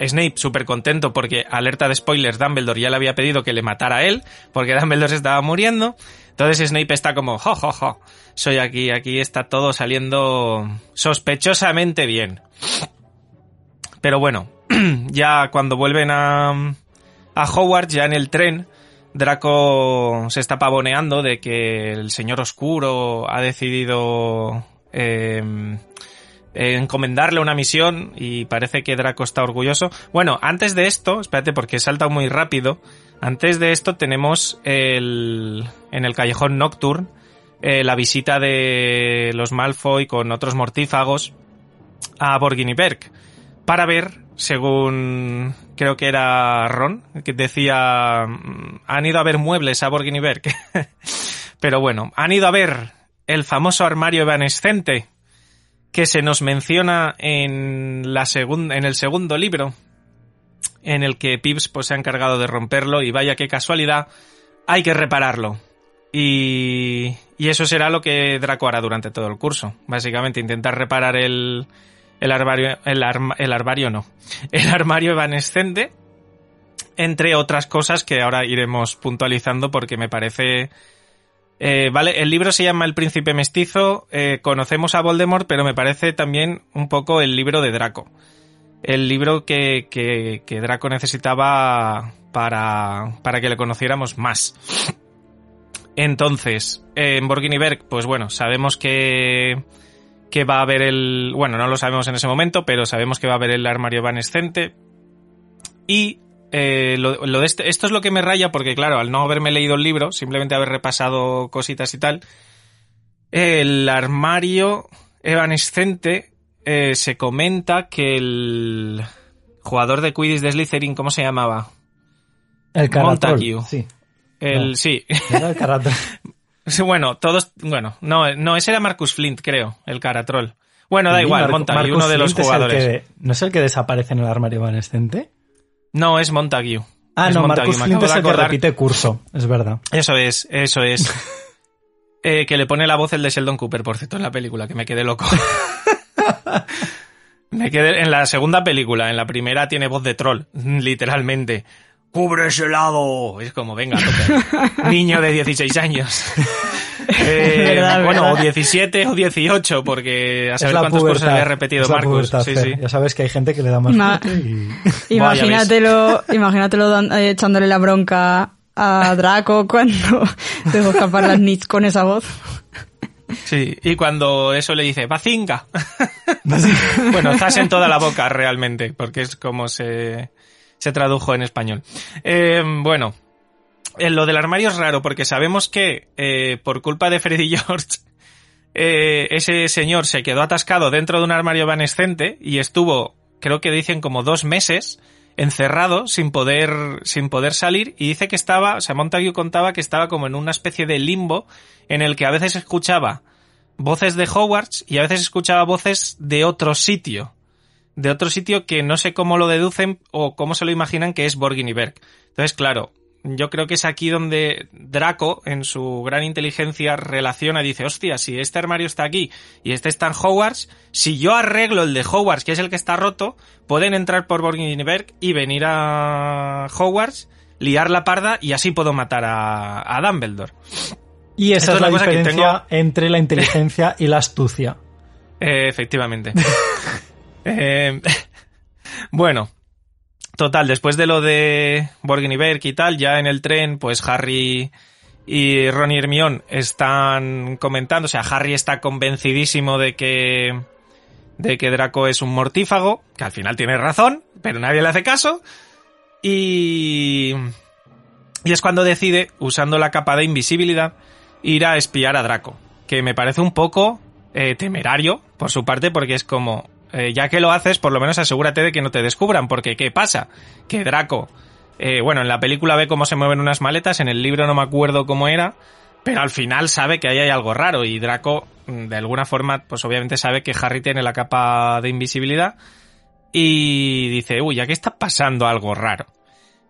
Snape súper contento porque, alerta de spoilers, Dumbledore ya le había pedido que le matara a él, porque Dumbledore se estaba muriendo. Entonces Snape está como, jo, soy aquí, aquí está todo saliendo sospechosamente bien. Pero bueno, ya cuando vuelven a, a Hogwarts, ya en el tren, Draco se está pavoneando de que el Señor Oscuro ha decidido eh, encomendarle una misión y parece que Draco está orgulloso. Bueno, antes de esto, espérate porque he saltado muy rápido. Antes de esto tenemos el, en el callejón Nocturne eh, la visita de los Malfoy con otros mortífagos a Borgini Berg para ver, según creo que era Ron, que decía, mm, han ido a ver muebles a Borgini Berg. Pero bueno, han ido a ver el famoso armario evanescente que se nos menciona en, la en el segundo libro, en el que Pips pues, se ha encargado de romperlo y vaya qué casualidad, hay que repararlo. Y, y eso será lo que Draco hará durante todo el curso. Básicamente intentar reparar el, el armario, el, el armario no, el armario evanescente, entre otras cosas que ahora iremos puntualizando porque me parece eh, vale, el libro se llama El Príncipe Mestizo. Eh, conocemos a Voldemort, pero me parece también un poco el libro de Draco. El libro que, que, que Draco necesitaba para, para que le conociéramos más. Entonces, en Borginiberg, pues bueno, sabemos que, que va a haber el. Bueno, no lo sabemos en ese momento, pero sabemos que va a haber el armario evanescente. Y eh, lo, de este, esto es lo que me raya porque, claro, al no haberme leído el libro, simplemente haber repasado cositas y tal, el armario evanescente eh, se comenta que el jugador de Quidditch de Slytherin, ¿cómo se llamaba? El Montague. Sí. El, sí. El Caratrol. bueno, todos, bueno, no, no, ese era Marcus Flint, creo, el Caratrol. Bueno, da igual, Mar- Montague, uno de los Flint jugadores. que- ¿No es el que desaparece en el armario evanescente? No, es Montague. Ah, Es no, Montague, Marcus Flint es el que repite curso, es verdad. Eso es, eso es. Eh, que le pone la voz el de Sheldon Cooper, por cierto, en la película, que me quedé loco. me quedé en la segunda película, en la primera tiene voz de troll, literalmente. ¡Cubre ese lado! Es como, venga, tope. Niño de 16 años. Eh, Verdad, bueno, verdad. o 17 o 18, porque a saber cuántos cursos pubertad. había repetido Sí, sí. Ya sabes que hay gente que le da más Ma- fuerte y... Imagínatelo, imagínatelo eh, echándole la bronca a Draco cuando dejó escapar las Nits con esa voz. Sí, y cuando eso le dice, ¡Bazinga! bueno, zas en toda la boca realmente, porque es como se, se tradujo en español. Eh, bueno, en lo del armario es raro, porque sabemos que eh, por culpa de Freddy George, eh, ese señor se quedó atascado dentro de un armario evanescente y estuvo, creo que dicen como dos meses, encerrado sin poder, sin poder salir y dice que estaba, o sea, Montague contaba que estaba como en una especie de limbo en el que a veces escuchaba voces de Hogwarts y a veces escuchaba voces de otro sitio. De otro sitio que no sé cómo lo deducen o cómo se lo imaginan que es Borginiberg. Entonces, claro, yo creo que es aquí donde Draco, en su gran inteligencia, relaciona y dice, hostia, si este armario está aquí y este está en Hogwarts, si yo arreglo el de Hogwarts, que es el que está roto, pueden entrar por Borginiberg y venir a Hogwarts, liar la parda y así puedo matar a, a Dumbledore. Y esa Esto es la diferencia entre la inteligencia y la astucia. Eh, efectivamente. Eh, bueno, total, después de lo de Borgin y Berk y tal, ya en el tren, pues Harry y Ron y Hermione están comentando, o sea, Harry está convencidísimo de que de que Draco es un mortífago, que al final tiene razón, pero nadie le hace caso. Y Y es cuando decide, usando la capa de invisibilidad, ir a espiar a Draco. Que me parece un poco eh, temerario por su parte, porque es como, eh, ya que lo haces, por lo menos asegúrate de que no te descubran, porque ¿qué pasa? Que Draco, eh, bueno, en la película ve cómo se mueven unas maletas, en el libro no me acuerdo cómo era, pero al final sabe que ahí hay algo raro y Draco, mm, de alguna forma, pues obviamente sabe que Harry tiene la capa de invisibilidad y dice, uy, aquí está pasando algo raro.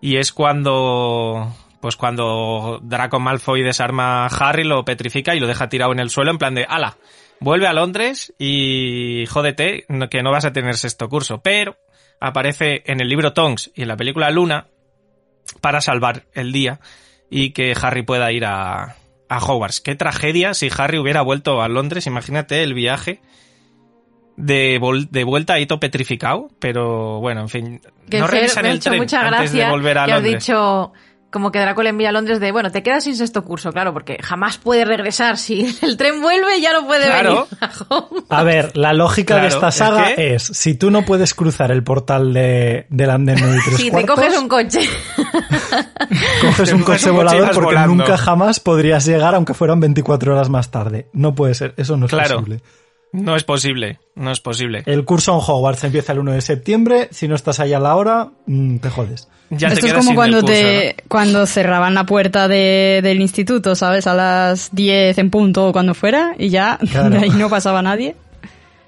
Y es cuando, pues cuando Draco Malfoy desarma a Harry, lo petrifica y lo deja tirado en el suelo en plan de, ala, vuelve a Londres y jódete que no vas a tener sexto curso. Pero aparece en el libro Tonks y en la película Luna para salvar el día y que Harry pueda ir a, a Hogwarts. Qué tragedia si Harry hubiera vuelto a Londres. Imagínate el viaje de, de vuelta ahí todo petrificado. Pero bueno, en fin. Que no revisan el tren mucha antes de volver a que has Londres. dicho como que Draco le envía a Londres de, bueno, te quedas sin sexto curso, claro, porque jamás puede regresar. Si el tren vuelve, ya no puede Claro. venir. a ver, la lógica de esta es saga que- es, si tú no puedes cruzar el portal de, del andén 9 y 3 Si te coges un coche. coges un coche un coche y volador porque volando. nunca jamás podrías llegar aunque fueran 24 horas más tarde. No puede ser, eso no es Claro. posible. No es posible, no es posible. El curso en Hogwarts empieza el 1 de septiembre, si no estás ahí a la hora, mm, te jodes. Ya te Esto es como cuando curso, te cuando cerraban la puerta de- del instituto, ¿sabes? A las 10 en punto o cuando fuera y ya Claro. de ahí no pasaba nadie.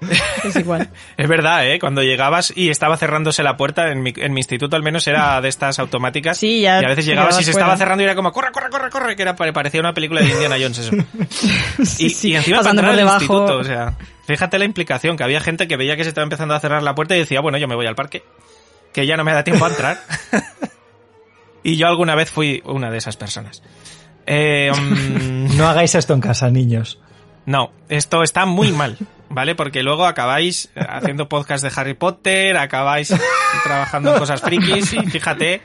Es igual. Es verdad, ¿eh? Cuando llegabas y estaba cerrándose la puerta, en mi, en mi instituto al menos era de estas automáticas. Sí, ya Y a veces llegabas y se fuera. estaba cerrando y era como, corre, corre, corre, corre, que era, parecía una película de Indiana Jones eso. Y, sí, y encima pasando para entrar por al instituto, o sea, fíjate la implicación, que había gente que veía que se estaba empezando a cerrar la puerta y decía, bueno, yo me voy al parque, que ya no me da tiempo a entrar. y yo alguna vez fui una de esas personas. Eh, mm, No hagáis esto en casa, niños. no, esto está muy mal, ¿vale? Porque luego acabáis eh, haciendo podcast de Harry Potter, acabáis trabajando en cosas frikis y fíjate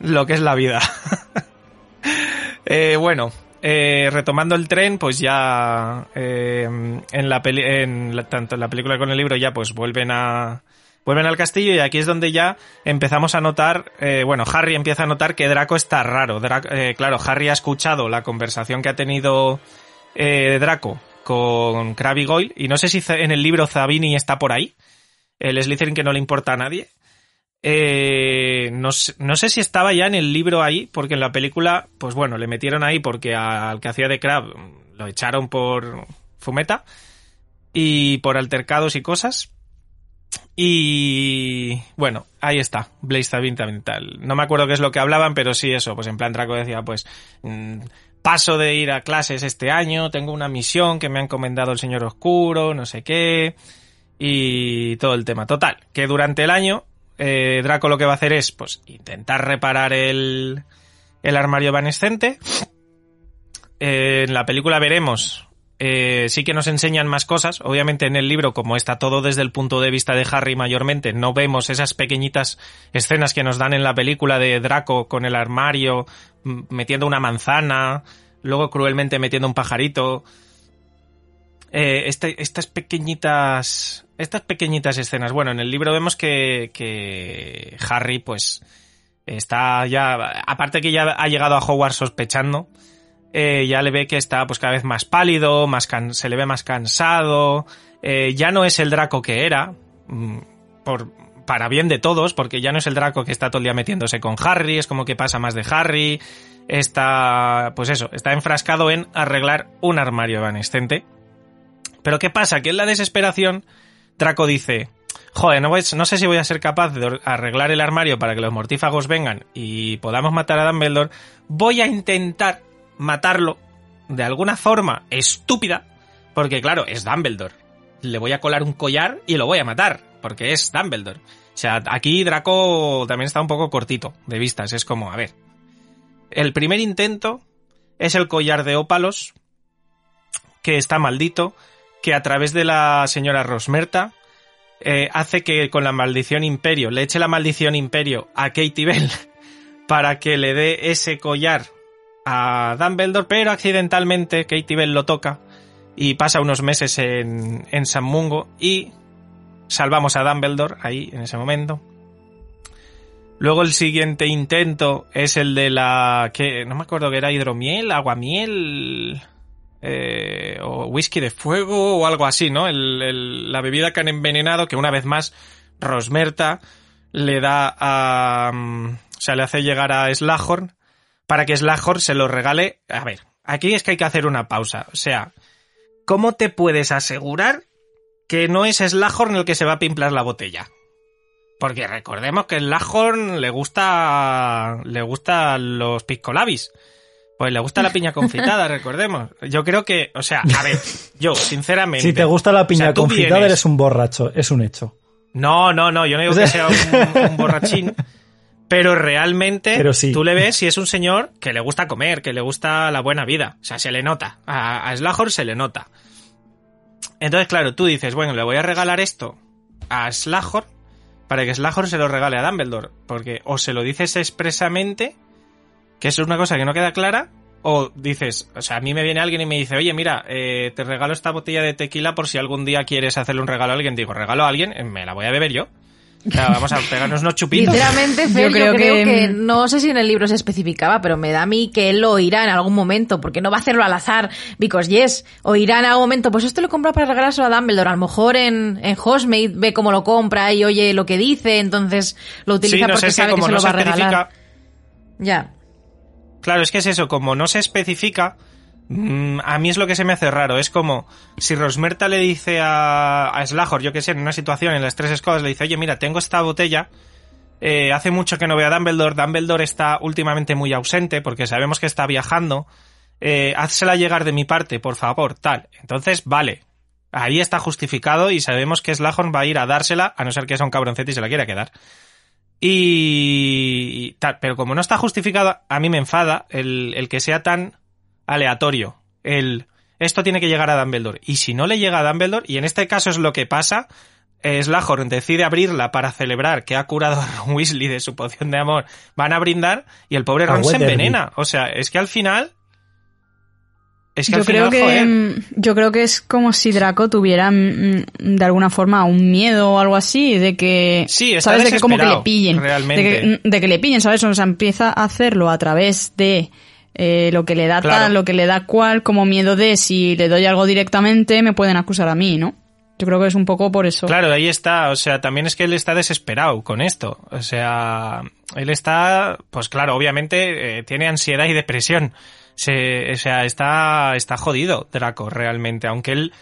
lo que es la vida. Eh, bueno, eh, retomando el tren, pues ya eh, en la peli en tanto en la película como en el libro ya pues vuelven a vuelven al castillo y aquí es donde ya empezamos a notar, eh, bueno, Harry empieza a notar que Draco está raro. Claro, Harry ha escuchado la conversación que ha tenido Draco con Crabbe y Goyle y no sé si en el libro Zabini está por ahí, el Slytherin que no le importa a nadie. Eh, no, no sé si estaba ya en el libro ahí, porque en la película, pues bueno, le metieron ahí porque al que hacía de Crab lo echaron por fumeta y por altercados y cosas. Y bueno, ahí está, Blaze Zabin también tal. No me acuerdo qué es lo que hablaban, pero sí eso, pues en plan Draco decía, pues mm, paso de ir a clases este año, tengo una misión que me ha encomendado el Señor Oscuro, no sé qué, y todo el tema. Total, que durante el año eh, Draco lo que va a hacer es, pues, intentar reparar el, el armario evanescente. Eh, en la película veremos, eh, sí que nos enseñan más cosas. Obviamente en el libro, como está todo desde el punto de vista de Harry mayormente, no vemos esas pequeñitas escenas que nos dan en la película de Draco con el armario, metiendo una manzana, luego cruelmente metiendo un pajarito. Eh, este- estas pequeñitas estas pequeñitas escenas bueno en el libro vemos que, que Harry pues está ya aparte que ya ha llegado a Hogwarts sospechando eh, ya le ve que está pues cada vez más pálido más se le ve más cansado. Eh, ya no es el Draco que era mm, para bien de todos porque ya no es el Draco que está todo el día metiéndose con Harry es como que pasa más de Harry. Está pues eso está enfrascado en arreglar un armario evanescente. Pero ¿qué pasa? Que en la desesperación, Draco dice, joder, no, voy- no sé si voy a ser capaz de arreglar el armario para que los mortífagos vengan y podamos matar a Dumbledore, voy a intentar matarlo de alguna forma estúpida, porque claro, es Dumbledore. Le voy a colar un collar y lo voy a matar, porque es Dumbledore. O sea, aquí Draco también está un poco cortito de vistas, es como, a ver, el primer intento es el collar de ópalos, que está maldito, que a través de la señora Rosmerta eh, hace que con la maldición imperio, le eche la maldición imperio a Katie Bell para que le dé ese collar a Dumbledore, pero accidentalmente Katie Bell lo toca y pasa unos meses en, en San Mungo y salvamos a Dumbledore ahí en ese momento. Luego el siguiente intento es el de la... que No me acuerdo que era hidromiel, aguamiel... Eh, o whisky de fuego o algo así, ¿no? la bebida que han envenenado que una vez más Rosmerta le da a... Mm, o sea, le hace llegar a Slahorn para que Slahorn se lo regale. A ver, aquí es que hay que hacer una pausa. O sea, ¿cómo te puedes asegurar que no es Slahorn el que se va a pimplar la botella? Porque recordemos que Slahorn le gusta. le gusta los piscolabis. Pues le gusta la piña confitada, recordemos. Yo creo que, o sea, a ver, yo, sinceramente. Si te gusta la piña confitada, eres un borracho, es un hecho. No, no, no, yo no digo que sea un, borrachín, pero realmente tú le ves si es un señor que le gusta comer, que le gusta la buena vida. O sea, se le nota. A, a Slahor se le nota. Entonces, claro, tú dices, bueno, le voy a regalar esto a Slahor para que Slahor se lo regale a Dumbledore. Porque o se lo dices expresamente, que eso es una cosa que no queda clara, o dices, o sea, a mí me viene alguien y me dice, oye, mira, eh, te regalo esta botella de tequila por si algún día quieres hacerle un regalo a alguien. Digo, regalo a alguien, me la voy a beber yo. Vamos a pegarnos unos chupitos. Sinceramente, Fer, yo creo, que... no sé si en el libro se especificaba, pero me da a mí que él lo oirá en algún momento, porque no va a hacerlo al azar, because yes, oirá en algún momento, pues esto lo compra para regalárselo a Dumbledore, a lo mejor en, en Hostmate ve cómo lo compra y oye lo que dice, entonces lo utiliza porque sabe que, se lo va a regalar. Ya. Claro, es que es eso, como no se especifica, mm, a mí es lo que se me hace raro. Es como si Rosmerta le dice a, a yo que sé, en una situación en las tres escodas, le dice, oye, mira, tengo esta botella. Eh, hace mucho que no veo a Dumbledore. Dumbledore está últimamente muy ausente porque sabemos que está viajando. Eh, llegar de mi parte, por favor, tal. Entonces, vale. Ahí está justificado y sabemos que Slahorn va a ir a dársela, a no ser que sea un cabroncete y se la quiera quedar. Y, tal, pero como no está justificado, a mí me enfada el, el, que sea tan aleatorio. El esto tiene que llegar a Dumbledore. Y si no le llega a Dumbledore, y en este caso es lo que pasa, Slahorn decide abrirla para celebrar que ha curado a Ron Weasley de su poción de amor. Van a brindar y el pobre Ron se envenena. O sea, es que al final yo creo que mm, yo creo que es como si Draco tuviera mm, de alguna forma un miedo o algo así de que sí, sabes de que como que le pillen realmente. De, que, le pillen sabes o sea empieza a hacerlo a través de eh, lo que le da tal lo que le da cual como miedo de si le doy algo directamente me pueden acusar a mí no yo creo que es un poco por eso. Claro, ahí está. O sea, también es que él está desesperado con esto. O sea, él está, pues claro, obviamente eh, tiene ansiedad y depresión se, o sea, está, está jodido Draco realmente, aunque él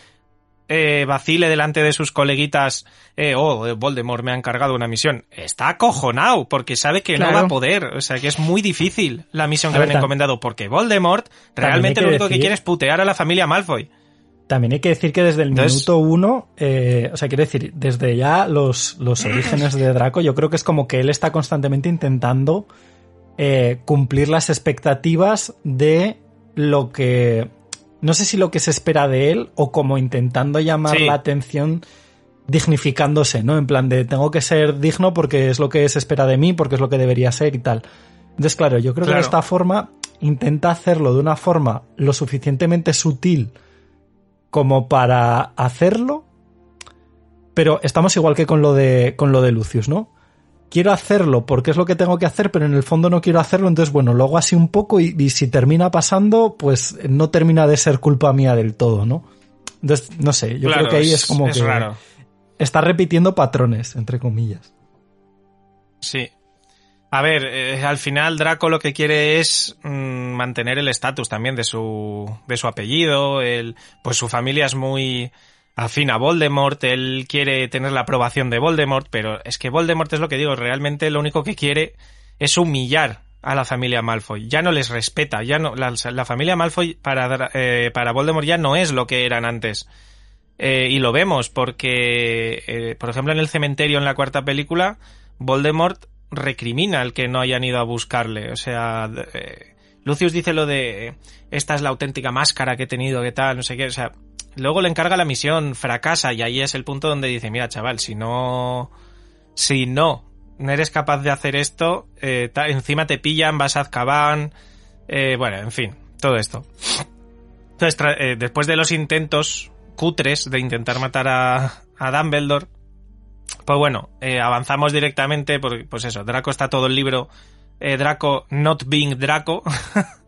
eh, vacile delante de sus coleguitas, eh, oh, Voldemort me ha encargado una misión, está acojonado porque sabe que no va a poder, o sea que es muy difícil la misión que le han encomendado porque Voldemort realmente lo único que quiere es putear a la familia Malfoy. También hay que decir que desde el minuto uno, eh, o sea, quiero decir, desde ya los, los orígenes de Draco, yo creo que es como que él está constantemente intentando eh, cumplir las expectativas de lo que... No sé si lo que se espera de él o como intentando llamar la atención dignificándose, ¿no? En plan de tengo que ser digno porque es lo que se espera de mí, porque es lo que debería ser y tal. Entonces, claro, yo creo que de esta forma intenta hacerlo de una forma lo suficientemente sutil como para hacerlo, pero estamos igual que con lo de, con lo de Lucius, ¿no? Quiero hacerlo porque es lo que tengo que hacer, pero en el fondo no quiero hacerlo, entonces bueno, lo hago así un poco y, si termina pasando, pues no termina de ser culpa mía del todo, ¿no? Entonces, no sé, yo creo que ahí es, como que está repitiendo patrones, entre comillas. Sí. A ver, eh, al final Draco lo que quiere es mm, mantener el estatus también de su, de su apellido, el, pues su familia es muy, afín a Voldemort, él quiere tener la aprobación de Voldemort, pero es que Voldemort es lo que digo, realmente lo único que quiere es humillar a la familia Malfoy. Ya no les respeta, ya no la, familia Malfoy para eh, para Voldemort ya no es lo que eran antes. Eh, y lo vemos porque, eh, por ejemplo, en el cementerio en la cuarta película, Voldemort recrimina al que no hayan ido a buscarle. O sea, Lucius dice lo de esta es la auténtica máscara que he tenido, que tal, no sé qué. O sea, Luego le encarga la misión, fracasa y ahí es el punto donde dice, mira chaval, si no... Si no eres capaz de hacer esto, eh, encima te pillan, vas a Azkaban, eh, bueno, en fin, todo esto. Entonces, eh, después de los intentos cutres de intentar matar a, Dumbledore, Pues bueno, eh, avanzamos directamente, porque, pues eso, Draco está todo el libro, Draco not being Draco,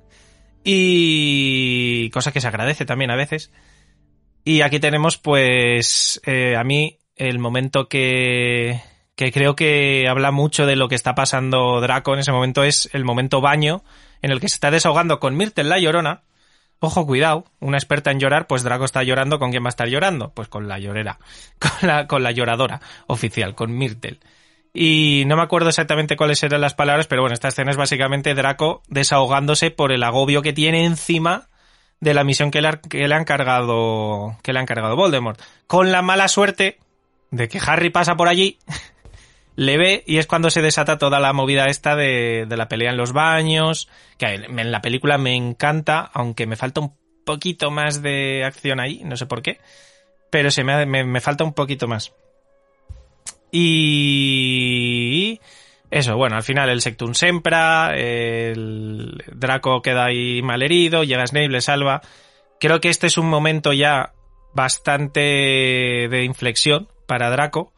y cosa que se agradece también a veces. Y aquí tenemos, pues, eh, a mí, el momento que, que creo que habla mucho de lo que está pasando Draco en ese momento es el momento baño, en el que se está desahogando con Myrtle la llorona. Ojo, cuidado, una experta en llorar, pues Draco está llorando, ¿con quién va a estar llorando? Pues con la llorera, con la, con la lloradora oficial, con Myrtle. Y no me acuerdo exactamente cuáles eran las palabras, pero bueno, esta escena es básicamente Draco desahogándose por el agobio que tiene encima de la misión que le, han cargado que le han cargado Voldemort. Con la mala suerte de que Harry pasa por allí, le ve y es cuando se desata toda la movida esta de, de la pelea en los baños, que en la película me encanta, aunque me falta un poquito más de acción ahí, no sé por qué, pero se me, me, me falta un poquito más. Y eso, bueno, al final el Sectum Sempra, el Draco queda ahí malherido, llega Snape, le salva. Creo que este es un momento ya bastante de inflexión para Draco.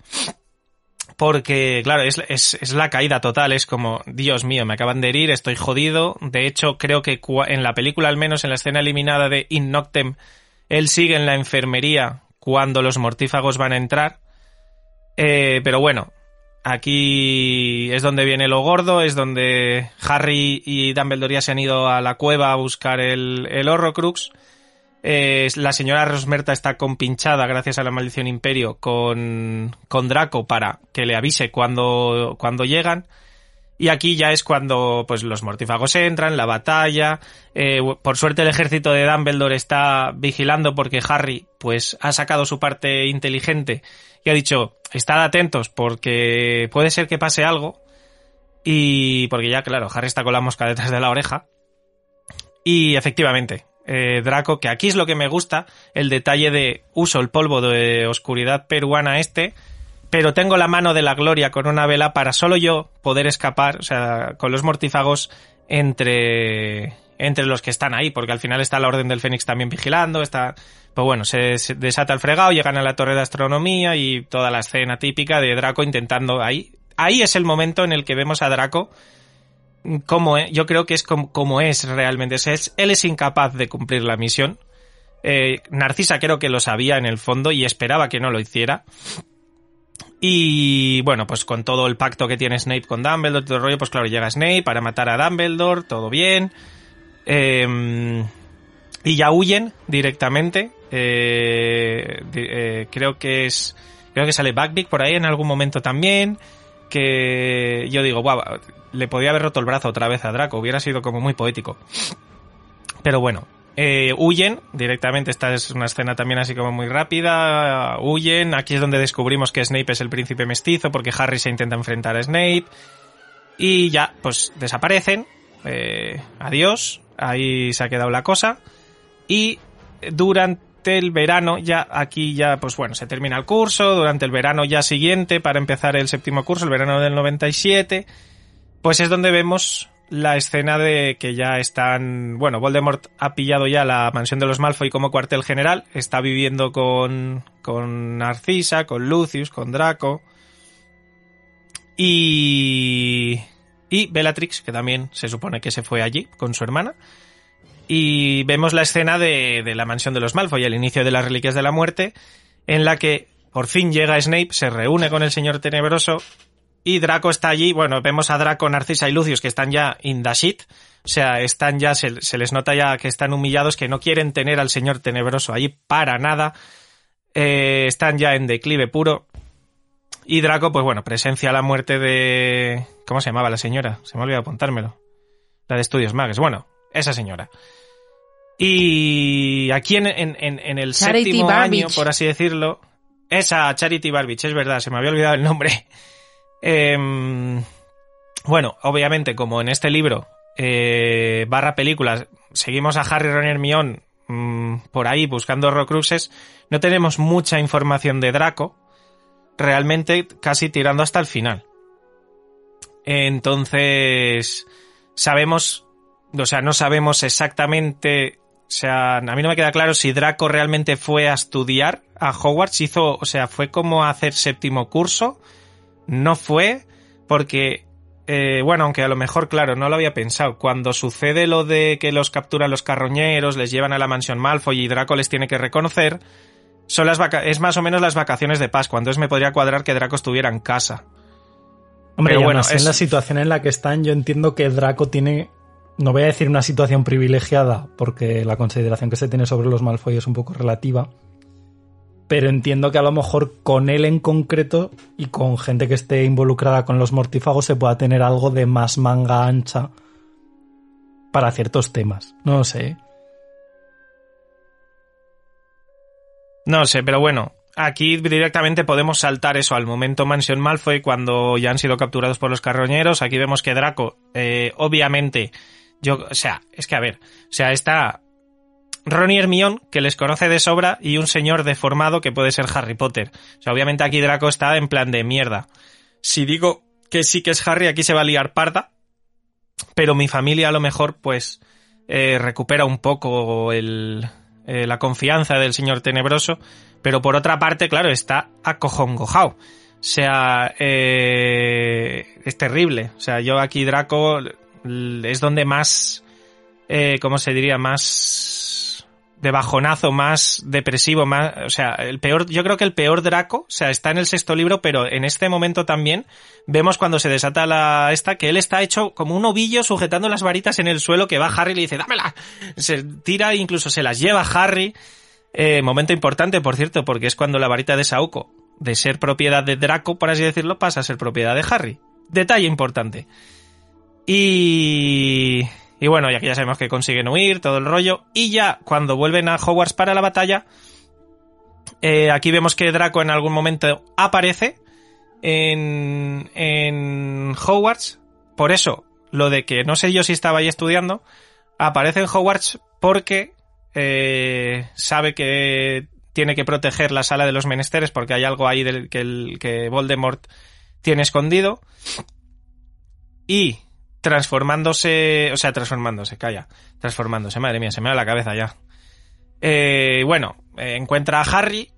Porque, claro, es, es, la caída total, es como, Dios mío, me acaban de herir, estoy jodido. De hecho, creo que en la película, al menos en la escena eliminada de In Noctem, él sigue en la enfermería cuando los mortífagos van a entrar. Eh, pero bueno, aquí es donde viene lo gordo, es donde Harry y Dumbledore ya se han ido a la cueva a buscar el, el Horrocrux. La señora Rosmerta está compinchada gracias a la maldición imperio con, con Draco para que le avise cuando, cuando llegan. Y aquí ya es cuando pues los mortífagos entran, la batalla. eh, por suerte el ejército de Dumbledore está vigilando porque Harry pues ha sacado su parte inteligente y ha dicho estad atentos porque puede ser que pase algo. Y porque ya claro, Harry está con la mosca detrás de la oreja. Y efectivamente, eh, Draco, que aquí es lo que me gusta, el detalle de uso el polvo de oscuridad peruana este, pero tengo la mano de la gloria con una vela para solo yo poder escapar, o sea, con los mortífagos entre entre los que están ahí, porque al final está la Orden del Fénix también vigilando, está, pues bueno, se, desata el fregado, llegan a la Torre de Astronomía y toda la escena típica de Draco intentando ahí. Ahí es el momento en el que vemos a Draco como es- yo creo que es como, es realmente. Es- él es incapaz de cumplir la misión. Eh, Narcisa creo que lo sabía en el fondo y esperaba que no lo hiciera. Y bueno, pues con todo el pacto que tiene Snape con Dumbledore, todo el rollo, pues claro, llega Snape para matar a Dumbledore, todo bien. Eh, y ya huyen directamente. Eh, eh, creo que es. Creo que sale Backbeak por ahí en algún momento también. Que yo digo, guau, le podía haber roto el brazo otra vez a Draco, hubiera sido como muy poético. Pero bueno, eh, huyen directamente. Esta es una escena también así como muy rápida. Huyen. Aquí es donde descubrimos que Snape es el príncipe mestizo porque Harry se intenta enfrentar a Snape. Y ya, pues desaparecen. Eh, adiós. Ahí se ha quedado la cosa. Y durante el verano, ya aquí ya, pues bueno, se termina el curso. Durante el verano ya siguiente, para empezar el séptimo curso, el verano del 97, pues es donde vemos la escena de que ya están, bueno, Voldemort ha pillado ya la mansión de los Malfoy como cuartel general, está viviendo con, con Narcisa, con Lucius, con Draco y, y Bellatrix, que también se supone que se fue allí con su hermana. Y vemos la escena de, de la mansión de los Malfoy, el inicio de las Reliquias de la Muerte, en la que por fin llega Snape, se reúne con el Señor Tenebroso y Draco está allí. Bueno, vemos a Draco, Narcisa y Lucius que están ya in the shit. O sea, están ya, se, se les nota ya que están humillados, que no quieren tener al Señor Tenebroso allí para nada. Eh, están ya en declive puro. Y Draco, pues bueno, presencia la muerte de... ¿Cómo se llamaba la señora? Se me ha olvidado apuntármelo. La de Estudios Mages. Bueno, esa señora. Y aquí en, en, el Charity séptimo año, por así decirlo, esa Charity Barbich, es verdad, se me había olvidado el nombre. Em, bueno, obviamente, como en este libro, eh, barra películas, seguimos a Harry, Ron y Hermione mm, por ahí buscando Horrocruxes, no tenemos mucha información de Draco, realmente casi tirando hasta el final. Entonces, sabemos, o sea, no sabemos exactamente, o sea, a mí no me queda claro si Draco realmente fue a estudiar a Hogwarts, hizo, o sea, fue como hacer séptimo curso, no fue, porque, eh, bueno, aunque a lo mejor, claro, no lo había pensado, cuando sucede lo de que los capturan los carroñeros, les llevan a la mansión Malfoy y Draco les tiene que reconocer, son las vaca es más o menos las vacaciones de Pascua, entonces me podría cuadrar que Draco estuviera en casa. Hombre, Pero bueno, es- en la situación en la que están, yo entiendo que Draco tiene, no voy a decir una situación privilegiada, porque la consideración que se tiene sobre los Malfoy es un poco relativa, pero entiendo que a lo mejor con él en concreto y con gente que esté involucrada con los mortífagos se pueda tener algo de más manga ancha para ciertos temas. No lo sé. No sé, pero bueno, aquí directamente podemos saltar eso al momento Mansion Malfoy cuando ya han sido capturados por los carroñeros. Aquí vemos que Draco, eh, obviamente, yo, o sea, es que a ver, o sea, está Ron y Hermione, que les conoce de sobra, y un señor deformado que puede ser Harry Potter. O sea, obviamente aquí Draco está en plan de mierda. Si digo que sí que es Harry, aquí se va a liar parda, pero mi familia a lo mejor, pues, eh, recupera un poco el, eh, la confianza del señor tenebroso, pero por otra parte, claro, está acojongojao. O sea, eh, es terrible. O sea, yo aquí Draco es donde más, eh, ¿cómo se diría? Más de bajonazo, más depresivo, más, o sea, el peor, yo creo que el peor Draco, o sea, está en el sexto libro, pero en este momento también vemos cuando se desata la esta que él está hecho como un ovillo sujetando las varitas en el suelo que va Harry y le dice, dámela. Se tira e incluso se las lleva Harry. Eh, momento importante, por cierto, porque es cuando la varita de Sauco, de ser propiedad de Draco, por así decirlo, pasa a ser propiedad de Harry. Detalle importante. Y... Y bueno, ya que ya sabemos que consiguen huir, todo el rollo. Y ya cuando vuelven a Hogwarts para la batalla, eh, aquí vemos que Draco en algún momento aparece en, en Hogwarts. Por eso, lo de que no sé yo si estaba ahí estudiando, aparece en Hogwarts porque eh, sabe que tiene que proteger la sala de los menesteres porque hay algo ahí del, que, el, que Voldemort tiene escondido. Y transformándose, o sea, transformándose, calla, transformándose, madre mía, se me va la cabeza ya. Eh, bueno, eh, encuentra a Harry,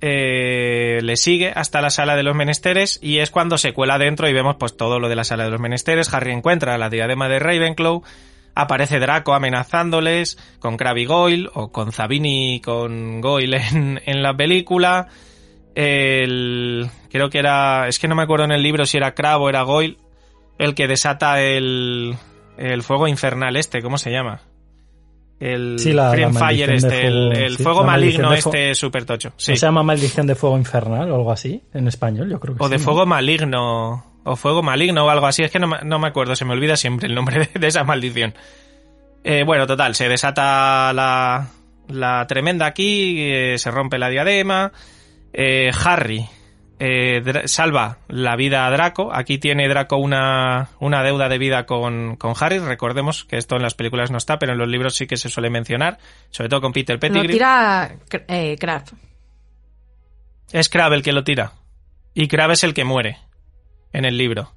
eh, le sigue hasta la sala de los menesteres y es cuando se cuela dentro y vemos pues todo lo de la sala de los menesteres. Harry encuentra la diadema de Ravenclaw, aparece Draco amenazándoles con Crabbe y Goyle o con Zabini con Goyle en, en la película. El, creo que era, es que no me acuerdo en el libro si era Crabbe o era Goyle el que desata el, el fuego infernal este, ¿cómo se llama? El Sí, la- Fire este, el, fuego, el sí, fuego la maldición maligno fu- este super tocho. Sí. ¿No se llama Maldición de Fuego Infernal o algo así en español? Yo creo que O de ¿no? fuego maligno. O fuego maligno o algo así. Es que no, me- no me acuerdo, se me olvida siempre el nombre de, de esa maldición. Eh, bueno, total, se desata la, la tremenda aquí, eh, se rompe la diadema. eh, Harry eh, salva la vida a Draco. Aquí tiene Draco una, una deuda de vida con, con Harry. Recordemos que esto en las películas no está, pero en los libros sí que se suele mencionar. Sobre todo con Peter Lo Pettigrew. tira eh, Crab. Es Crabbe el que lo tira. Y Crabbe es el que muere en el libro.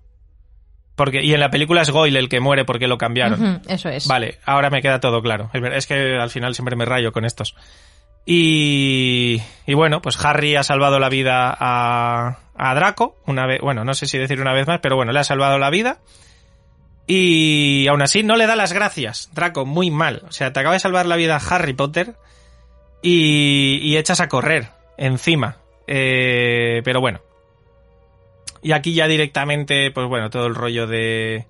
Porque, y en la película es Goyle el que muere porque lo cambiaron. Eso es. Vale, ahora me queda todo claro. Es que al final siempre me rayo con estos. Y, y bueno, pues Harry ha salvado la vida a, a Draco. Una vez, bueno, no sé si decir una vez más, pero bueno, le ha salvado la vida. Y aún así no le da las gracias. Draco, muy mal. O sea, te acaba de salvar la vida Harry Potter y, y echas a correr encima. Eh, pero bueno. Y aquí ya directamente, pues bueno, todo el rollo de...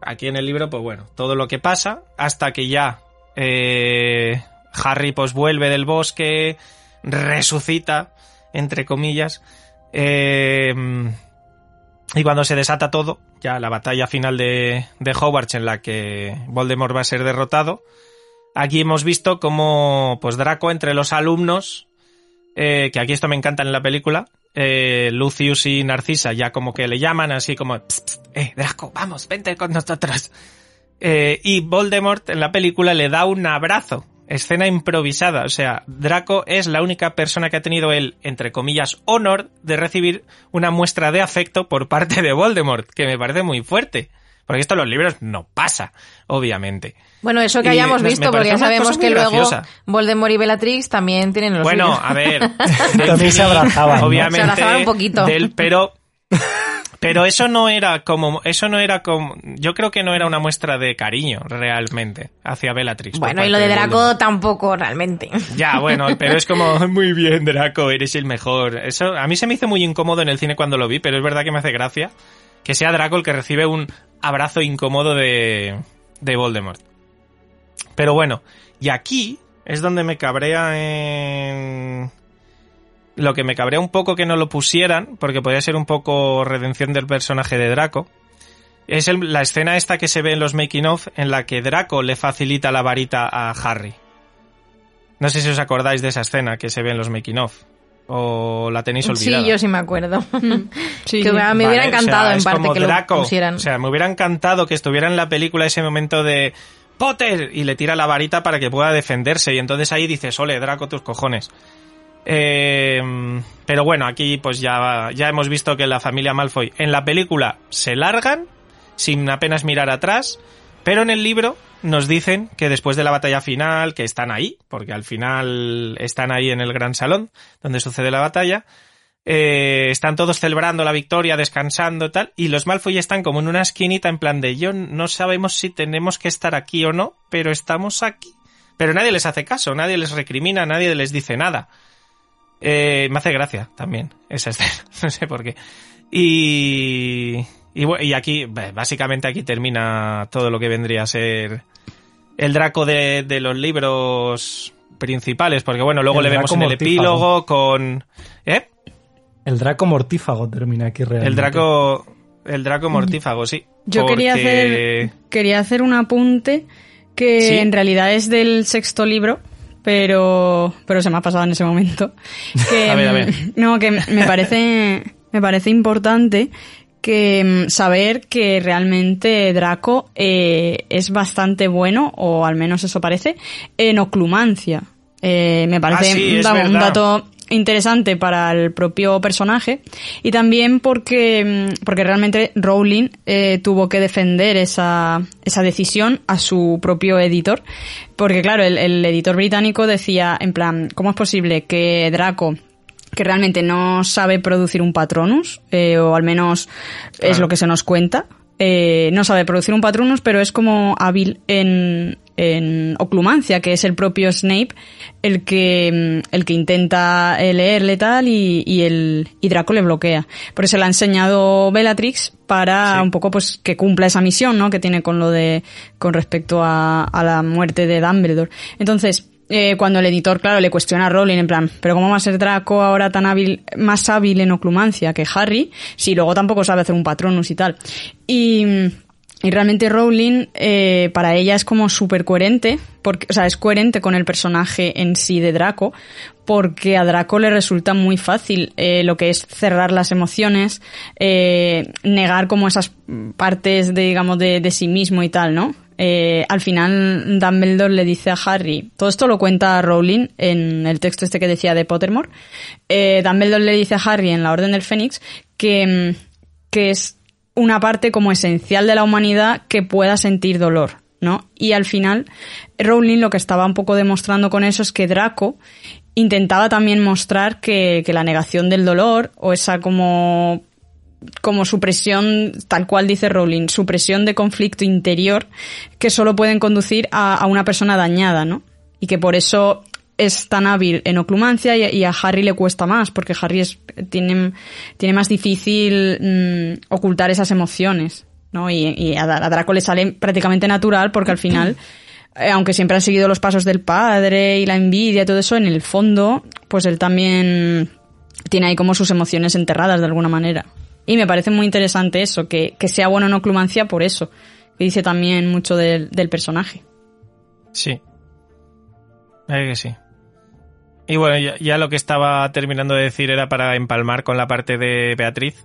Aquí en el libro, pues bueno, todo lo que pasa hasta que ya eh, Harry pues vuelve del bosque, resucita, entre comillas, eh, y cuando se desata todo, ya la batalla final de, de Hogwarts en la que Voldemort va a ser derrotado, aquí hemos visto como pues Draco entre los alumnos, eh, que aquí esto me encanta en la película, eh, Lucius y Narcisa ya como que le llaman así como, "Psst, psst, eh, Draco, vamos, vente con nosotros. Eh, y Voldemort en la película le da un abrazo. Escena improvisada. O sea, Draco es la única persona que ha tenido el, entre comillas, honor de recibir una muestra de afecto por parte de Voldemort, que me parece muy fuerte. Porque esto en los libros no pasa, obviamente. Bueno, eso que hayamos visto, porque ya sabemos que luego graciosa. Voldemort y Bellatrix también tienen los Bueno, suyos. a ver. También se abrazaban, ¿no? Obviamente. Se abrazaban un poquito. del- pero. Pero eso no era como. Eso no era como. Yo creo que no era una muestra de cariño, realmente, hacia Bellatrix. Bueno, y lo de Draco tampoco realmente. Ya, bueno, pero es como, muy bien, Draco, eres el mejor. Eso a mí se me hizo muy incómodo en el cine cuando lo vi, pero es verdad que me hace gracia que sea Draco el que recibe un abrazo incómodo de, de Voldemort. Pero bueno, y aquí es donde me cabrea en... Lo que me cabrea un poco que no lo pusieran, porque podría ser un poco redención del personaje de Draco, es el- la escena esta que se ve en los making of en la que Draco le facilita la varita a Harry. No sé si os acordáis de esa escena que se ve en los making of. O la tenéis olvidada. Sí, yo sí me acuerdo. Sí, que me, hubiera o encantado sea, en parte que Draco. lo pusieran. O sea, me hubiera encantado que estuviera en la película ese momento de Potter y le tira la varita para que pueda defenderse y entonces ahí dices, ole, Draco, tus cojones. Eh, pero bueno, aquí pues ya, ya hemos visto que la familia Malfoy en la película se largan sin apenas mirar atrás, pero en el libro nos dicen que después de la batalla final, que están ahí, porque al final están ahí en el gran salón donde sucede la batalla, eh, están todos celebrando la victoria, descansando y tal, y los Malfoy están como en una esquinita en plan de yo no sabemos si tenemos que estar aquí o no, pero estamos aquí. Pero nadie les hace caso, nadie les recrimina, nadie les dice nada. Eh, me hace gracia también esa escena, no sé por qué. Y, y, aquí, básicamente aquí termina todo lo que vendría a ser el Draco de, de los libros principales, porque bueno, luego El le vemos en el epílogo con... ¿Eh? El Draco mortífago termina aquí realmente. El Draco... El Draco mortífago, sí. Yo quería hacer, quería hacer un apunte que Sí. en realidad es del sexto libro, pero, pero se me ha pasado en ese momento. Que, A ver, a ver. No, que me parece, me parece importante que mm, saber que realmente Draco eh, es bastante bueno, o al menos eso parece, en oclumancia. Eh, me parece Ah, sí, un dato interesante para el propio personaje y también porque, mm, porque realmente Rowling eh, tuvo que defender esa, esa decisión a su propio editor. Porque claro, el, el editor británico decía, en plan, ¿cómo es posible que Draco que realmente no sabe producir un patronus, eh, o al menos es lo que se nos cuenta. Eh, no sabe producir un patronus, pero es como hábil en, en oclumancia, que es el propio Snape el que, mm, el que intenta eh, leerle tal y, y el y Draco le bloquea. Por eso le ha enseñado Bellatrix para Sí. un poco pues que cumpla esa misión, ¿no? Que tiene con lo de con respecto a, a la muerte de Dumbledore. Entonces, eh, cuando el editor, claro, le cuestiona a Rowling en plan, pero ¿cómo va a ser Draco ahora tan hábil, más hábil en oclumancia que Harry, si luego tampoco sabe hacer un patronus y tal? Y, y realmente Rowling, eh, para ella es como súper coherente, porque, o sea, es coherente con el personaje en sí de Draco, porque a Draco le resulta muy fácil eh, lo que es cerrar las emociones, eh, negar como esas partes, de, digamos, de, de sí mismo y tal, ¿no? Al final Dumbledore le dice a Harry, todo esto lo cuenta Rowling en el texto este que decía de Pottermore, Dumbledore le dice a Harry en la Orden del Fénix que, mm, que es una parte como esencial de la humanidad que pueda sentir dolor, ¿no? Y al final Rowling lo que estaba un poco demostrando con eso es que Draco intentaba también mostrar que, la negación del dolor o esa como como supresión, tal cual dice Rowling, supresión de conflicto interior que solo pueden conducir a una persona dañada, ¿no? Y que por eso es tan hábil en oclumancia y, a Harry le cuesta más, porque Harry es, tiene, tiene más difícil mm, ocultar esas emociones, ¿no? Y, a, Draco le sale prácticamente natural porque al final, eh, aunque siempre han seguido los pasos del padre y la envidia y todo eso, en el fondo, pues él también tiene ahí como sus emociones enterradas de alguna manera. Y me parece muy interesante eso, que, que sea bueno en oclumancia por eso, que dice también mucho del, del personaje. Sí. Eh que sí. Y bueno, ya, lo que estaba terminando de decir era para empalmar con la parte de Beatriz,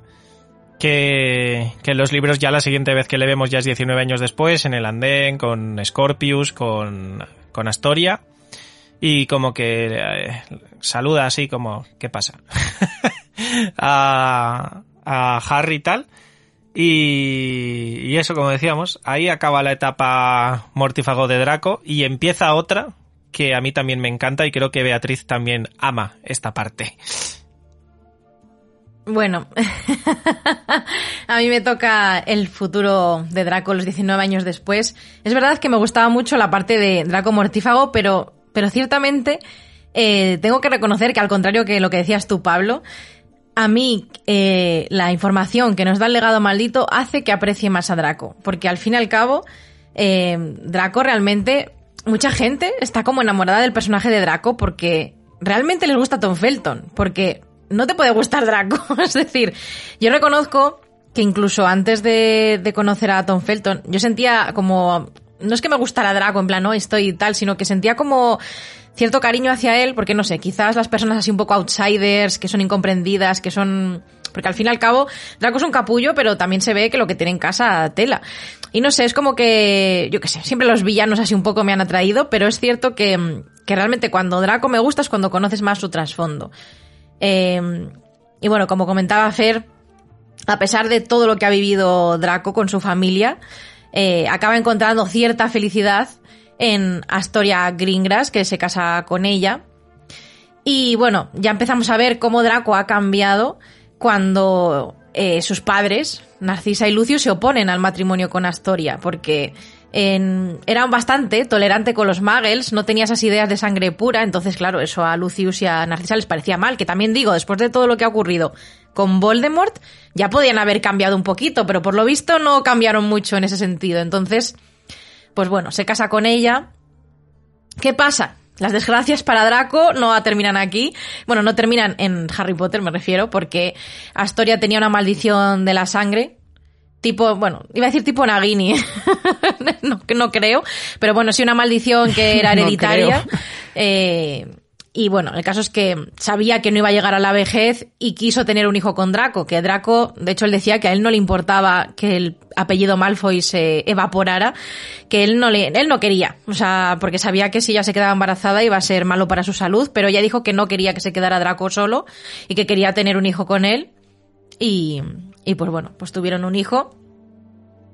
que, que en los libros ya la siguiente vez que le vemos ya es 19 años después, en el andén, con Scorpius, con, con Astoria, y como que eh, saluda así como, ¿qué pasa? a, a Harry y tal. Y, y eso, como decíamos, ahí acaba la etapa mortífago de Draco y empieza otra que a mí también me encanta y creo que Beatriz también ama esta parte. Bueno, a mí me toca el futuro de Draco los 19 años después. Es verdad que me gustaba mucho la parte de Draco mortífago, pero, pero ciertamente eh, tengo que reconocer que al contrario que lo que decías tú, Pablo, a mí eh, la información que nos da el legado maldito hace que aprecie más a Draco, porque al fin y al cabo eh, Draco realmente, mucha gente está como enamorada del personaje de Draco porque realmente les gusta Tom Felton, porque no te puede gustar Draco. es decir, yo reconozco que incluso antes de, conocer a Tom Felton, yo sentía como. No es que me gustara Draco, en plan, no estoy tal, sino que sentía como cierto cariño hacia él, porque no sé, quizás las personas así un poco outsiders, que son incomprendidas, que son. Porque al fin y al cabo, Draco es un capullo, pero también se ve que lo que tiene en casa tela. Y no sé, es como que, yo qué sé, siempre los villanos así un poco me han atraído, pero es cierto que, que realmente cuando Draco me gusta es cuando conoces más su trasfondo. Eh, y bueno, como comentaba Fer, a pesar de todo lo que ha vivido Draco con su familia, eh, acaba encontrando cierta felicidad en Astoria Greengrass, que se casa con ella. Y bueno, ya empezamos a ver cómo Draco ha cambiado cuando eh, sus padres, Narcisa y Lucio, se oponen al matrimonio con Astoria, porque en, era bastante tolerante con los muggles, no tenía esas ideas de sangre pura, entonces claro, eso a Lucius y a Narcisa les parecía mal, que también digo, después de todo lo que ha ocurrido con Voldemort, ya podían haber cambiado un poquito, pero por lo visto no cambiaron mucho en ese sentido, entonces, pues bueno, se casa con ella. ¿Qué pasa? Las desgracias para Draco no terminan aquí. Bueno, no terminan en Harry Potter, me refiero, porque Astoria tenía una maldición de la sangre, tipo, bueno, iba a decir tipo Nagini, no, no creo, pero bueno, sí una maldición que era hereditaria. eh, y bueno, el caso es que sabía que no iba a llegar a la vejez y quiso tener un hijo con Draco, que Draco, de hecho él decía que a él no le importaba que el apellido Malfoy se evaporara, que él no le, él no quería, o sea, porque sabía que si ella se quedaba embarazada iba a ser malo para su salud, pero ella dijo que no quería que se quedara Draco solo y que quería tener un hijo con él y, y pues bueno, pues tuvieron un hijo,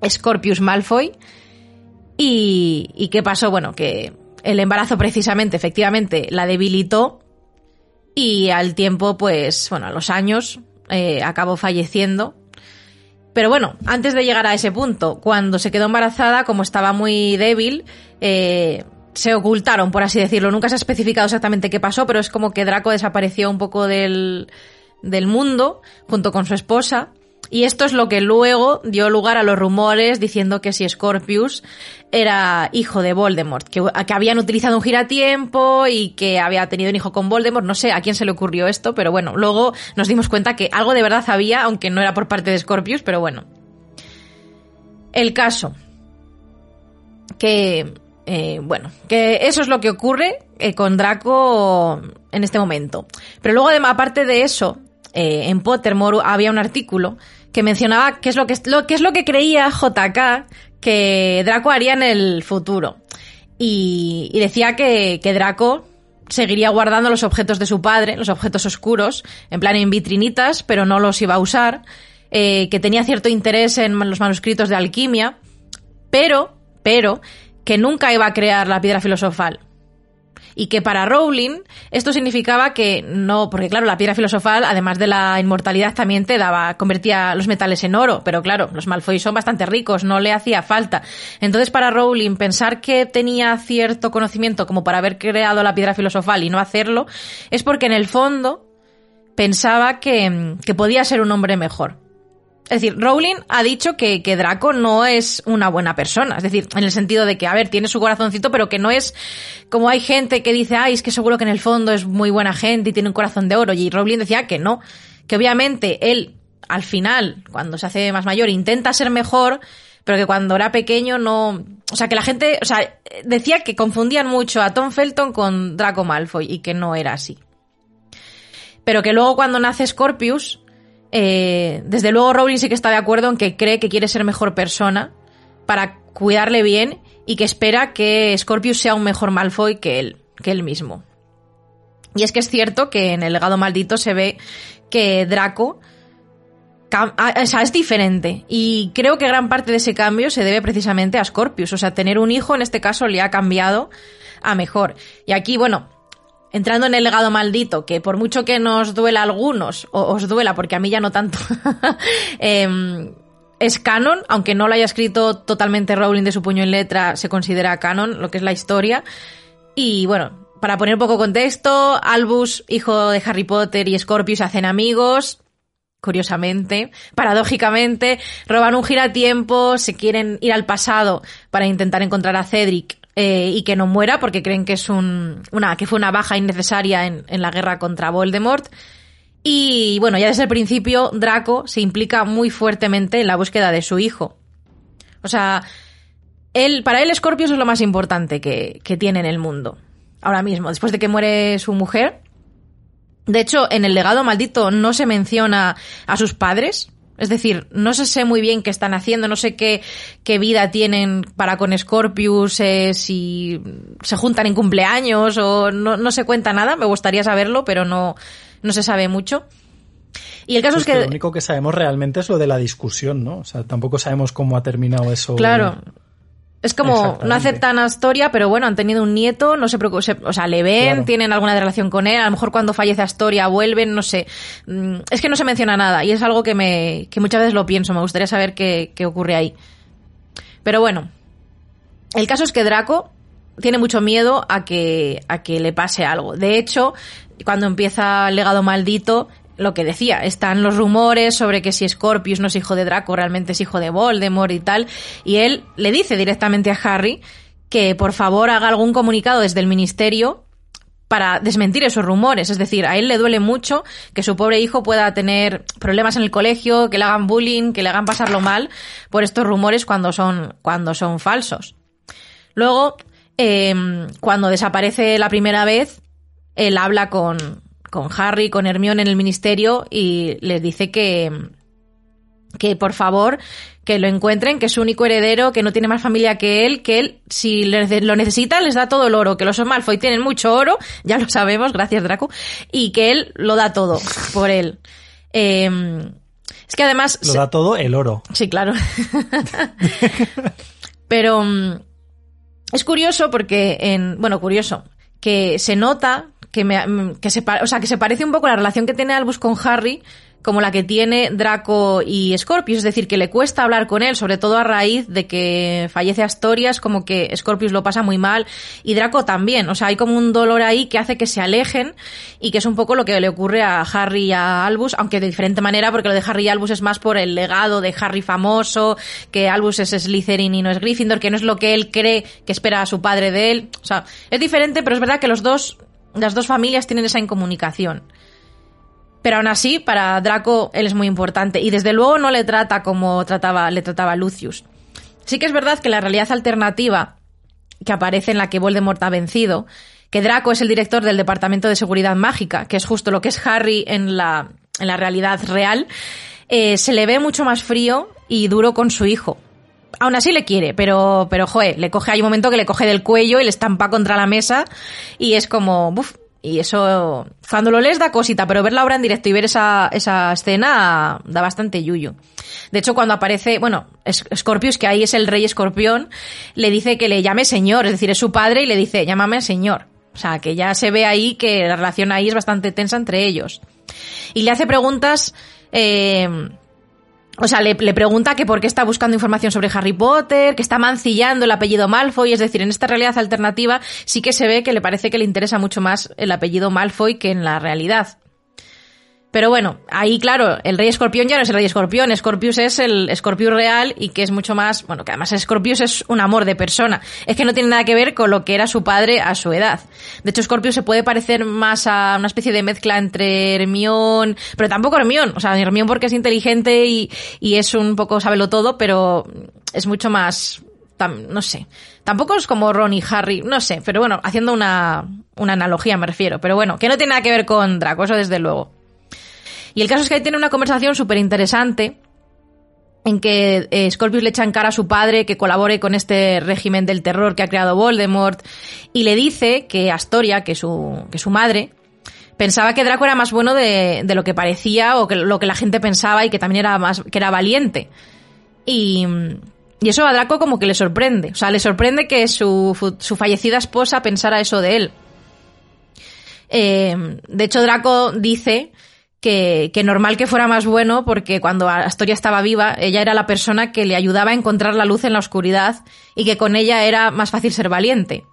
Scorpius Malfoy. Y, ¿Y qué pasó? Bueno, que el embarazo precisamente, efectivamente, la debilitó y al tiempo, pues, bueno, a los años, eh, acabó falleciendo. Pero bueno, antes de llegar a ese punto, cuando se quedó embarazada, como estaba muy débil, eh, se ocultaron, por así decirlo. Nunca se ha especificado exactamente qué pasó, pero es como que Draco desapareció un poco del, del mundo junto con su esposa. Y esto es lo que luego dio lugar a los rumores diciendo que si Scorpius era hijo de Voldemort, que, habían utilizado un giratiempo y que había tenido un hijo con Voldemort. No sé a quién se le ocurrió esto, pero bueno, luego nos dimos cuenta que algo de verdad había, aunque no era por parte de Scorpius, pero bueno. El caso. Que, eh, bueno, que eso es lo que ocurre eh, con Draco en este momento. Pero luego, además, aparte de eso, eh, en Pottermore había un artículo que mencionaba qué es lo que, lo, qué es lo que creía JK que Draco haría en el futuro. Y, decía que, que, Draco seguiría guardando los objetos de su padre, los objetos oscuros, en plan en vitrinitas, pero no los iba a usar, eh, que tenía cierto interés en los manuscritos de alquimia, pero, pero, que nunca iba a crear la piedra filosofal y que para Rowling esto significaba que no, porque claro, la piedra filosofal, además de la inmortalidad, también te daba, convertía los metales en oro, pero claro, los Malfoy son bastante ricos, no le hacía falta. Entonces para Rowling pensar que tenía cierto conocimiento como para haber creado la piedra filosofal y no hacerlo, es porque en el fondo pensaba que, que podía ser un hombre mejor. Es decir, Rowling ha dicho que, que, Draco no es una buena persona. Es decir, en el sentido de que, a ver, tiene su corazoncito, pero que no es como hay gente que dice, ay, es que seguro que en el fondo es muy buena gente y tiene un corazón de oro. Y Rowling decía que no. Que obviamente él, al final, cuando se hace más mayor, intenta ser mejor, pero que cuando era pequeño no. O sea, que la gente. O sea, decía que confundían mucho a Tom Felton con Draco Malfoy y que no era así. Pero que luego cuando nace Scorpius eh, desde luego Rowling sí que está de acuerdo en que cree que quiere ser mejor persona para cuidarle bien y que espera que Scorpius sea un mejor Malfoy que él, que él mismo. Y es que es cierto que en el legado maldito se ve que Draco cam- a- o sea, es diferente. Y creo que gran parte de ese cambio se debe precisamente a Scorpius. O sea, tener un hijo en este caso le ha cambiado a mejor. Y aquí, bueno, entrando en el legado maldito, que por mucho que nos duela a algunos, o os duela, porque a mí ya no tanto, em, es canon, aunque no lo haya escrito totalmente Rowling de su puño en letra, se considera canon, lo que es la historia. Y bueno, para poner un poco contexto, Albus, hijo de Harry Potter y Scorpius, hacen amigos, curiosamente, paradójicamente, roban un giratiempo, se quieren ir al pasado para intentar encontrar a Cedric eh, y que no muera porque creen que es un, una, que fue una baja innecesaria en, en la guerra contra Voldemort. Y bueno, ya desde el principio Draco se implica muy fuertemente en la búsqueda de su hijo. O sea, él, para él Scorpius es lo más importante que, que tiene en el mundo. Ahora mismo, después de que muere su mujer. De hecho, en el legado maldito no se menciona a sus padres. Es decir, no se sé muy bien qué están haciendo, no sé qué, qué vida tienen para con Scorpius, eh, si se juntan en cumpleaños o no, no se cuenta nada. Me gustaría saberlo, pero no, no se sabe mucho. Y el caso Pues es que... lo único que sabemos realmente es lo de la discusión, ¿no? O sea, tampoco sabemos cómo ha terminado eso. Claro. Es como, no aceptan a Astoria, pero bueno, han tenido un nieto, no se preocupen, o sea, le ven, Claro. tienen alguna relación con él, a lo mejor cuando fallece Astoria vuelven, no sé. Mm, Es que no se menciona nada y es algo que me, que muchas veces lo pienso, me gustaría saber qué, qué ocurre ahí. Pero bueno, el caso es que Draco tiene mucho miedo a que, a que le pase algo. De hecho, cuando empieza el legado maldito, lo que decía, están los rumores sobre que si Scorpius no es hijo de Draco, realmente es hijo de Voldemort y tal. Y él le dice directamente a Harry que por favor haga algún comunicado desde el ministerio para desmentir esos rumores. Es decir, a él le duele mucho que su pobre hijo pueda tener problemas en el colegio, que le hagan bullying, que le hagan pasarlo mal por estos rumores cuando son, cuando son falsos. Luego, eh, cuando desaparece la primera vez, él habla con, con Harry, con Hermione en el ministerio y les dice que, que por favor que lo encuentren, que es su único heredero, que no tiene más familia que él, que él, si lo necesita, les da todo el oro, que los Malfoy tienen mucho oro, ya lo sabemos, gracias Draco, y que él lo da todo por él. Eh, es que además... Lo da todo el oro. Sí, claro. Pero mm, es curioso porque en, bueno, curioso, que se nota que me, que se, o sea, que se parece un poco la relación que tiene Albus con Harry como la que tiene Draco y Scorpius, es decir, que le cuesta hablar con él, sobre todo a raíz de que fallece Astorias, como que Scorpius lo pasa muy mal y Draco también, o sea, hay como un dolor ahí que hace que se alejen y que es un poco lo que le ocurre a Harry y a Albus, aunque de diferente manera, porque lo de Harry y Albus es más por el legado de Harry famoso, que Albus es Slytherin y no es Gryffindor, que no es lo que él cree que espera a su padre de él, o sea, es diferente, pero es verdad que los dos, las dos familias tienen esa incomunicación. Pero aún así, para Draco él es muy importante y desde luego no le trata como trataba, le trataba Lucius. Sí que es verdad que la realidad alternativa que aparece en la que Voldemort ha vencido, que Draco es el director del Departamento de Seguridad Mágica, que es justo lo que es Harry en la, en la realidad real, eh, se le ve mucho más frío y duro con su hijo. Aún así le quiere, pero, pero joder, le coge, hay un momento que le coge del cuello y le estampa contra la mesa y es como, buf, y eso, cuando lo lees da cosita, pero ver la obra en directo y ver esa, esa escena da bastante yuyu. De hecho, cuando aparece, bueno, Scorpius, que ahí es el rey escorpión, le dice que le llame señor, es decir, es su padre y le dice, llámame señor. O sea, que ya se ve ahí que la relación ahí es bastante tensa entre ellos. Y le hace preguntas, eh, o sea, le, le pregunta que por qué está buscando información sobre Harry Potter, que está mancillando el apellido Malfoy, es decir, en esta realidad alternativa sí que se ve que le parece que le interesa mucho más el apellido Malfoy que en la realidad. Pero bueno, ahí claro, el rey escorpión ya no es el rey escorpión, Scorpius es el Scorpius real y que es mucho más, bueno, que además Scorpius es un amor de persona, es que no tiene nada que ver con lo que era su padre a su edad. De hecho, Scorpius se puede parecer más a una especie de mezcla entre Hermión, pero tampoco Hermión, o sea, Hermión porque es inteligente y, y es un poco sábelo todo, pero es mucho más, tam- no sé, tampoco es como Ron y Harry, no sé, pero bueno, haciendo una, una analogía me refiero, pero bueno, que no tiene nada que ver con Draco, eso desde luego. Y el caso es que ahí tiene una conversación súper interesante en que eh, Scorpius le echa en cara a su padre que colabore con este régimen del terror que ha creado Voldemort y le dice que Astoria, que su, que su madre, pensaba que Draco era más bueno de, de lo que parecía o que lo que la gente pensaba y que también era más que era valiente. Y, y eso a Draco como que le sorprende. O sea, le sorprende que su, su fallecida esposa pensara eso de él. Eh, de hecho, Draco dice que, normal que fuera más bueno porque cuando Astoria estaba viva, ella era la persona que le ayudaba a encontrar la luz en la oscuridad y que con ella era más fácil ser valiente.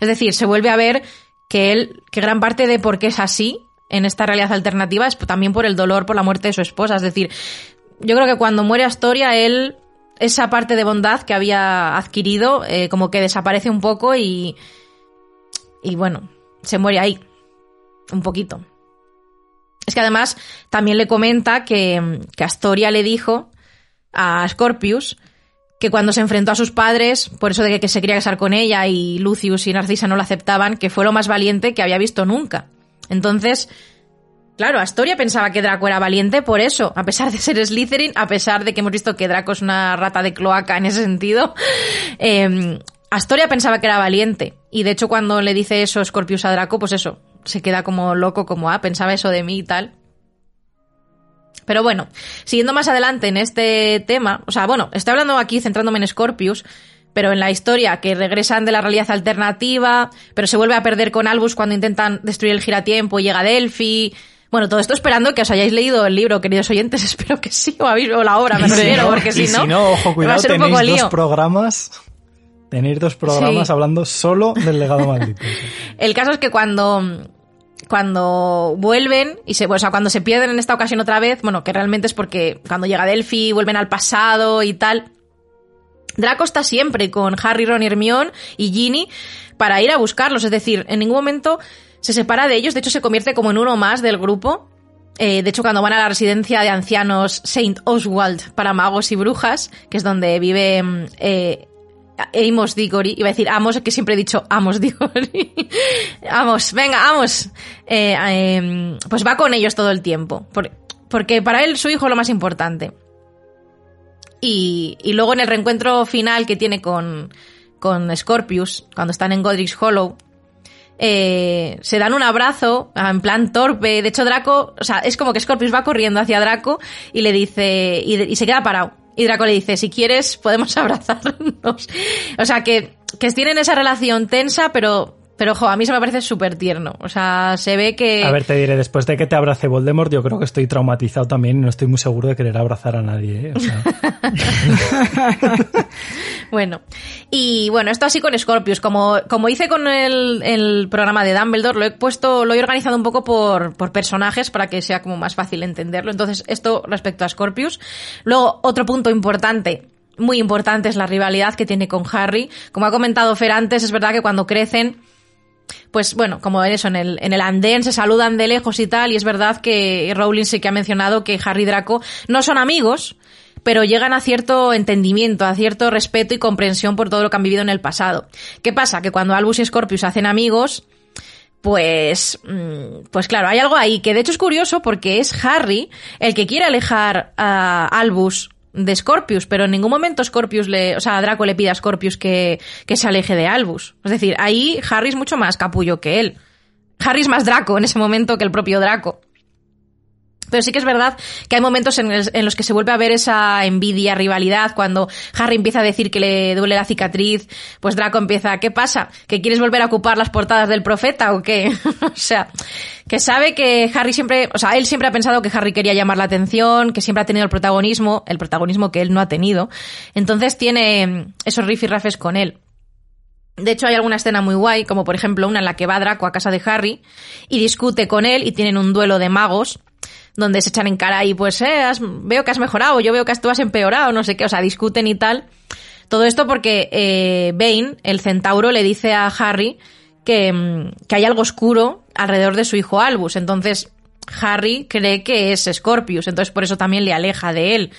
Es decir, se vuelve a ver que él, que gran parte de por qué es así en esta realidad alternativa es también por el dolor por la muerte de su esposa. Es decir, yo creo que cuando muere Astoria, él, esa parte de bondad que había adquirido, eh, como que desaparece un poco y, y bueno, se muere ahí. Un poquito. Es que además también le comenta que, Astoria le dijo a Scorpius que cuando se enfrentó a sus padres, por eso de que, se quería casar con ella y Lucius y Narcisa no lo aceptaban, que fue lo más valiente que había visto nunca. Entonces, claro, Astoria pensaba que Draco era valiente por eso, a pesar de ser Slytherin, a pesar de que hemos visto que Draco es una rata de cloaca en ese sentido. eh, Astoria pensaba que era valiente. Y de hecho, cuando le dice eso Scorpius a Draco, pues eso, se queda como loco, como, ah, pensaba eso de mí y tal. Pero bueno, siguiendo más adelante en este tema, o sea, bueno, estoy hablando aquí centrándome en Scorpius, pero en la historia que regresan de la realidad alternativa, pero se vuelve a perder con Albus cuando intentan destruir el giratiempo y llega Delphi. Bueno, todo esto esperando que os hayáis leído el libro, queridos oyentes, espero que sí, o habéis o la obra, me si refiero, no- porque si no, si no, ojo, va a cuidado, ser un tenéis poco dos lío. programas. Tenéis dos programas Sí. hablando solo del legado maldito. El caso es que cuando cuando vuelven y se, o sea, cuando se pierden en esta ocasión otra vez, bueno, que realmente es porque cuando llega Delphi vuelven al pasado y tal. Draco está siempre con Harry, Ron y Hermione y Ginny para ir a buscarlos, es decir, en ningún momento se separa de ellos, de hecho se convierte como en uno más del grupo. Eh, de hecho, cuando van a la residencia de ancianos Saint Oswald para magos y brujas, que es donde vive mm, eh, Amos Diggory, iba a decir Amos, que siempre he dicho Amos Diggory. Amos, venga, Amos. Eh, eh, pues va con ellos todo el tiempo, por- porque para él su hijo es lo más importante. Y, y luego en el reencuentro final que tiene con, con Scorpius, cuando están en Godric's Hollow, eh, se dan un abrazo en plan torpe. De hecho, Draco, o sea, es como que Scorpius va corriendo hacia Draco y le dice, y, y se queda parado. Y Draco le dice, si quieres, podemos abrazarnos. O sea, que, que tienen esa relación tensa, pero, pero, ojo, a mí se me parece súper tierno. O sea, se ve que... A ver, te diré, después de que te abrace Voldemort, yo creo que estoy traumatizado también y no estoy muy seguro de querer abrazar a nadie. ¿eh? O sea, Bueno, y bueno, esto así con Scorpius. Como, como hice con el, el programa de Dumbledore, lo he puesto, lo he organizado un poco por, por personajes para que sea como más fácil entenderlo. Entonces, esto respecto a Scorpius. Luego, otro punto importante. Muy importante es la rivalidad que tiene con Harry. Como ha comentado Fer antes, es verdad que cuando crecen, pues bueno, como eso, en el, en el andén se saludan de lejos y tal, y es verdad que Rowling sí que ha mencionado que Harry y Draco no son amigos, pero llegan a cierto entendimiento, a cierto respeto y comprensión por todo lo que han vivido en el pasado. ¿Qué pasa? Que cuando Albus y Scorpius hacen amigos, pues, mm, pues claro, hay algo ahí que de hecho es curioso porque es Harry el que quiere alejar a Albus de Scorpius, pero en ningún momento Scorpius le, o sea, Draco le pide a Scorpius que, que se aleje de Albus. Es decir, ahí Harry es mucho más capullo que él. Harry es más Draco en ese momento que el propio Draco. Pero sí que es verdad que hay momentos en, los que se vuelve a ver esa envidia, rivalidad, cuando Harry empieza a decir que le duele la cicatriz, pues Draco empieza, ¿qué pasa? ¿Que quieres volver a ocupar las portadas del profeta o qué? o sea, que sabe que Harry siempre, o sea, él siempre ha pensado que Harry quería llamar la atención, que siempre ha tenido el protagonismo, el protagonismo que él no ha tenido. Entonces tiene mm, esos rifirrafes con él. De hecho, hay alguna escena muy guay, como por ejemplo una en la que va Draco a casa de Harry y discute con él y tienen un duelo de magos donde se echan en cara y pues, eh, has- veo que has mejorado, yo veo que tú has empeorado, no sé qué, o sea, discuten y tal. Todo esto porque eh, Bane, el centauro, le dice a Harry que, mm, que hay algo oscuro alrededor de su hijo Albus. Entonces, Harry cree que es Scorpius, entonces por eso también le aleja de él.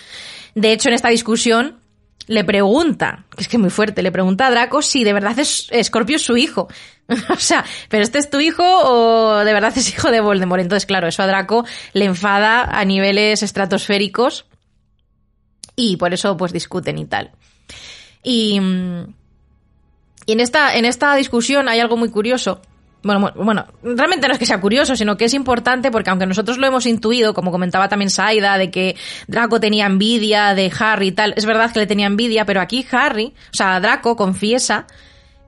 De hecho, en esta discusión le pregunta, que es que muy fuerte, le pregunta a Draco si de verdad es Scorpius su hijo. o sea, ¿pero este es tu hijo o de verdad es hijo de Voldemort? Entonces, claro, eso a Draco le enfada a niveles estratosféricos y por eso pues discuten y tal. Y, mm, y en, esta, en esta discusión hay algo muy curioso, Bueno, bueno, realmente no es que sea curioso, sino que es importante porque aunque nosotros lo hemos intuido, como comentaba también Saida, de que Draco tenía envidia de Harry y tal, es verdad que le tenía envidia, pero aquí Harry, o sea, Draco confiesa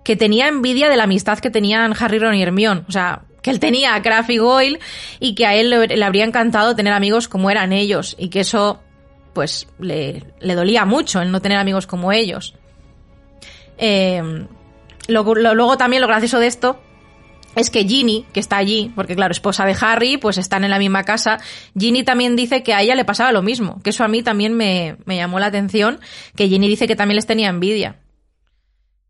que tenía envidia de la amistad que tenían Harry, Ron y Hermione. O sea, que él tenía a Kraft y Goyle y que a él le, habría encantado tener amigos como eran ellos y que eso pues le, le dolía mucho el no tener amigos como ellos. Eh, luego también lo gracioso de esto es que Ginny, que está allí, porque claro, esposa de Harry, pues están en la misma casa, Ginny también dice que a ella le pasaba lo mismo, que eso a mí también me, me llamó la atención, que Ginny dice que también les tenía envidia.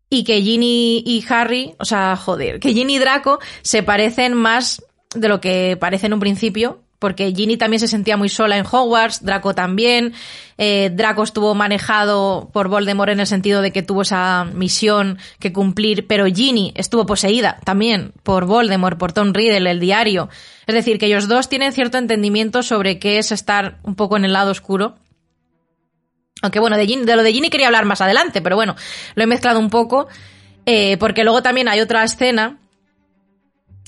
Y que Ginny y Harry, o sea, joder, que Ginny y Draco se parecen más de lo que parece en un principio, porque Ginny también se sentía muy sola en Hogwarts, Draco también, eh, Draco estuvo manejado por Voldemort en el sentido de que tuvo esa misión que cumplir, pero Ginny estuvo poseída también por Voldemort, por Tom Riddle, el diario. Es decir, que ellos dos tienen cierto entendimiento sobre qué es estar un poco en el lado oscuro. Aunque bueno, de, lo de Ginny quería hablar más adelante, pero bueno, lo he mezclado un poco, eh, porque luego también hay otra escena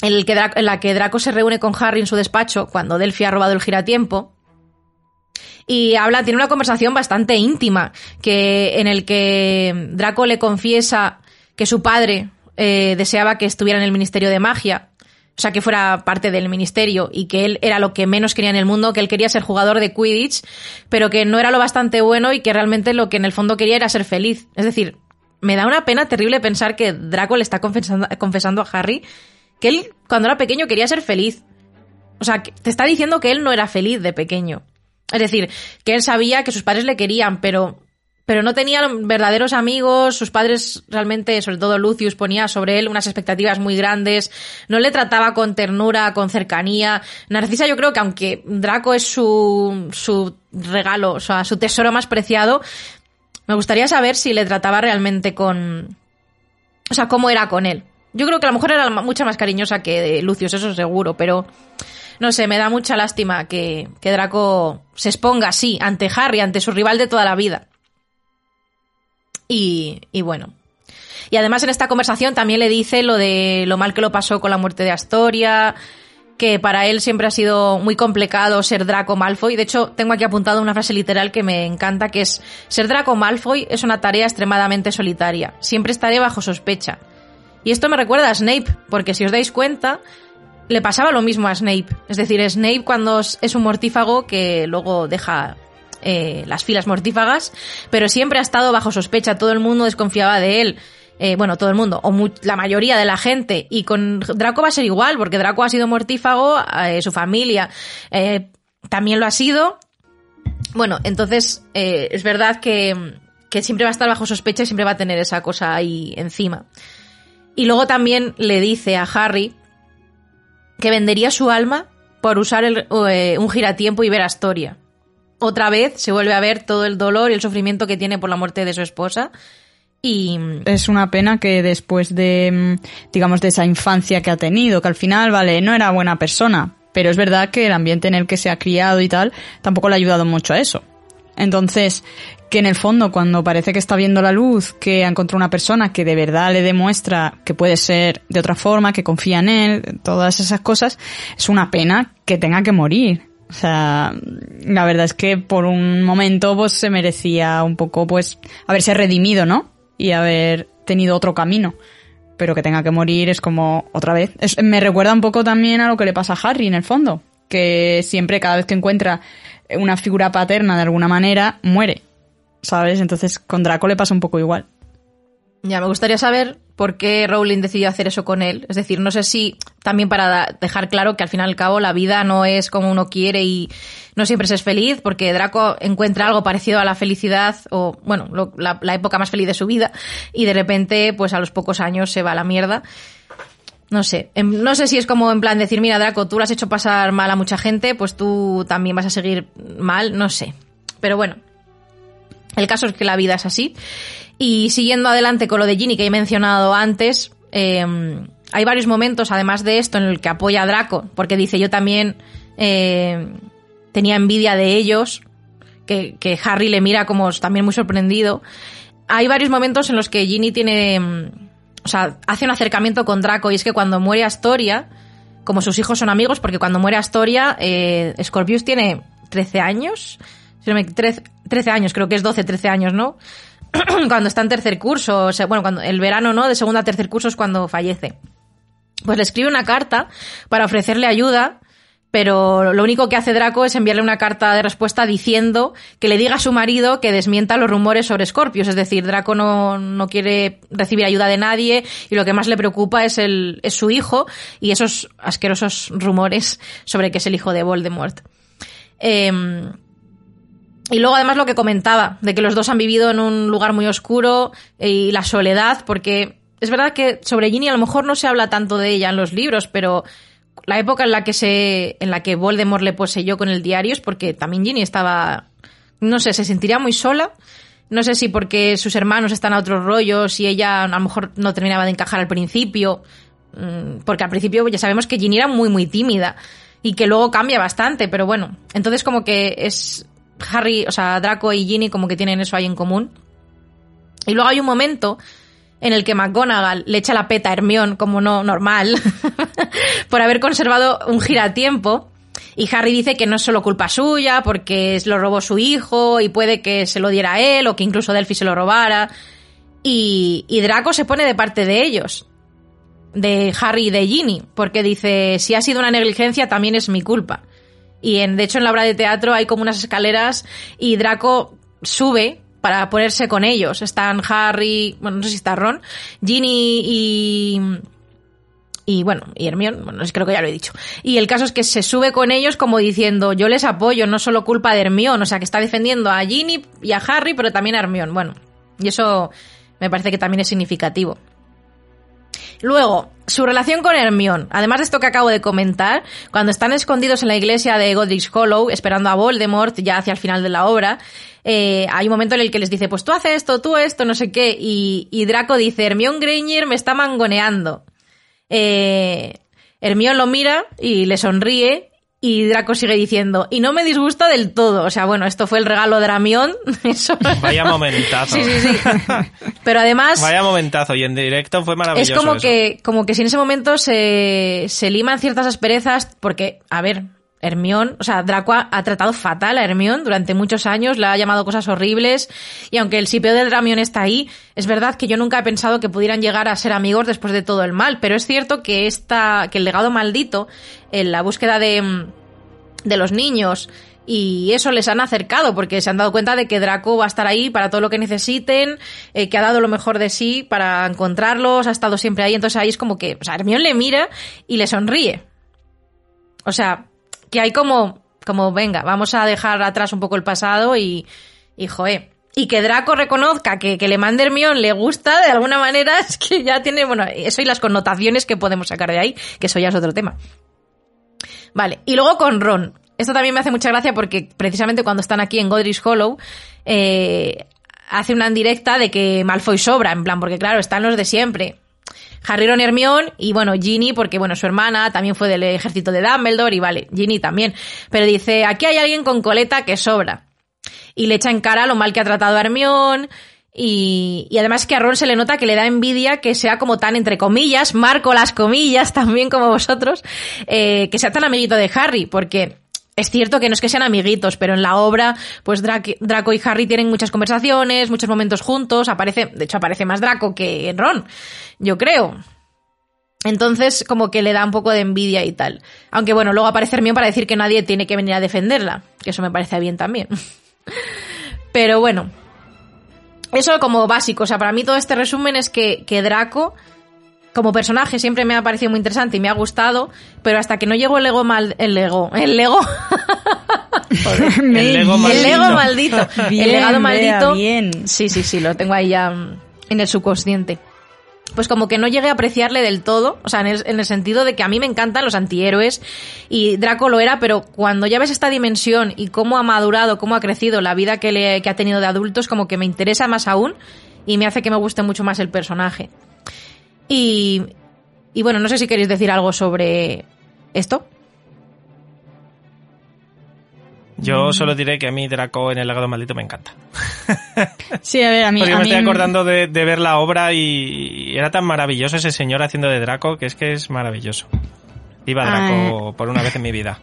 en, el que la que Draco se reúne con Harry en su despacho cuando Delphi ha robado el giratiempo. Y habla, tiene una conversación bastante íntima, que, en el que Draco le confiesa que su padre eh, deseaba que estuviera en el Ministerio de Magia, o sea, que fuera parte del ministerio y que él era lo que menos quería en el mundo, que él quería ser jugador de Quidditch, pero que no era lo bastante bueno y que realmente lo que en el fondo quería era ser feliz. Es decir, me da una pena terrible pensar que Draco le está confesando, confesando a Harry que él cuando era pequeño quería ser feliz. O sea, te está diciendo que él no era feliz de pequeño. Es decir, que él sabía que sus padres le querían, pero, pero no tenía verdaderos amigos, sus padres realmente, sobre todo Lucius, ponía sobre él unas expectativas muy grandes, no le trataba con ternura, con cercanía. Narcisa yo creo que aunque Draco es su, su regalo, o sea, su tesoro más preciado, me gustaría saber si le trataba realmente con... O sea, cómo era con él. Yo creo que a lo mejor era mucha más cariñosa que Lucius, eso seguro, pero no sé, me da mucha lástima que, que Draco se exponga así ante Harry, ante su rival de toda la vida. Y, y bueno. Y además en esta conversación también le dice lo de lo mal que lo pasó con la muerte de Astoria, que para él siempre ha sido muy complicado ser Draco Malfoy. De hecho, tengo aquí apuntado una frase literal que me encanta, que es, ser Draco Malfoy es una tarea extremadamente solitaria. Siempre estaré bajo sospecha. Y esto me recuerda a Snape, porque si os dais cuenta, le pasaba lo mismo a Snape. Es decir, Snape cuando es un mortífago que luego deja eh, las filas mortífagas, pero siempre ha estado bajo sospecha, todo el mundo desconfiaba de él. Eh, bueno, todo el mundo, o la mayoría de la gente. Y con Draco va a ser igual, porque Draco ha sido mortífago, eh, su familia eh, también lo ha sido. Bueno, entonces eh, es verdad que, que siempre va a estar bajo sospecha y siempre va a tener esa cosa ahí encima. Y luego también le dice a Harry que vendería su alma por usar el- eh, un giratiempo y ver a Astoria. Otra vez se vuelve a ver todo el dolor y el sufrimiento que tiene por la muerte de su esposa. Y Es una pena que después de, mm, digamos, de esa infancia que ha tenido, que al final, vale, no era buena persona, pero es verdad que el ambiente en el que se ha criado y tal, tampoco le ha ayudado mucho a eso. Entonces, que en el fondo, cuando parece que está viendo la luz, que ha encontrado una persona que de verdad le demuestra que puede ser de otra forma, que confía en él, todas esas cosas, es una pena que tenga que morir. O sea, la verdad es que por un momento pues se merecía un poco pues haberse redimido, ¿no? Y haber tenido otro camino. Pero que tenga que morir es como otra vez. Me recuerda un poco también a lo que le pasa a Harry en el fondo. Que siempre, cada vez que encuentra una figura paterna de alguna manera, muere. ¿Sabes? Entonces con Draco le pasa un poco igual. Ya, me gustaría saber por qué Rowling decidió hacer eso con él. Es decir, no sé si también para dejar claro que al fin y al cabo la vida no es como uno quiere y no siempre se es feliz, porque Draco encuentra algo parecido a la felicidad o, bueno, la, la época más feliz de su vida y de repente, pues a los pocos años se va a la mierda. No sé, em, no sé si es como en plan decir, mira Draco, tú lo has hecho pasar mal a mucha gente, pues tú también vas a seguir mal, no sé. Pero bueno, el caso es que la vida es así. Y siguiendo adelante con lo de Ginny que he mencionado antes, eh, hay varios momentos, además de esto, en el que apoya a Draco, porque dice yo también eh, tenía envidia de ellos, que, que Harry le mira como también muy sorprendido. Hay varios momentos en los que Ginny tiene... O sea, hace un acercamiento con Draco y es que cuando muere Astoria, como sus hijos son amigos, porque cuando muere Astoria, eh, Scorpius tiene 13 años, si no me- 13, 13 años, creo que es 12, 13 años, ¿no? cuando está en tercer curso, sea, bueno, cuando el verano, ¿no? De segundo a tercer curso es cuando fallece. Pues le escribe una carta para ofrecerle ayuda, pero lo único que hace Draco es enviarle una carta de respuesta diciendo que le diga a su marido que desmienta los rumores sobre Scorpius. Es decir, Draco no, no quiere recibir ayuda de nadie y lo que más le preocupa es, el, es su hijo y esos asquerosos rumores sobre que es el hijo de Voldemort. Em, y luego además lo que comentaba, de que los dos han vivido en un lugar muy oscuro y la soledad, porque es verdad que sobre Ginny a lo mejor no se habla tanto de ella en los libros, pero la época en la que se en la que Voldemort le poseyó con el diario es porque también Ginny estaba no sé, se sentiría muy sola. No sé si porque sus hermanos están a otros rollos y ella a lo mejor no terminaba de encajar al principio, mm, porque al principio ya sabemos que Ginny era muy muy tímida y que luego cambia bastante, pero bueno, entonces como que es Harry, o sea, Draco y Ginny como que tienen eso ahí en común. Y luego hay un momento en el que McGonagall le echa la peta a Hermione, como no normal, por haber conservado un giratiempo. Y Harry dice que no es solo culpa suya, porque lo robó su hijo y puede que se lo diera a él o que incluso Delphi se lo robara. Y, Draco se pone de parte de ellos, de Harry y de Ginny, porque dice, si ha sido una negligencia también es mi culpa. Y de hecho en la obra de teatro hay como unas escaleras y Draco sube para ponerse con ellos. Están Harry, bueno, no sé si está Ron, Ginny y... Y bueno, y Hermione, bueno, creo que ya lo he dicho. Y el caso es que se sube con ellos como diciendo, yo les apoyo, no solo culpa de Hermione, o sea, que está defendiendo a Ginny y a Harry, pero también a Hermione. Bueno, y eso me parece que también es significativo. Luego, su relación con Hermione. Además de esto que acabo de comentar, cuando están escondidos en la iglesia de Godric's Hollow, esperando a Voldemort, ya hacia el final de la obra, eh, hay un momento en el que les dice, pues tú haces esto, tú esto, no sé qué, y, Draco dice, Hermione Granger me está mangoneando. Eh, Hermione lo mira y le sonríe, y Draco sigue diciendo, y no me disgusta del todo. O sea, bueno, esto fue el regalo de Hermione. Eso... Vaya momentazo. Sí, sí, sí. Pero además... Vaya momentazo. Y en directo fue maravilloso. Es como eso. que, como que si en ese momento se, se liman ciertas asperezas, porque, a ver, Hermione, o sea, Draco ha, tratado fatal a Hermione durante muchos años, le ha llamado cosas horribles, y aunque el sipeo de Hermione está ahí, es verdad que yo nunca he pensado que pudieran llegar a ser amigos después de todo el mal, pero es cierto que esta, que el legado maldito, en la búsqueda de, de los niños, y eso les han acercado porque se han dado cuenta de que Draco va a estar ahí para todo lo que necesiten, eh, que ha dado lo mejor de sí para encontrarlos, ha estado siempre ahí, entonces ahí es como que, o sea, Hermione le mira y le sonríe. O sea, que hay como, como, venga, vamos a dejar atrás un poco el pasado y, y joe. Y que Draco reconozca que, que le mande Hermione le gusta de alguna manera, es que ya tiene, bueno, eso y las connotaciones que podemos sacar de ahí, que eso ya es otro tema. Vale, y luego con Ron. Esto también me hace mucha gracia porque precisamente cuando están aquí en Godric's Hollow, eh, hace una indirecta de que Malfoy sobra, en plan, porque claro, están los de siempre. Harry, Ron y Hermione, y bueno, Ginny, porque bueno, su hermana también fue del ejército de Dumbledore, y vale, Ginny también. Pero dice, aquí hay alguien con coleta que sobra. Y le echa en cara lo mal que ha tratado a Hermione, y, y, además que a Ron se le nota que le da envidia que sea como tan, entre comillas, marco las comillas también como vosotros, eh, que sea tan amiguito de Harry, porque es cierto que no es que sean amiguitos, pero en la obra, pues Draco, y Harry tienen muchas conversaciones, muchos momentos juntos, aparece, de hecho aparece más Draco que Ron, yo creo. Entonces, como que le da un poco de envidia y tal. Aunque bueno, luego aparece Hermione para decir que nadie tiene que venir a defenderla, que eso me parece bien también. Pero bueno, eso como básico. O sea, para mí todo este resumen es que, que Draco, como personaje, siempre me ha parecido muy interesante y me ha gustado, pero hasta que no llegó el Lego mal... El Lego... El Lego... el Lego el maldito. Lego maldito. Bien, el legado Bea, maldito. bien. Sí, sí, sí, lo tengo ahí ya en el subconsciente. Pues como que no llegué a apreciarle del todo, o sea, en el, en el sentido de que a mí me encantan los antihéroes y Draco lo era, pero cuando ya ves esta dimensión y cómo ha madurado, cómo ha crecido la vida que, le, que ha tenido de adultos, como que me interesa más aún y me hace que me guste mucho más el personaje. Y, y bueno, no sé si queréis decir algo sobre esto. Yo solo diré que a mí Draco en el legado maldito me encanta. Sí, a ver, a mí, Porque a me mí estoy acordando de, de ver la obra y era tan maravilloso ese señor haciendo de Draco que es que es maravilloso. Viva Draco por una vez en mi vida.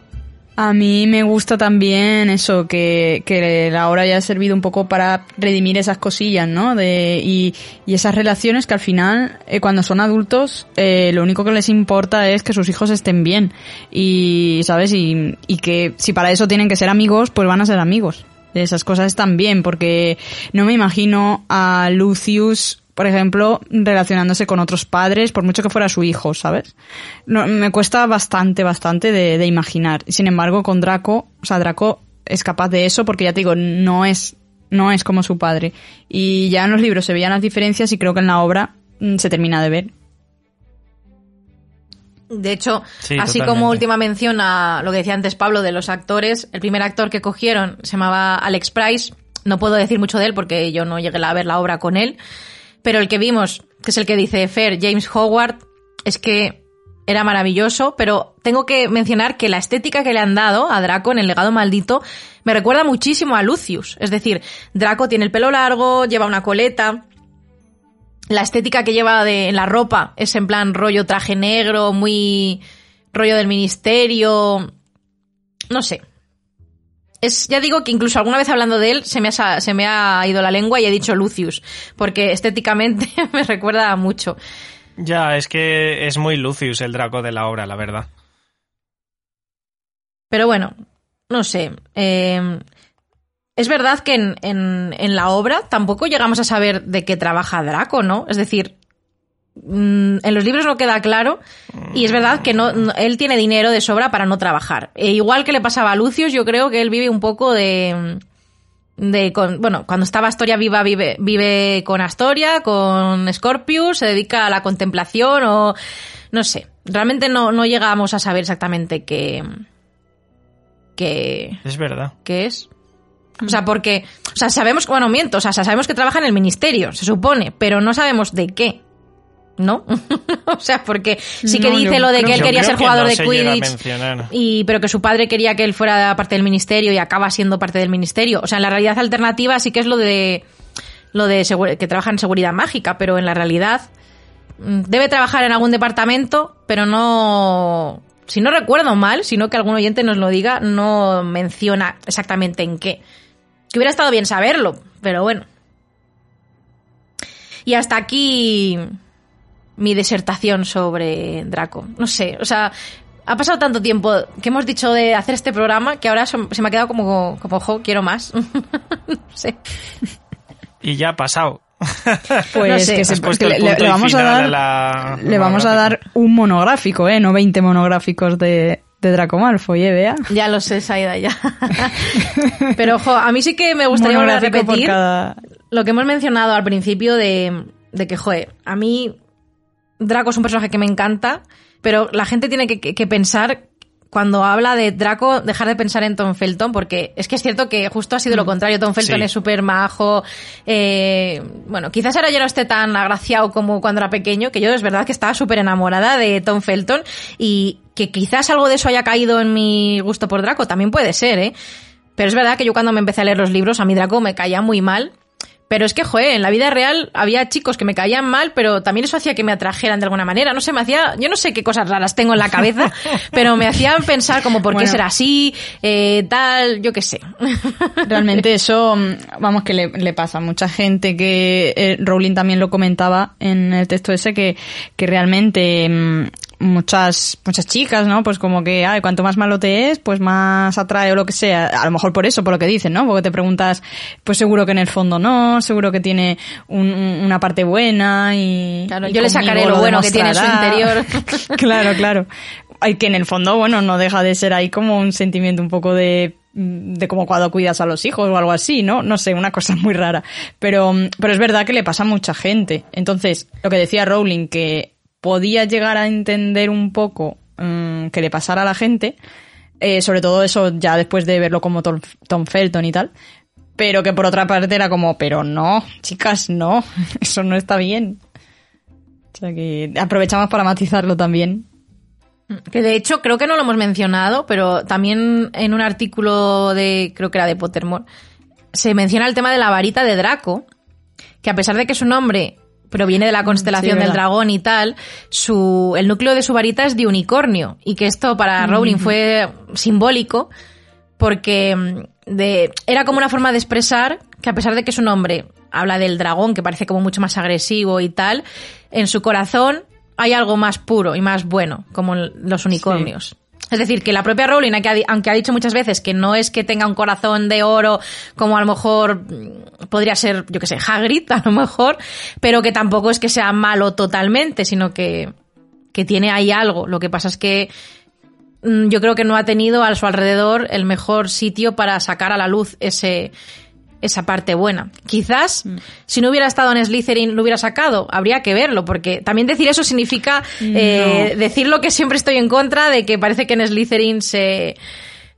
A mí me gusta también eso, que, que la obra haya servido un poco para redimir esas cosillas, ¿no? De, y, y esas relaciones que al final, eh, cuando son adultos, eh, lo único que les importa es que sus hijos estén bien. Y, ¿sabes? Y, y que si para eso tienen que ser amigos, pues van a ser amigos. Esas cosas están bien, porque no me imagino a Lucius por ejemplo, relacionándose con otros padres, por mucho que fuera su hijo, ¿sabes? No, me cuesta bastante, bastante de, de imaginar. Sin embargo, con Draco, o sea, Draco es capaz de eso porque ya te digo, no es, no es como su padre. Y ya en los libros se veían las diferencias y creo que en la obra mm, se termina de ver. De hecho, Sí, así totalmente. como última mención a lo que decía antes Pablo de los actores, el primer actor que cogieron se llamaba Alex Price. No puedo decir mucho de él porque yo no llegué a ver la obra con él. Pero el que vimos, que es el que dice Fer, James Howard, es que era maravilloso, pero tengo que mencionar que la estética que le han dado a Draco en el legado maldito me recuerda muchísimo a Lucius. Es decir, Draco tiene el pelo largo, lleva una coleta, la estética que lleva de, en la ropa es en plan rollo traje negro, muy rollo del ministerio. No sé. Es, ya digo que incluso alguna vez hablando de él se me, ha, se me ha ido la lengua y he dicho Lucius, porque estéticamente me recuerda mucho. Ya, es que es muy Lucius el Draco de la obra, la verdad. Pero bueno, no sé. eh, es verdad que en, en- en la obra tampoco llegamos a saber de qué trabaja Draco, ¿no? Es decir, mm, en los libros no queda claro y es verdad que no, no- él tiene dinero de sobra para no trabajar. E igual que le pasaba a Lucius, yo creo que él vive un poco de... de con- bueno, cuando estaba Astoria viva, vive, vive con Astoria, con Scorpius, se dedica a la contemplación o... no sé. Realmente no, no llegamos a saber exactamente qué... qué Es verdad. qué es. O sea, porque, o sea, sabemos, bueno, miento, o sea, sabemos que trabaja en el ministerio, se supone, pero no sabemos de qué. ¿No? o sea, porque sí que No, dice yo lo de que él quería ser que jugador no de Quidditch. Y, pero que su padre quería que él fuera parte del ministerio y acaba siendo parte del ministerio. O sea, en la realidad alternativa sí que es lo de lo de que trabaja en seguridad mágica, pero en la realidad mm, debe trabajar en algún departamento, pero no si no recuerdo mal, sino que algún oyente nos lo diga, no menciona exactamente en qué. Que hubiera estado bien saberlo, pero bueno. Y hasta aquí mi disertación sobre Draco. No sé, o sea, ha pasado tanto tiempo que hemos dicho de hacer este programa que ahora se me ha quedado como, como jo, quiero más. no sé. Y ya ha pasado. Pues No sé. que, se- que le, vamos a dar, a la le vamos a dar monográfica. un monográfico, ¿eh? No 20 monográficos de, de Draco Malfoy, ¿eh, Bea? Ya lo sé, Saida, ya. Pero, ojo, a mí sí que me gustaría volver a repetir cada... lo que hemos mencionado al principio de, de que, joder, a mí Draco es un personaje que me encanta, pero la gente tiene que, que- que pensar, cuando habla de Draco, dejar de pensar en Tom Felton, porque es que es cierto que justo ha sido lo contrario. Tom Felton Sí. es súper majo. eh, bueno, quizás ahora ya no esté tan agraciado como cuando era pequeño, que yo es verdad que estaba súper enamorada de Tom Felton y que quizás algo de eso haya caído en mi gusto por Draco, también puede ser, ¿eh? Pero es verdad que yo cuando me empecé a leer los libros, a mí Draco me caía muy mal. Pero es que, joder, en la vida real había chicos que me caían mal, pero también eso hacía que me atrajeran de alguna manera. No sé, me hacía, yo no sé qué cosas raras tengo en la cabeza, pero me hacían pensar como por qué Bueno. será así, eh, tal, yo qué sé. Realmente eso, vamos, que le, le pasa a mucha gente que eh, Rowling también lo comentaba en el texto ese que, que realmente mm, muchas muchas chicas, ¿no? Pues como que, ay, cuanto más malo te es, pues más atrae o lo que sea. A lo mejor por eso, por lo que dicen, ¿no? Porque te preguntas, pues seguro que en el fondo no, seguro que tiene un- un- una parte buena y... Claro, y yo le sacaré lo bueno que tiene en su interior. claro, claro. Hay que en el fondo, bueno, no deja de ser ahí como un sentimiento un poco de de como cuando cuidas a los hijos o algo así, ¿no? No sé, una cosa muy rara. Pero, pero es verdad que le pasa a mucha gente. Entonces, lo que decía Rowling, que podía llegar a entender un poco mm, que le pasara a la gente, eh, sobre todo eso ya después de verlo como Tom, Tom Felton y tal, pero que por otra parte era como, pero no, chicas, no, eso no está bien. O sea que aprovechamos para matizarlo también. Que de hecho creo que no lo hemos mencionado, pero también en un artículo de, creo que era de Pottermore, se menciona el tema de la varita de Draco, que a pesar de que su nombre pero viene de la constelación Sí, del dragón y tal, su, el núcleo de su varita es de unicornio. Y que esto para Rowling fue simbólico porque mm, de, era como una forma de expresar que a pesar de que su nombre habla del dragón, que parece como mucho más agresivo y tal, en su corazón hay algo más puro y más bueno, como los unicornios. Es decir, que la propia Rowling, aunque ha dicho muchas veces que no es que tenga un corazón de oro como a lo mejor mm, podría ser, yo que sé, Hagrid a lo mejor, pero que tampoco es que sea malo totalmente, sino que, que tiene ahí algo. Lo que pasa es que mm, yo creo que no ha tenido a su alrededor el mejor sitio para sacar a la luz ese esa parte buena. Quizás si no hubiera estado en Slytherin lo hubiera sacado, habría que verlo, porque también decir eso significa eh, decir lo que siempre estoy en contra de que parece que en Slytherin se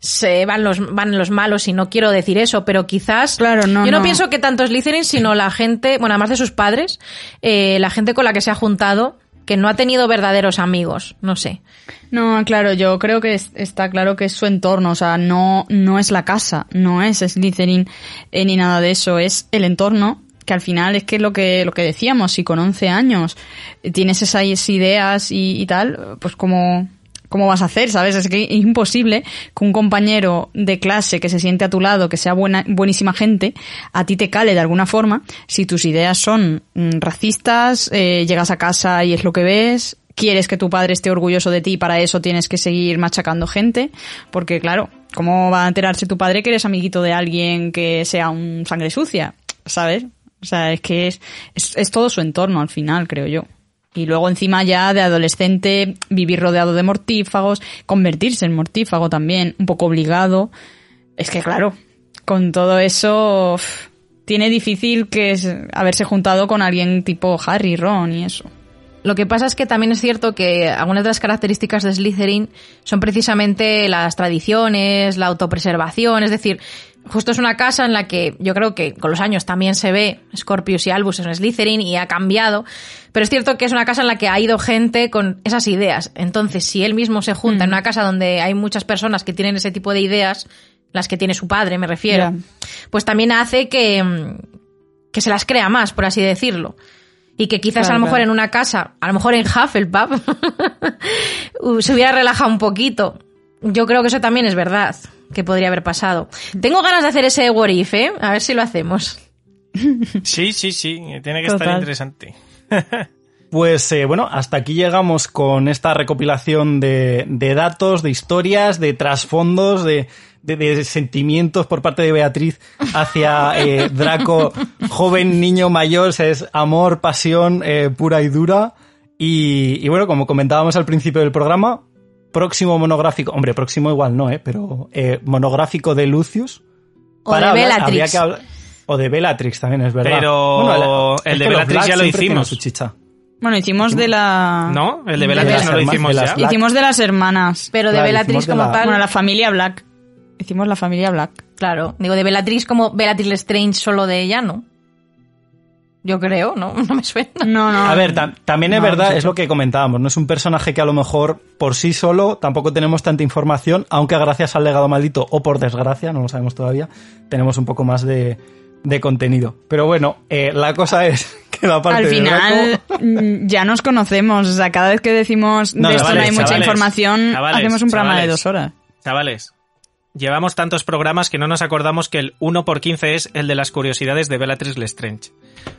se van los van los malos y no quiero decir eso, pero quizás Claro, no, yo no, no. pienso que tanto Slytherin sino la gente, bueno, además de sus padres, eh, la gente con la que se ha juntado que no ha tenido verdaderos amigos, no sé. No, claro, yo creo que es- está claro que es su entorno, o sea, no, no es la casa, no es Slytherin eh, ni nada de eso, es el entorno que al final es que es lo que, lo que decíamos, si con 11 años eh, tienes esas ideas y, y tal, pues como, ¿cómo vas a hacer? ¿Sabes? Es que es imposible que un compañero de clase que se siente a tu lado, que sea buena, buenísima gente, a ti te cale de alguna forma si tus ideas son mm, racistas, eh, llegas a casa y es lo que ves, quieres que tu padre esté orgulloso de ti y para eso tienes que seguir machacando gente, porque claro, ¿cómo va a enterarse tu padre que eres amiguito de alguien que sea un sangre sucia? ¿Sabes? O sea, es que es, es, es todo su entorno al final, creo yo. Y luego encima ya de adolescente vivir rodeado de mortífagos, convertirse en mortífago también, un poco obligado. Es que claro, con todo eso tiene difícil que es haberse juntado con alguien tipo Harry, Ron y eso. Lo que pasa es que también es cierto que algunas de las características de Slytherin son precisamente las tradiciones, la autopreservación, es decir, justo es una casa en la que yo creo que con los años también se ve Scorpius y Albus en Slytherin y ha cambiado, pero es cierto que es una casa en la que ha ido gente con esas ideas. Entonces, si él mismo se junta en una casa donde hay muchas personas que tienen ese tipo de ideas, las que tiene su padre, me refiero, pues también hace que, mm, que se las crea más, por así decirlo. Y que quizás Claro, a lo mejor claro. en una casa, a lo mejor en Hufflepuff, uh, se hubiera relajado un poquito. Yo creo que eso también es verdad, que podría haber pasado. Tengo ganas de hacer ese what if, ¿eh? A ver si lo hacemos. Sí, sí, sí, tiene que estar interesante. Pues eh, bueno, hasta aquí llegamos con esta recopilación de, de datos, de historias, de trasfondos, de, de- de sentimientos por parte de Beatriz hacia eh, Draco, joven, niño, mayor, o sea, es amor, pasión eh, pura y dura. Y, y bueno, como comentábamos al principio del programa, próximo monográfico, hombre, próximo igual no, ¿eh? pero eh, monográfico de Lucius. O de hablar- Bellatrix. habría que hablar- o de Bellatrix también, es verdad. Pero el de Bellatrix ya lo hicimos. su chicha. Bueno, hicimos de la... ¿No? El de Bellatrix no lo hicimos ya. Hicimos de las hermanas. Pero de Claro, Bellatrix como la- tal. Bueno, la familia Black. Hicimos la familia Black. Claro. Digo, de Bellatrix como Bellatrix Lestrange solo de ella, ¿no? Yo creo, ¿no? No me suena. No, no. A ver, tam- también es No, verdad, no sé. es lo que comentábamos, no es un personaje que a lo mejor por sí solo tampoco tenemos tanta información, aunque gracias al legado maldito, o por desgracia, no lo sabemos todavía, tenemos un poco más de, de contenido. Pero bueno, eh, la cosa es que la parte Al de final Draco- mm, ya nos conocemos. O sea, cada vez que decimos No, de esto no hay mucha chavales, información, chavales, hacemos un programa de dos horas. Chavales, llevamos tantos programas que no nos acordamos que el 1 por 15 es el de las curiosidades de Bellatrix Lestrange.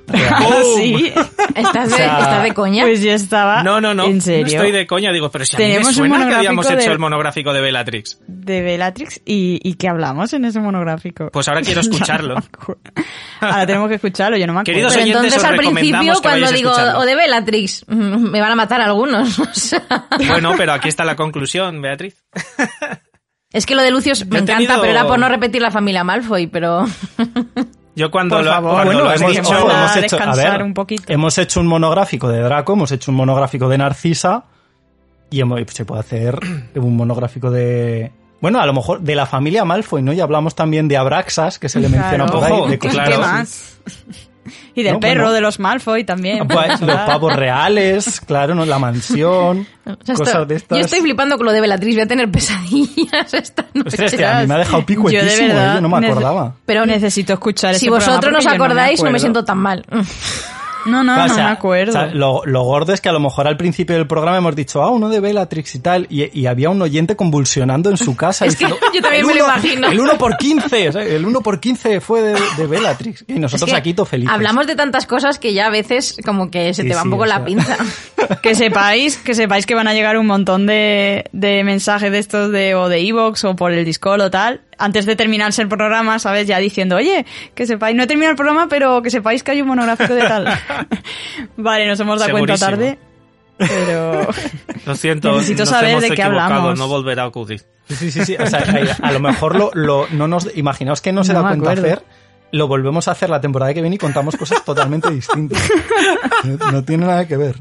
sí. ¿Estás de, O sea, ¿estás de coña? Pues yo estaba. No, no, no. ¿En No serio? estoy de coña, digo, pero si a mí me Tenemos un suena que monográfico habíamos de- hecho el monográfico de Bellatrix. De Bellatrix. ¿Y, ¿Y qué hablamos en ese monográfico? Pues ahora quiero escucharlo. No ahora tenemos que escucharlo, yo no me acuerdo. Queridos Pero oyentes, entonces os al principio que cuando digo o de Bellatrix, mm, me van a matar algunos. Bueno, pero aquí está la conclusión, Beatriz. Es que lo de Lucius me encanta, tenido- pero era por no repetir la familia Malfoy, pero... Yo cuando Por lo, favor. cuando Bueno, lo hemos, a hemos hecho, a descansar ver, un poquito. hemos hecho un monográfico de Draco, hemos hecho un monográfico de Narcisa y hemos- se puede hacer un monográfico de... Bueno, a lo mejor de la familia Malfoy, ¿no? Y hablamos también de Abraxas, que se le menciona Claro. por ahí. De. Y del No, perro, bueno. de los Malfoy también. Pues, los pavos reales, claro, ¿no? La mansión, o sea, cosas esto- de estas. Yo estoy flipando con lo de Bellatrix, voy a tener pesadillas esta noche. Ostras, que a mí me ha dejado Yo picuetísimo, de verdad ¿eh? yo no me acordaba. Pero necesito escuchar si ese vosotros no os porque yo acordáis, no, me acuerdo. siento tan mal. No, no, no o sea, me acuerdo. o sea, lo, lo gordo es que a lo mejor al principio del programa hemos dicho, ah, uno de Bellatrix y tal, y, y había un oyente convulsionando en su casa. Es que diciendo, yo también "El me lo uno- imagino". El 1 por 15, o sea, el 1 por 15 fue de, de Bellatrix. Y nosotros Es que aquí todo felices. Hablamos de tantas cosas que ya a veces como que se Sí, te va un poco la pinza. que sepáis, que sepáis que van a llegar un montón de, de mensajes de estos de o de Evox o por el Discord o tal, antes de terminarse el programa, ¿sabes? Ya diciendo, oye, que sepáis, no he terminado el programa, pero que sepáis que hay un monográfico de tal. vale, nos hemos dado cuenta tarde, pero... Lo siento, Necesito nos saber hemos de qué hablamos. No volverá a ocurrir. Sí, sí, sí. O sea, a, a lo mejor lo, lo- no nos, imaginaos que no se No da cuenta acuerdo. hacer, lo volvemos a hacer la temporada que viene y contamos cosas totalmente distintas. No, no tiene nada que ver.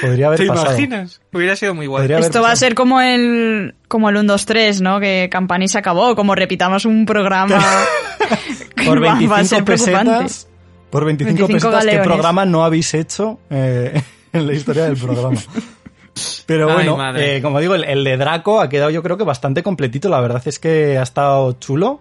Podría haber ¿Te pasado. imaginas? Hubiera sido muy guay. Podría Esto va a ser como el como el 1, 2, 3, ¿no? Que Campani se acabó, como repitamos un programa. por va- 25 va a ser preocupante. pesetas, por 25, 25 pesetas, ¿qué programa no habéis hecho eh, en la historia del programa? Pero bueno, eh, como digo, el, el de Draco ha quedado yo creo que bastante completito. La verdad es que ha estado chulo.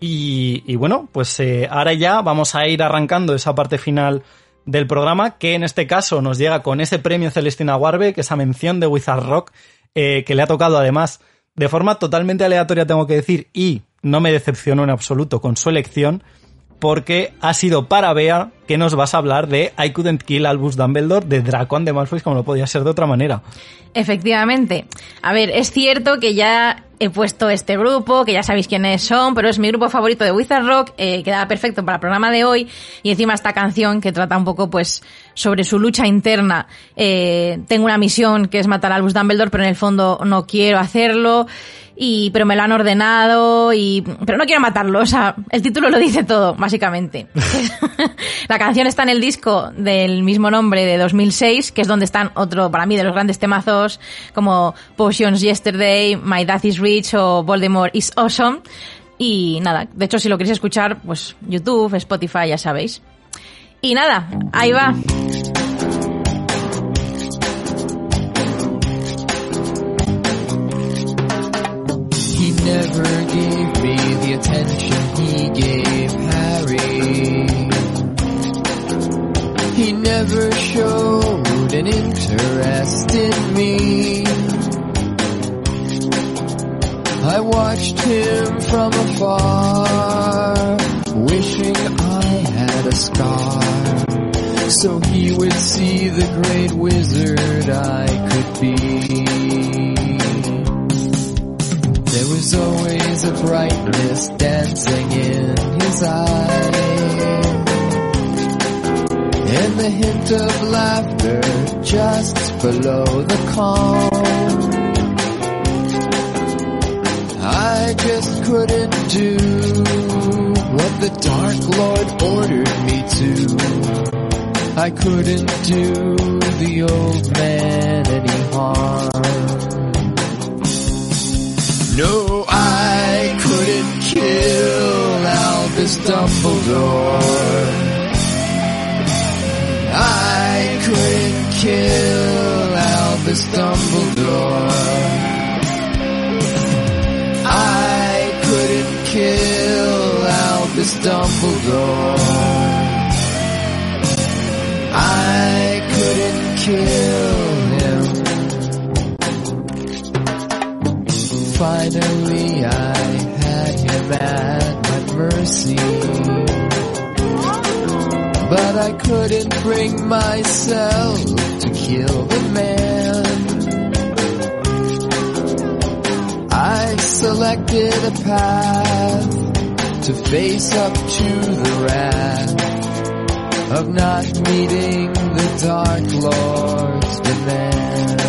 Y, y bueno, pues eh, ahora ya vamos a ir arrancando esa parte final del programa, que en este caso nos llega con ese premio Celestina Warbeck, esa mención de Wizard Rock, eh, que le ha tocado además de forma totalmente aleatoria, tengo que decir, y no me decepcionó en absoluto con su elección, porque ha sido para Bea que nos vas a hablar de I Couldn't Kill Albus Dumbledore de Draco and the Malfoys, como no podía ser de otra manera. Efectivamente. A ver, es cierto que ya he puesto este grupo, que ya sabéis quiénes son, pero es mi grupo favorito de Wizard Rock, eh, queda perfecto para el programa de hoy, y encima esta canción que trata un poco, pues, sobre su lucha interna. Eh, tengo una misión que es matar a Albus Dumbledore, pero en el fondo no quiero hacerlo, y, pero me lo han ordenado, y, pero no quiero matarlo, o sea, el título lo dice todo, básicamente. La canción está en el disco del mismo nombre de 2006, que es donde están otro, para mí, de los grandes temazos, como Potions Yesterday, My Dad is Rich o Voldemort is Awesome. Y nada, de hecho, si lo queréis escuchar, pues YouTube, Spotify, ya sabéis. Y nada, ahí va. Interest in me. I watched him from afar, wishing I had a scar. So he would see the great wizard I could be. There was always a brightness dancing in his eyes. And the hint of laughter just below the calm. I just couldn't do what the Dark Lord ordered me to. I couldn't do the old man any harm. No, I couldn't kill Albus Dumbledore. I couldn't kill Albus Dumbledore. I couldn't kill Albus Dumbledore. I couldn't kill him. Finally, I had him at my mercy. I couldn't bring myself to kill the man. I selected a path to face up to the wrath of not meeting the Dark Lord's demand.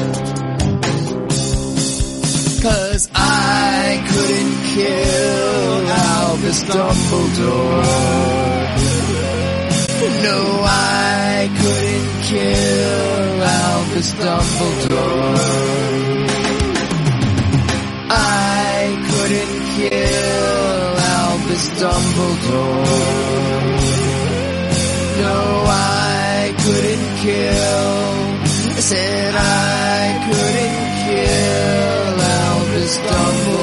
Cause I couldn't kill Albus Dumbledore. No, I couldn't kill Albus Dumbledore. I couldn't kill Albus Dumbledore. No, I couldn't kill. I said I couldn't kill Albus Dumbledore.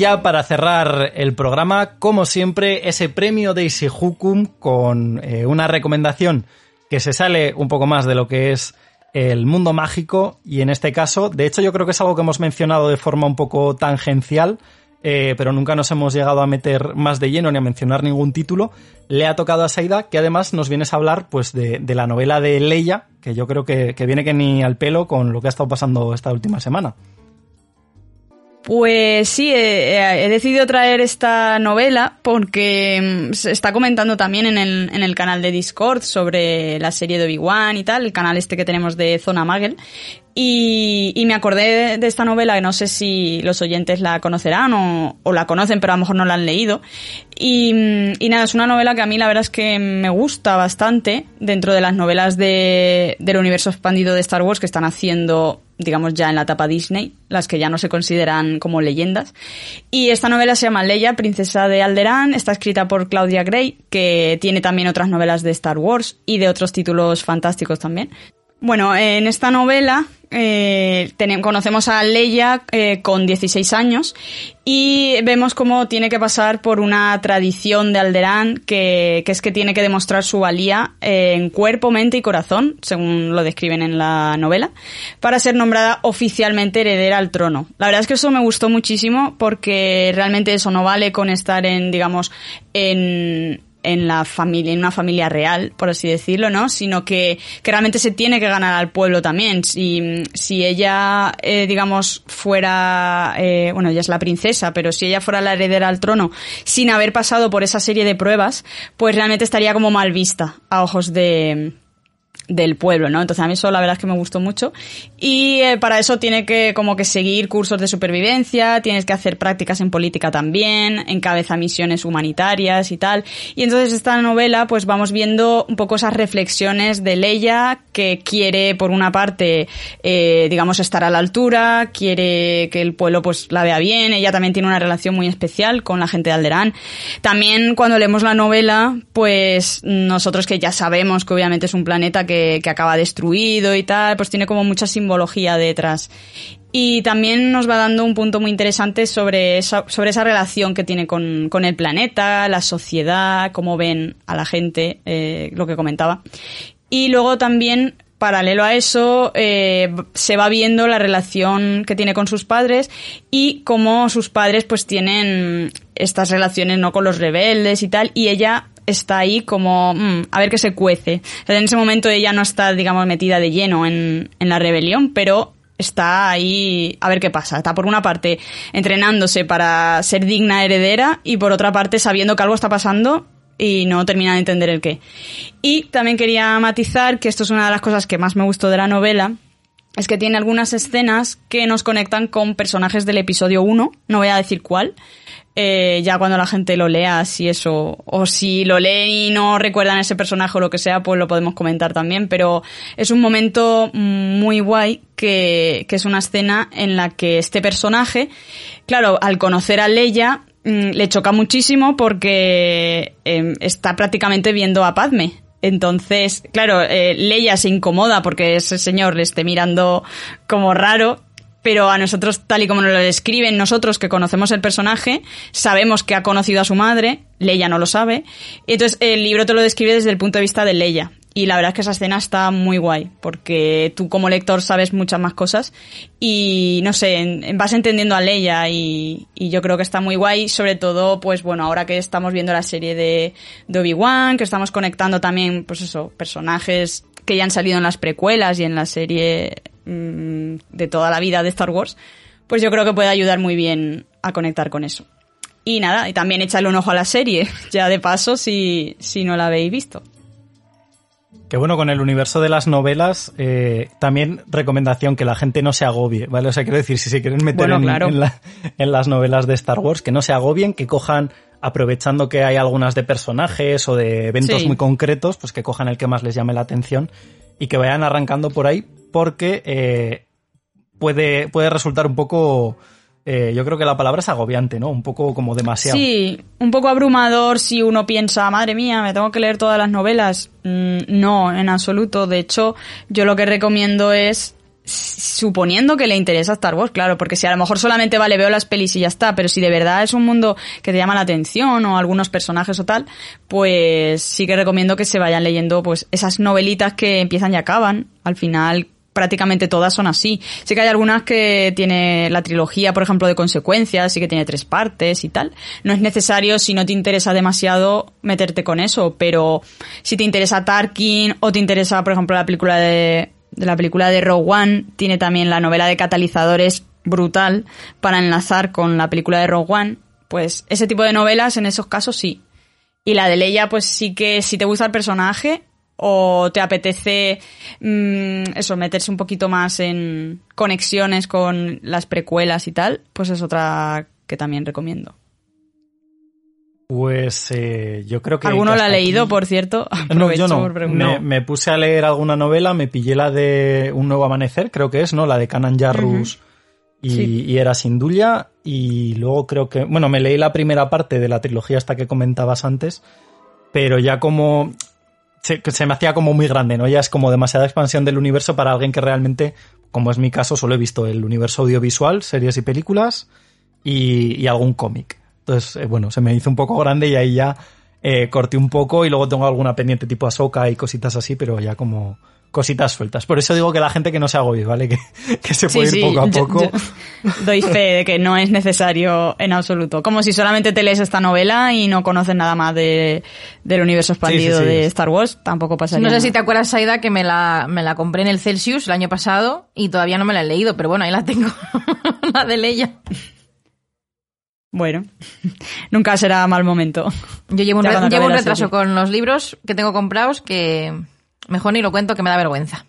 Ya para cerrar el programa, como siempre, ese premio Daisy Hukum con eh, una recomendación que se sale un poco más de lo que es el mundo mágico y en este caso, de hecho yo creo que es algo que hemos mencionado de forma un poco tangencial, eh, pero nunca nos hemos llegado a meter más de lleno ni a mencionar ningún título, le ha tocado a Saida, que además nos vienes a hablar pues de, de la novela de Leia, que yo creo que, que viene que ni al pelo con lo que ha estado pasando esta última semana. Pues sí, he, decidido traer esta novela porque mm, se está comentando también en el, en el canal de Discord sobre la serie de Obi-Wan y tal, el canal este que tenemos de Zona Magel. Y, me acordé de, esta novela, que no sé si los oyentes la conocerán o, la conocen, pero a lo mejor no la han leído. Y, y, nada, es una novela que a mí la verdad es que me gusta bastante dentro de las novelas de, del universo expandido de Star Wars que están haciendo digamos ya en la etapa Disney, las que ya no se consideran como leyendas. Y esta novela se llama Leia, princesa de Alderaan, está escrita por Claudia Gray, que tiene también otras novelas de Star Wars y de otros títulos fantásticos también. Bueno, en esta novela eh, tenemos, conocemos a Leia eh, con 16 años y vemos cómo tiene que pasar por una tradición de Alderaan que, que es que tiene que demostrar su valía eh, en cuerpo, mente y corazón, según lo describen en la novela, para ser nombrada oficialmente heredera al trono. La verdad es que eso me gustó muchísimo porque realmente eso no vale con estar en, digamos, en en la familia, en una familia real, por así decirlo, ¿no? Sino que, que realmente se tiene que ganar al pueblo también. Si, si ella, eh, digamos, fuera, eh, bueno, ella es la princesa, pero si ella fuera la heredera al trono sin haber pasado por esa serie de pruebas, pues realmente estaría como mal vista a ojos de, del pueblo, ¿no? Entonces a mí eso la verdad es que me gustó mucho y eh, para eso tiene que como que seguir cursos de supervivencia, tienes que hacer prácticas en política también, encabeza misiones humanitarias y tal. Y entonces esta novela pues vamos viendo un poco esas reflexiones de Leia que quiere por una parte eh, digamos estar a la altura, quiere que el pueblo pues la vea bien, ella también tiene una relación muy especial con la gente de Alderaan. También cuando leemos la novela pues nosotros que ya sabemos que obviamente es un planeta que que, acaba destruido y tal, pues tiene como mucha simbología detrás. Y también nos va dando un punto muy interesante sobre esa, sobre esa relación que tiene con, el planeta, la sociedad, cómo ven a la gente, eh, lo que comentaba. Y luego también paralelo a eso, eh, se va viendo la relación que tiene con sus padres y cómo sus padres pues tienen estas relaciones no con los rebeldes y tal, y ella está ahí como mm, a ver qué se cuece. En ese momento ella no está, digamos, metida de lleno en, en la rebelión, pero está ahí a ver qué pasa. Está por una parte entrenándose para ser digna heredera y por otra parte sabiendo que algo está pasando y no termina de entender el qué. Y también quería matizar que esto es una de las cosas que más me gustó de la novela, es que tiene algunas escenas que nos conectan con personajes del episodio 1, no voy a decir cuál, eh, ya cuando la gente lo lea, si eso, o si lo leen y no recuerdan ese personaje o lo que sea, pues lo podemos comentar también, pero es un momento muy guay que, que es una escena en la que este personaje, claro, al conocer a Leia, mm, le choca muchísimo porque eh, está prácticamente viendo a Padme. Entonces, claro, eh, Leia se incomoda porque ese señor le esté mirando como raro pero a nosotros, tal y como nos lo describen, nosotros que conocemos el personaje, sabemos que ha conocido a su madre, Leia no lo sabe, entonces el libro te lo describe desde el punto de vista de Leia. Y la verdad es que esa escena está muy guay, porque tú como lector sabes muchas más cosas. Y no sé, vas entendiendo a Leia y, y yo creo que está muy guay, sobre todo, pues bueno, ahora que estamos viendo la serie de, de Obi-Wan, que estamos conectando también, pues eso, personajes que ya han salido en las precuelas y en la serie mmm, de toda la vida de Star Wars, pues yo creo que puede ayudar muy bien a conectar con eso. Y nada, y también echarle un ojo a la serie, ya de paso si, si no la habéis visto. Que bueno, con el universo de las novelas, eh, también recomendación que la gente no se agobie, ¿vale? O sea, quiero decir, si se quieren meter Bueno, en, claro. en la- en las novelas de Star Wars, que no se agobien, que cojan, aprovechando que hay algunas de personajes o de eventos Sí. muy concretos, pues que cojan el que más les llame la atención y que vayan arrancando por ahí, porque eh, puede, puede resultar un poco, eh, yo creo que la palabra es agobiante, ¿no? Un poco como demasiado. Sí, un poco abrumador si uno piensa, madre mía, me tengo que leer todas las novelas. Mm, no, en absoluto. De hecho, yo lo que recomiendo es suponiendo que le interesa Star Wars, claro, porque si a lo mejor solamente vale veo las pelis y ya está, pero si de verdad es un mundo que te llama la atención o algunos personajes o tal, pues sí que recomiendo que se vayan leyendo pues esas novelitas que empiezan y acaban. Al final prácticamente todas son así. Sí que hay algunas que tiene la trilogía, por ejemplo, de consecuencias, sí que tiene tres partes y tal. No es necesario, si no te interesa demasiado, meterte con eso, pero si te interesa Tarkin o te interesa, por ejemplo, la película de, de la película de Rogue One, tiene también la novela de catalizadores brutal para enlazar con la película de Rogue One, pues ese tipo de novelas en esos casos sí. Y la de Leia, pues sí que si te gusta el personaje, o te apetece mm, eso, meterse un poquito más en conexiones con las precuelas y tal, pues es otra que también recomiendo. Pues eh, yo creo que... ¿Alguno la ha leído, aquí- por cierto? No, yo no. por. Me, me puse a leer alguna novela, me pillé la de Un Nuevo Amanecer, creo que es, ¿no? La de Canan Jarrus y, Sí. y era Sindulia. Y luego creo que... Bueno, me leí la primera parte de la trilogía hasta que comentabas antes, pero ya como... Se, me hacía como muy grande, ¿no? Ya es como demasiada expansión del universo para alguien que realmente, como es mi caso, solo he visto el universo audiovisual, series y películas y, y algún cómic. Entonces, eh, bueno, se me hizo un poco grande y ahí ya eh, corté un poco y luego tengo alguna pendiente tipo Ahsoka y cositas así, pero ya como cositas sueltas. Por eso digo que la gente que no se agobie, ¿vale? Que, que se puede ir poco a yo- poco. yo doy fe de que no es necesario en absoluto. Como si solamente te lees esta novela y no conoces nada más de, del universo expandido sí, sí. de Star Wars, tampoco pasaría No sé nada. si te acuerdas, Saida, que me la, me la compré en el Celsius el año pasado y todavía no me la he leído, pero bueno, ahí la tengo. la de Leia. Bueno, nunca será mal momento. Yo llevo un, re- llevo retraso serie. con los libros que tengo comprados que mejor ni lo cuento que me da vergüenza.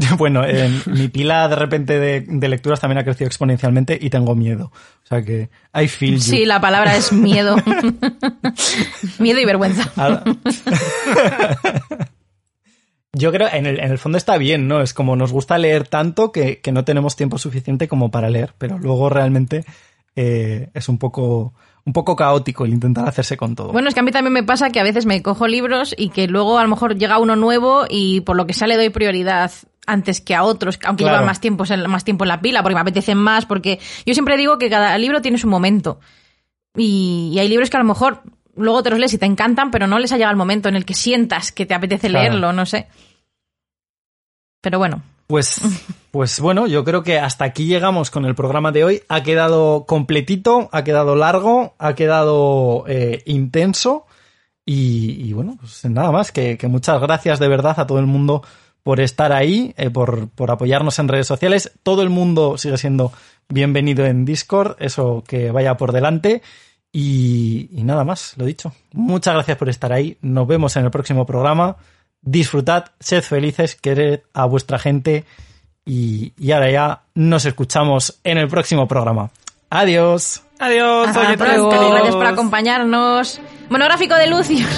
Bueno, eh, mi pila de repente de, de lecturas también ha crecido exponencialmente y tengo miedo. O sea que I feel you. Sí, la palabra es miedo. miedo y vergüenza. Yo creo, en el, en el fondo está bien, ¿no? Es como nos gusta leer tanto que, que no tenemos tiempo suficiente como para leer, pero luego realmente eh, es un poco, un poco caótico el intentar hacerse con todo. Bueno, es que a mí también me pasa que a veces me cojo libros y que luego a lo mejor llega uno nuevo y por lo que sale doy prioridad antes que a otros, aunque Claro. llevan más tiempo, en- más tiempo en la pila, porque me apetecen más, porque yo siempre digo que cada libro tiene su momento. Y, y hay libros que a lo mejor luego te los lees y te encantan, pero no les ha llegado el momento en el que sientas que te apetece Claro. leerlo, no sé. Pero bueno, Pues, pues bueno, yo creo que hasta aquí llegamos con el programa de hoy. Ha quedado completito, ha quedado largo, ha quedado eh, intenso. Y, bueno, pues nada más, que, que muchas gracias de verdad a todo el mundo por estar ahí, eh, por, por apoyarnos en redes sociales. Todo el mundo sigue siendo bienvenido en Discord, eso que vaya por delante. Y, y nada más, lo dicho. Muchas gracias por estar ahí. Nos vemos en el próximo programa. Disfrutad, sed felices, quered a vuestra gente. Y, y ahora ya nos escuchamos en el próximo programa. Adiós. Adiós, hasta oye, gracias por acompañarnos. Monográfico de Lucius.